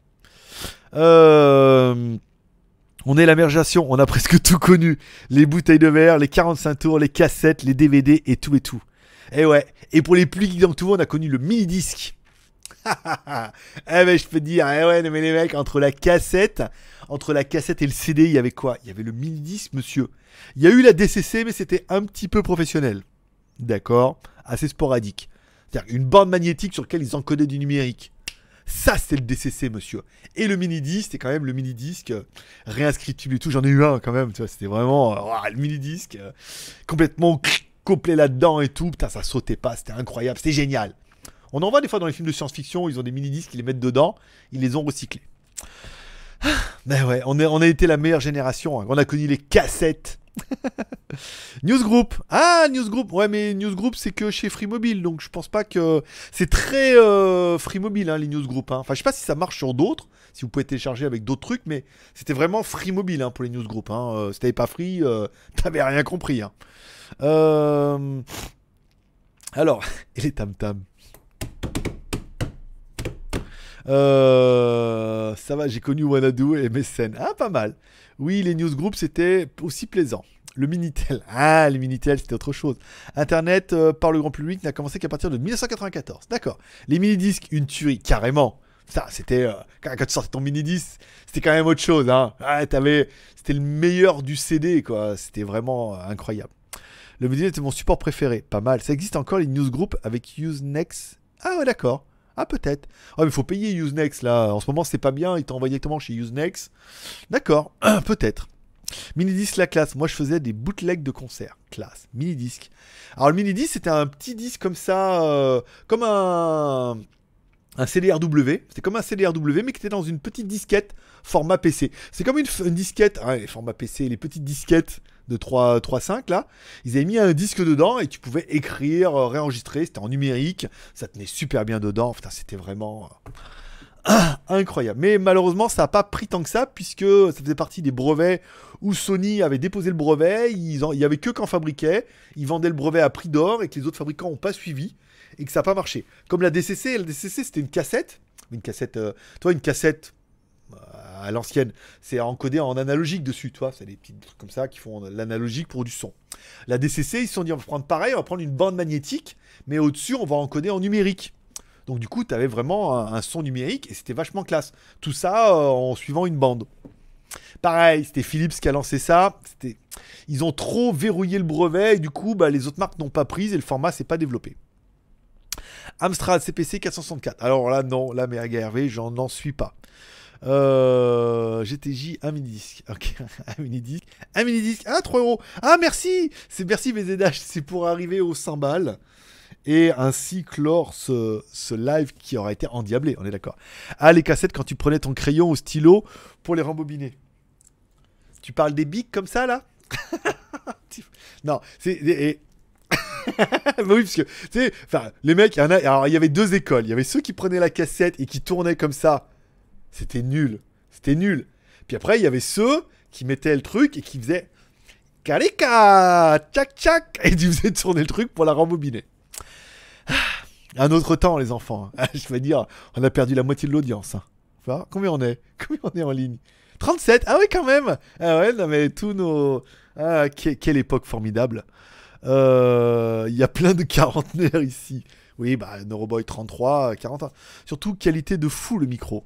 Euh... On est l'émergation, on a presque tout connu. Les bouteilles de verre, les 45 tours, les cassettes, les DVD et tout et tout. Et eh ouais, et pour les plus geeks dans tout, on a connu le mini-disque. eh ben je peux dire, eh ouais, mais les mecs, entre la cassette, entre la cassette et le CD, il y avait quoi? Il y avait le mini-disque, monsieur. Il y a eu la DCC, mais c'était un petit peu professionnel. D'accord? Assez sporadique. C'est-à-dire une bande magnétique sur laquelle ils encodaient du numérique. Ça, c'est le DCC, monsieur. Et le mini-disque, c'était quand même le mini-disque euh, réinscriptible et tout. J'en ai eu un quand même, tu vois. C'était vraiment euh, le mini-disque euh, complètement complet là-dedans et tout. Putain, ça sautait pas. C'était incroyable. C'était génial. On en voit des fois dans les films de science-fiction. Ils ont des mini-disques, ils les mettent dedans. Ils les ont recyclés. Mais ouais, on, a été la meilleure génération. Hein. On a connu les cassettes Newsgroup. Ah, Newsgroup. Ouais, mais Newsgroup, c'est que chez Free Mobile. Donc, je pense pas que. C'est très euh, Free Mobile, hein, les Newsgroup. Hein. Enfin, je sais pas si ça marche sur d'autres. Si vous pouvez télécharger avec d'autres trucs. Mais c'était vraiment Free Mobile hein, pour les Newsgroup. Euh, si t'avais pas Free, euh, t'avais rien compris. Hein. Alors, et les tam tam. ça va, j'ai connu Wanadu et Messen. Ah, pas mal. Oui, les newsgroups, c'était aussi plaisant. Le Minitel. Ah, le Minitel, c'était autre chose. Internet euh, par le grand public n'a commencé qu'à partir de 1994. D'accord. Les mini-disques, une tuerie, carrément. Ça, c'était. Euh, quand, tu sortais ton mini-disque, c'était quand même autre chose. Hein. Ah, c'était le meilleur du CD, quoi. C'était vraiment euh, incroyable. Le Minitel était mon support préféré. Pas mal. Ça existe encore, les newsgroups avec Usenext. Ah, ouais, d'accord. Ah, peut-être. Ah, mais il faut payer Usenext là. En ce moment, c'est pas bien. Il t'envoie directement chez Usenext. D'accord. peut-être. Mini-disque la classe. Moi, je faisais des bootlegs de concerts. Classe. Mini-disque. Alors, le mini-disque, c'était un petit disque comme ça. Euh, comme un. Un CDRW, c'était comme un CDRW mais qui était dans une petite disquette format PC. C'est comme une, disquette, ah, format PC, les petites disquettes de 3, 3.5 là, ils avaient mis un disque dedans et tu pouvais écrire, euh, réenregistrer, c'était en numérique, ça tenait super bien dedans, c'était vraiment euh, incroyable. Mais malheureusement, ça n'a pas pris tant que ça puisque ça faisait partie des brevets où Sony avait déposé le brevet, il y avait que qu'en fabriquait, ils vendaient le brevet à prix d'or et que les autres fabricants n'ont pas suivi et que ça n'a pas marché. Comme la DCC, la DCC c'était une cassette, une cassette, euh, toi une cassette à l'ancienne. C'est encodé en analogique dessus, tu vois. C'est des petits trucs comme ça qui font l'analogique pour du son. La DCC, ils se sont dit, on va prendre pareil, on va prendre une bande magnétique, mais au-dessus, on va encoder en numérique. Donc du coup, tu avais vraiment un, son numérique et c'était vachement classe. Tout ça euh, en suivant une bande. Pareil, c'était Philips qui a lancé ça. Ils ont trop verrouillé le brevet et du coup, bah, les autres marques n'ont pas pris et le format s'est pas développé. Amstrad CPC 464. Alors là, non, là, mais Hervé, j'en en suis pas. Euh, GTJ, un mini-disque. Ok, un mini-disque. Un mini-disque. Ah, 3 euros. Ah, merci C'est merci BZH. C'est pour arriver aux 100 balles. Et ainsi clore ce, ce live qui aura été endiablé, on est d'accord. Ah, les cassettes quand tu prenais ton crayon au stylo pour les rembobiner. Tu parles des bics comme ça, là? Non, c'est... oui, parce que, tu sais, les mecs, il y alors il y avait deux écoles. Il y avait ceux qui prenaient la cassette et qui tournaient comme ça c'était nul. C'était nul. Puis après, il y avait ceux qui mettaient le truc et qui faisaient Kalika Tchac tchac Et tu faisais tourner le truc pour la rembobiner. Ah, un autre temps, les enfants. Hein. Je vais dire, on a perdu la moitié de l'audience. Hein. Combien on est? Combien on est en ligne? 37 Ah oui, quand même Ah ouais, non mais tous nos... Ah, quelle époque formidable. Euh, il y a plein de quarantenaires ici. Oui, bah, Neuroboy 33, 40 ans. Surtout, qualité de fou le micro.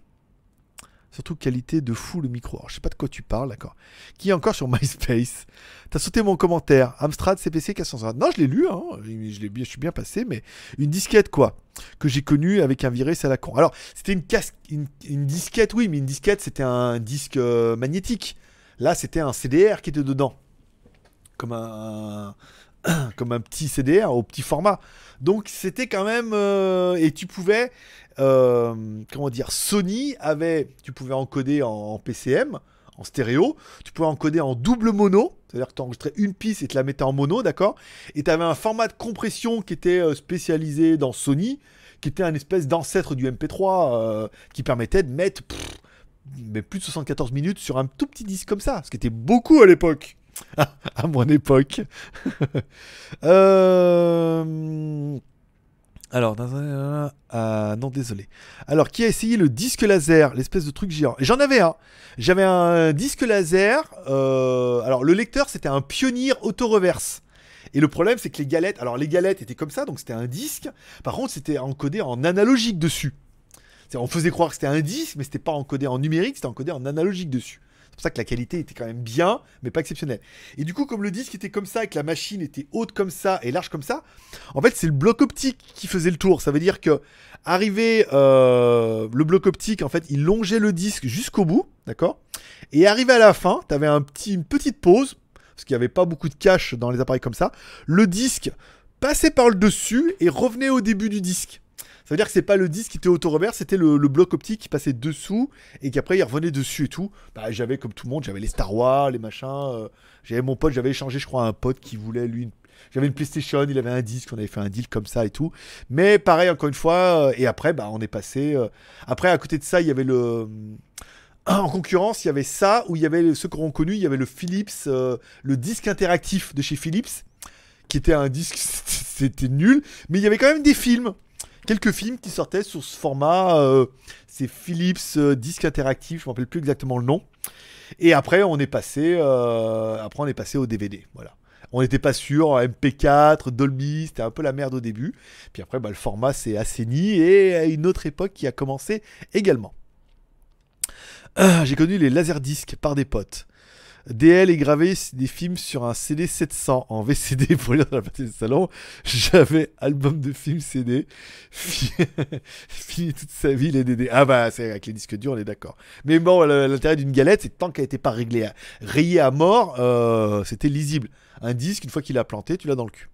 Surtout qualité de fou le micro. Alors, je sais pas de quoi tu parles, d'accord. Qui est encore sur MySpace? T'as sauté mon commentaire. Amstrad CPC 450. Non, je l'ai lu, hein. je suis bien passé, mais une disquette quoi Que j'ai connue avec un virus à la con. Alors, c'était une, casque, une, disquette, oui, mais une disquette, c'était un disque euh, magnétique. Là, c'était un CDR qui était dedans. Comme un, comme un petit CDR au petit format. Donc c'était quand même euh, et tu pouvais euh, comment dire Sony avait tu pouvais encoder en, PCM en stéréo, tu pouvais encoder en double mono C'est-à-dire que tu enregistrais une piste et tu la mettais en mono, d'accord? Et tu avais un format de compression qui était euh, spécialisé dans Sony, qui était un espèce d'ancêtre du MP3, euh, qui permettait de mettre mais plus de 74 minutes sur un tout petit disque comme ça, ce qui était beaucoup à l'époque. à mon époque. euh... Alors, ah, non, désolé. Alors, qui a essayé le disque laser, l'espèce de truc géant? J'en avais un. J'avais un disque laser. Euh, alors, le lecteur, c'était un pionnier auto-reverse. Et le problème, c'est que les galettes, alors les galettes étaient comme ça, donc c'était un disque. Par contre, c'était encodé en analogique dessus. On faisait croire que c'était un disque, mais c'était pas encodé en numérique, c'était encodé en analogique dessus. C'est pour ça que la qualité était quand même bien, mais pas exceptionnelle. Et du coup, comme le disque était comme ça et que la machine était haute comme ça et large comme ça, en fait, c'est le bloc optique qui faisait le tour. Ça veut dire que arrivé euh, le bloc optique, en fait, il longeait le disque jusqu'au bout, d'accord? Et arrivé à la fin, tu avais un petit, une petite pause, parce qu'il n'y avait pas beaucoup de cache dans les appareils comme ça. Le disque passait par le dessus et revenait au début du disque. Ça veut dire que c'est pas le disque qui était auto-reverse, c'était le, bloc optique qui passait dessous et qu'après il revenait dessus et tout. Bah, j'avais comme tout le monde, j'avais les Star Wars, les machins. Euh, j'avais mon pote, j'avais échangé, je crois, un pote qui voulait lui J'avais une PlayStation, il avait un disque, on avait fait un deal comme ça et tout. Mais pareil, encore une fois, euh, et après, bah, on est passé. Euh, après, à côté de ça, il y avait le. En concurrence, il y avait ça, où il y avait ceux qu'on connu, il y avait le Philips, le disque interactif de chez Philips, qui était un disque, c'était nul, mais il y avait quand même des films quelques films qui sortaient sur ce format. Euh, c'est Philips euh, disque interactif, je ne me rappelle plus exactement le nom. Et après, on est passé, euh, après, on est passé au DVD. Voilà. On n'était pas sûr, MP4, Dolby, c'était un peu la merde au début. Puis après, bah, le format s'est assaini et à une autre époque qui a commencé également. J'ai connu les laserdiscs par des potes. DL est gravé des films sur un CD 700 en VCD pour lire dans la partie du salon. J'avais album de films CD. Fini toute sa vie les DD. Ah bah c'est avec les disques durs on est d'accord. Mais bon l'intérêt d'une galette c'est tant qu'elle n'était pas réglée, rayée à mort, euh, c'était lisible. Un disque une fois qu'il a planté tu l'as dans le cul.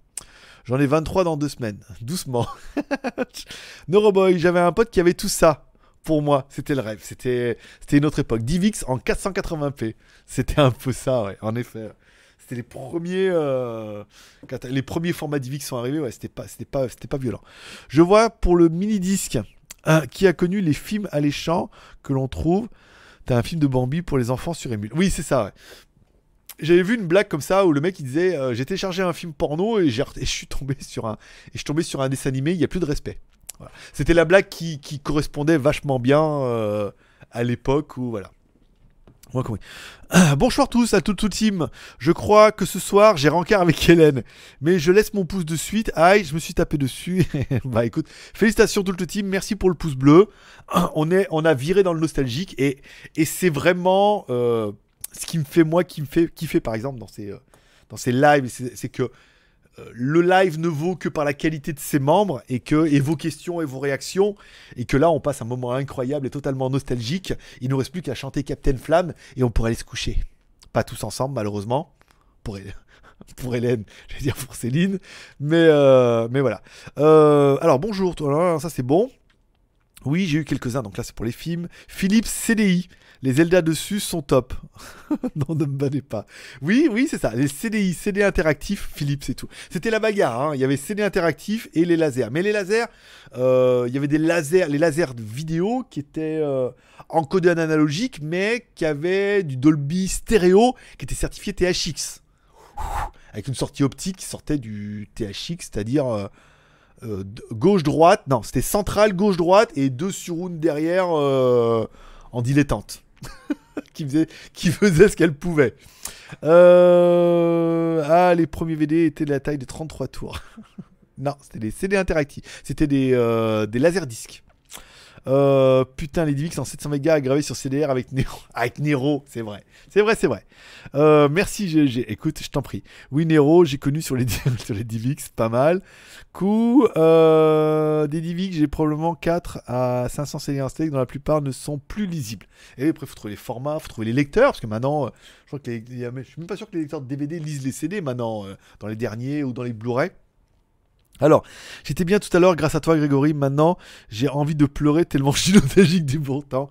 J'en ai 23 dans deux semaines. Doucement. Neuroboy, j'avais un pote qui avait tout ça pour moi, c'était le rêve. C'était, une autre époque. DivX en 480p. C'était un peu ça, en effet. C'était les premiers, euh, les premiers formats DivX sont arrivés. Ouais, c'était pas, pas, pas violent. Je vois pour le mini disque qui a connu les films alléchants que l'on trouve. T'as un film de Bambi pour les enfants sur Emule. Oui, c'est ça. Ouais. J'avais vu une blague comme ça où le mec il disait euh, j'ai téléchargé un film porno et, et je suis tombé sur un et je tombé sur un dessin animé. Il y a plus de respect. C'était la blague qui, correspondait vachement bien euh, à l'époque où voilà. bonsoir tous à toute toute team. Je crois que ce soir j'ai rencard avec Hélène, mais je laisse mon pouce de suite. Aïe, je me suis tapé dessus. bah écoute, félicitations toute le team, merci pour le pouce bleu. On est, on a viré dans le nostalgique et, et c'est vraiment euh, ce qui me fait moi, qui me fait kiffer par exemple dans ces, euh, dans ces lives, c'est que euh, le live ne vaut que par la qualité de ses membres et que et vos questions et vos réactions et que là on passe un moment incroyable et totalement nostalgique. Il nous reste plus qu'à chanter Captain Flamme et on pourrait aller se coucher. Pas tous ensemble malheureusement pour pour Hélène, je vais dire pour Céline, mais euh, mais voilà. Euh, alors bonjour, toi, ça c'est bon. Oui, j'ai eu quelques-uns, donc là c'est pour les films. Philippe CDI, les Zelda dessus sont top. non, ne me bannez pas. Oui, oui, c'est ça. Les CDI, CD interactifs, Philips et tout. C'était la bagarre. Hein. Il y avait CD interactifs et les lasers. Mais les lasers, euh, il y avait des lasers, les lasers vidéo qui étaient euh, encodés en analogique, mais qui avaient du Dolby stéréo qui était certifié THX. Avec une sortie optique qui sortait du THX, c'est-à-dire. Euh, gauche-droite, non, c'était central gauche-droite et deux surrounds derrière en dilettante. qui, faisait, ce qu'elle pouvait. Euh, ah, les premiers VD étaient de la taille de 33 tours. non, c'était des CD interactifs. C'était des, euh, des laserdiscs. Euh, putain, les DivX en 700 mégas gravés sur CDR avec Nero. Avec Nero, c'est vrai. C'est vrai, c'est vrai. Euh, merci, GG. Écoute, je t'en prie. Oui, Nero, j'ai connu sur les, sur DivX, pas mal. Coup, euh, des DivX, j'ai probablement 4 à 500 CD installés, dont la plupart ne sont plus lisibles. Et après, faut trouver les formats, faut trouver les lecteurs, parce que maintenant, je crois que les, je suis même pas sûr que les lecteurs de DVD lisent les CD maintenant, dans les derniers ou dans les Blu-ray. Alors, j'étais bien tout à l'heure grâce à toi Grégory, maintenant j'ai envie de pleurer tellement je suis nostalgique du bon temps.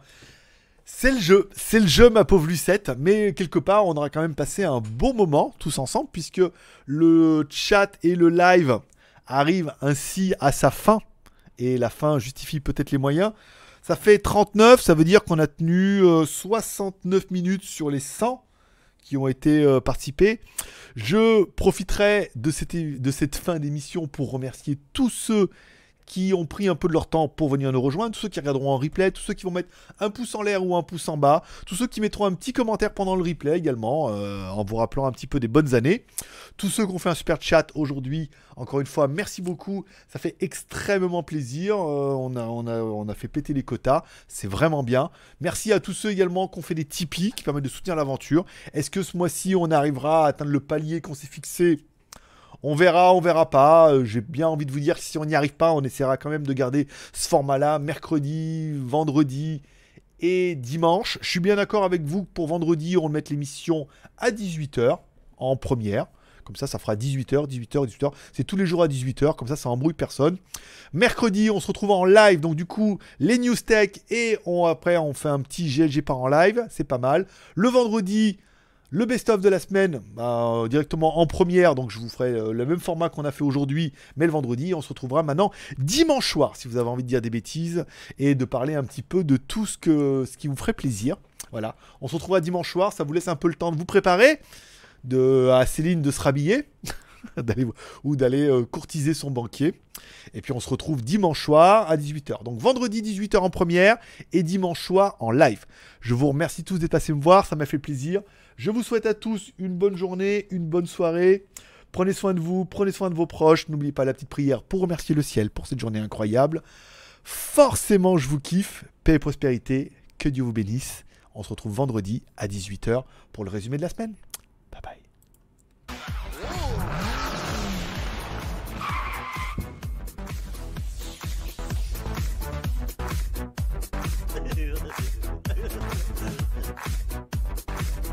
C'est le jeu, c'est le jeu, ma pauvre Lucette. Mais quelque part, on aura quand même passé un bon moment tous ensemble, puisque le chat et le live arrivent ainsi à sa fin. Et la fin justifie peut-être les moyens. Ça fait 39, ça veut dire qu'on a tenu 69 euh, minutes sur les 100 qui ont été euh, participés. Je profiterai de cette, de cette fin d'émission pour remercier tous ceux qui ont pris un peu de leur temps pour venir nous rejoindre, tous ceux qui regarderont en replay, tous ceux qui vont mettre un pouce en l'air ou un pouce en bas, tous ceux qui mettront un petit commentaire pendant le replay également, euh, en vous rappelant un petit peu des bonnes années, tous ceux qui ont fait un super chat aujourd'hui, encore une fois, merci beaucoup, ça fait extrêmement plaisir, euh, on, a, on, a, on a fait péter les quotas, c'est vraiment bien. Merci à tous ceux également qui ont fait des Tipeee qui permettent de soutenir l'aventure. Est-ce que ce mois-ci on arrivera à atteindre le palier qu'on s'est fixé on verra, on verra pas. Euh, j'ai bien envie de vous dire que si on n'y arrive pas, on essaiera quand même de garder ce format-là mercredi, vendredi et dimanche. Je suis bien d'accord avec vous pour vendredi, on mettre l'émission à 18h en première. Comme ça, ça fera 18h, 18h, 18h. C'est tous les jours à 18h, comme ça, ça embrouille personne. Mercredi, on se retrouve en live, donc du coup, les news tech et après, on fait un petit GLG par en live, c'est pas mal. Le vendredi, le best-of de la semaine, bah, directement en première, donc je vous ferai euh, le même format qu'on a fait aujourd'hui, mais le vendredi. On se retrouvera maintenant dimanche soir, si vous avez envie de dire des bêtises, et de parler un petit peu de tout ce, que, ce qui vous ferait plaisir. Voilà, on se retrouvera dimanche soir, ça vous laisse un peu le temps de vous préparer, de, à Céline de se rhabiller. ou d'aller euh, courtiser son banquier. Et puis on se retrouve dimanche soir à 18h. Donc vendredi 18h en première et dimanche soir en live. Je vous remercie tous d'être passés me voir, ça m'a fait plaisir. Je vous souhaite à tous une bonne journée, une bonne soirée. Prenez soin de vous, prenez soin de vos proches. N'oubliez pas la petite prière pour remercier le ciel pour cette journée incroyable. Forcément, je vous kiffe. Paix et prospérité. Que Dieu vous bénisse. On se retrouve vendredi à 18h pour le résumé de la semaine. Bye bye.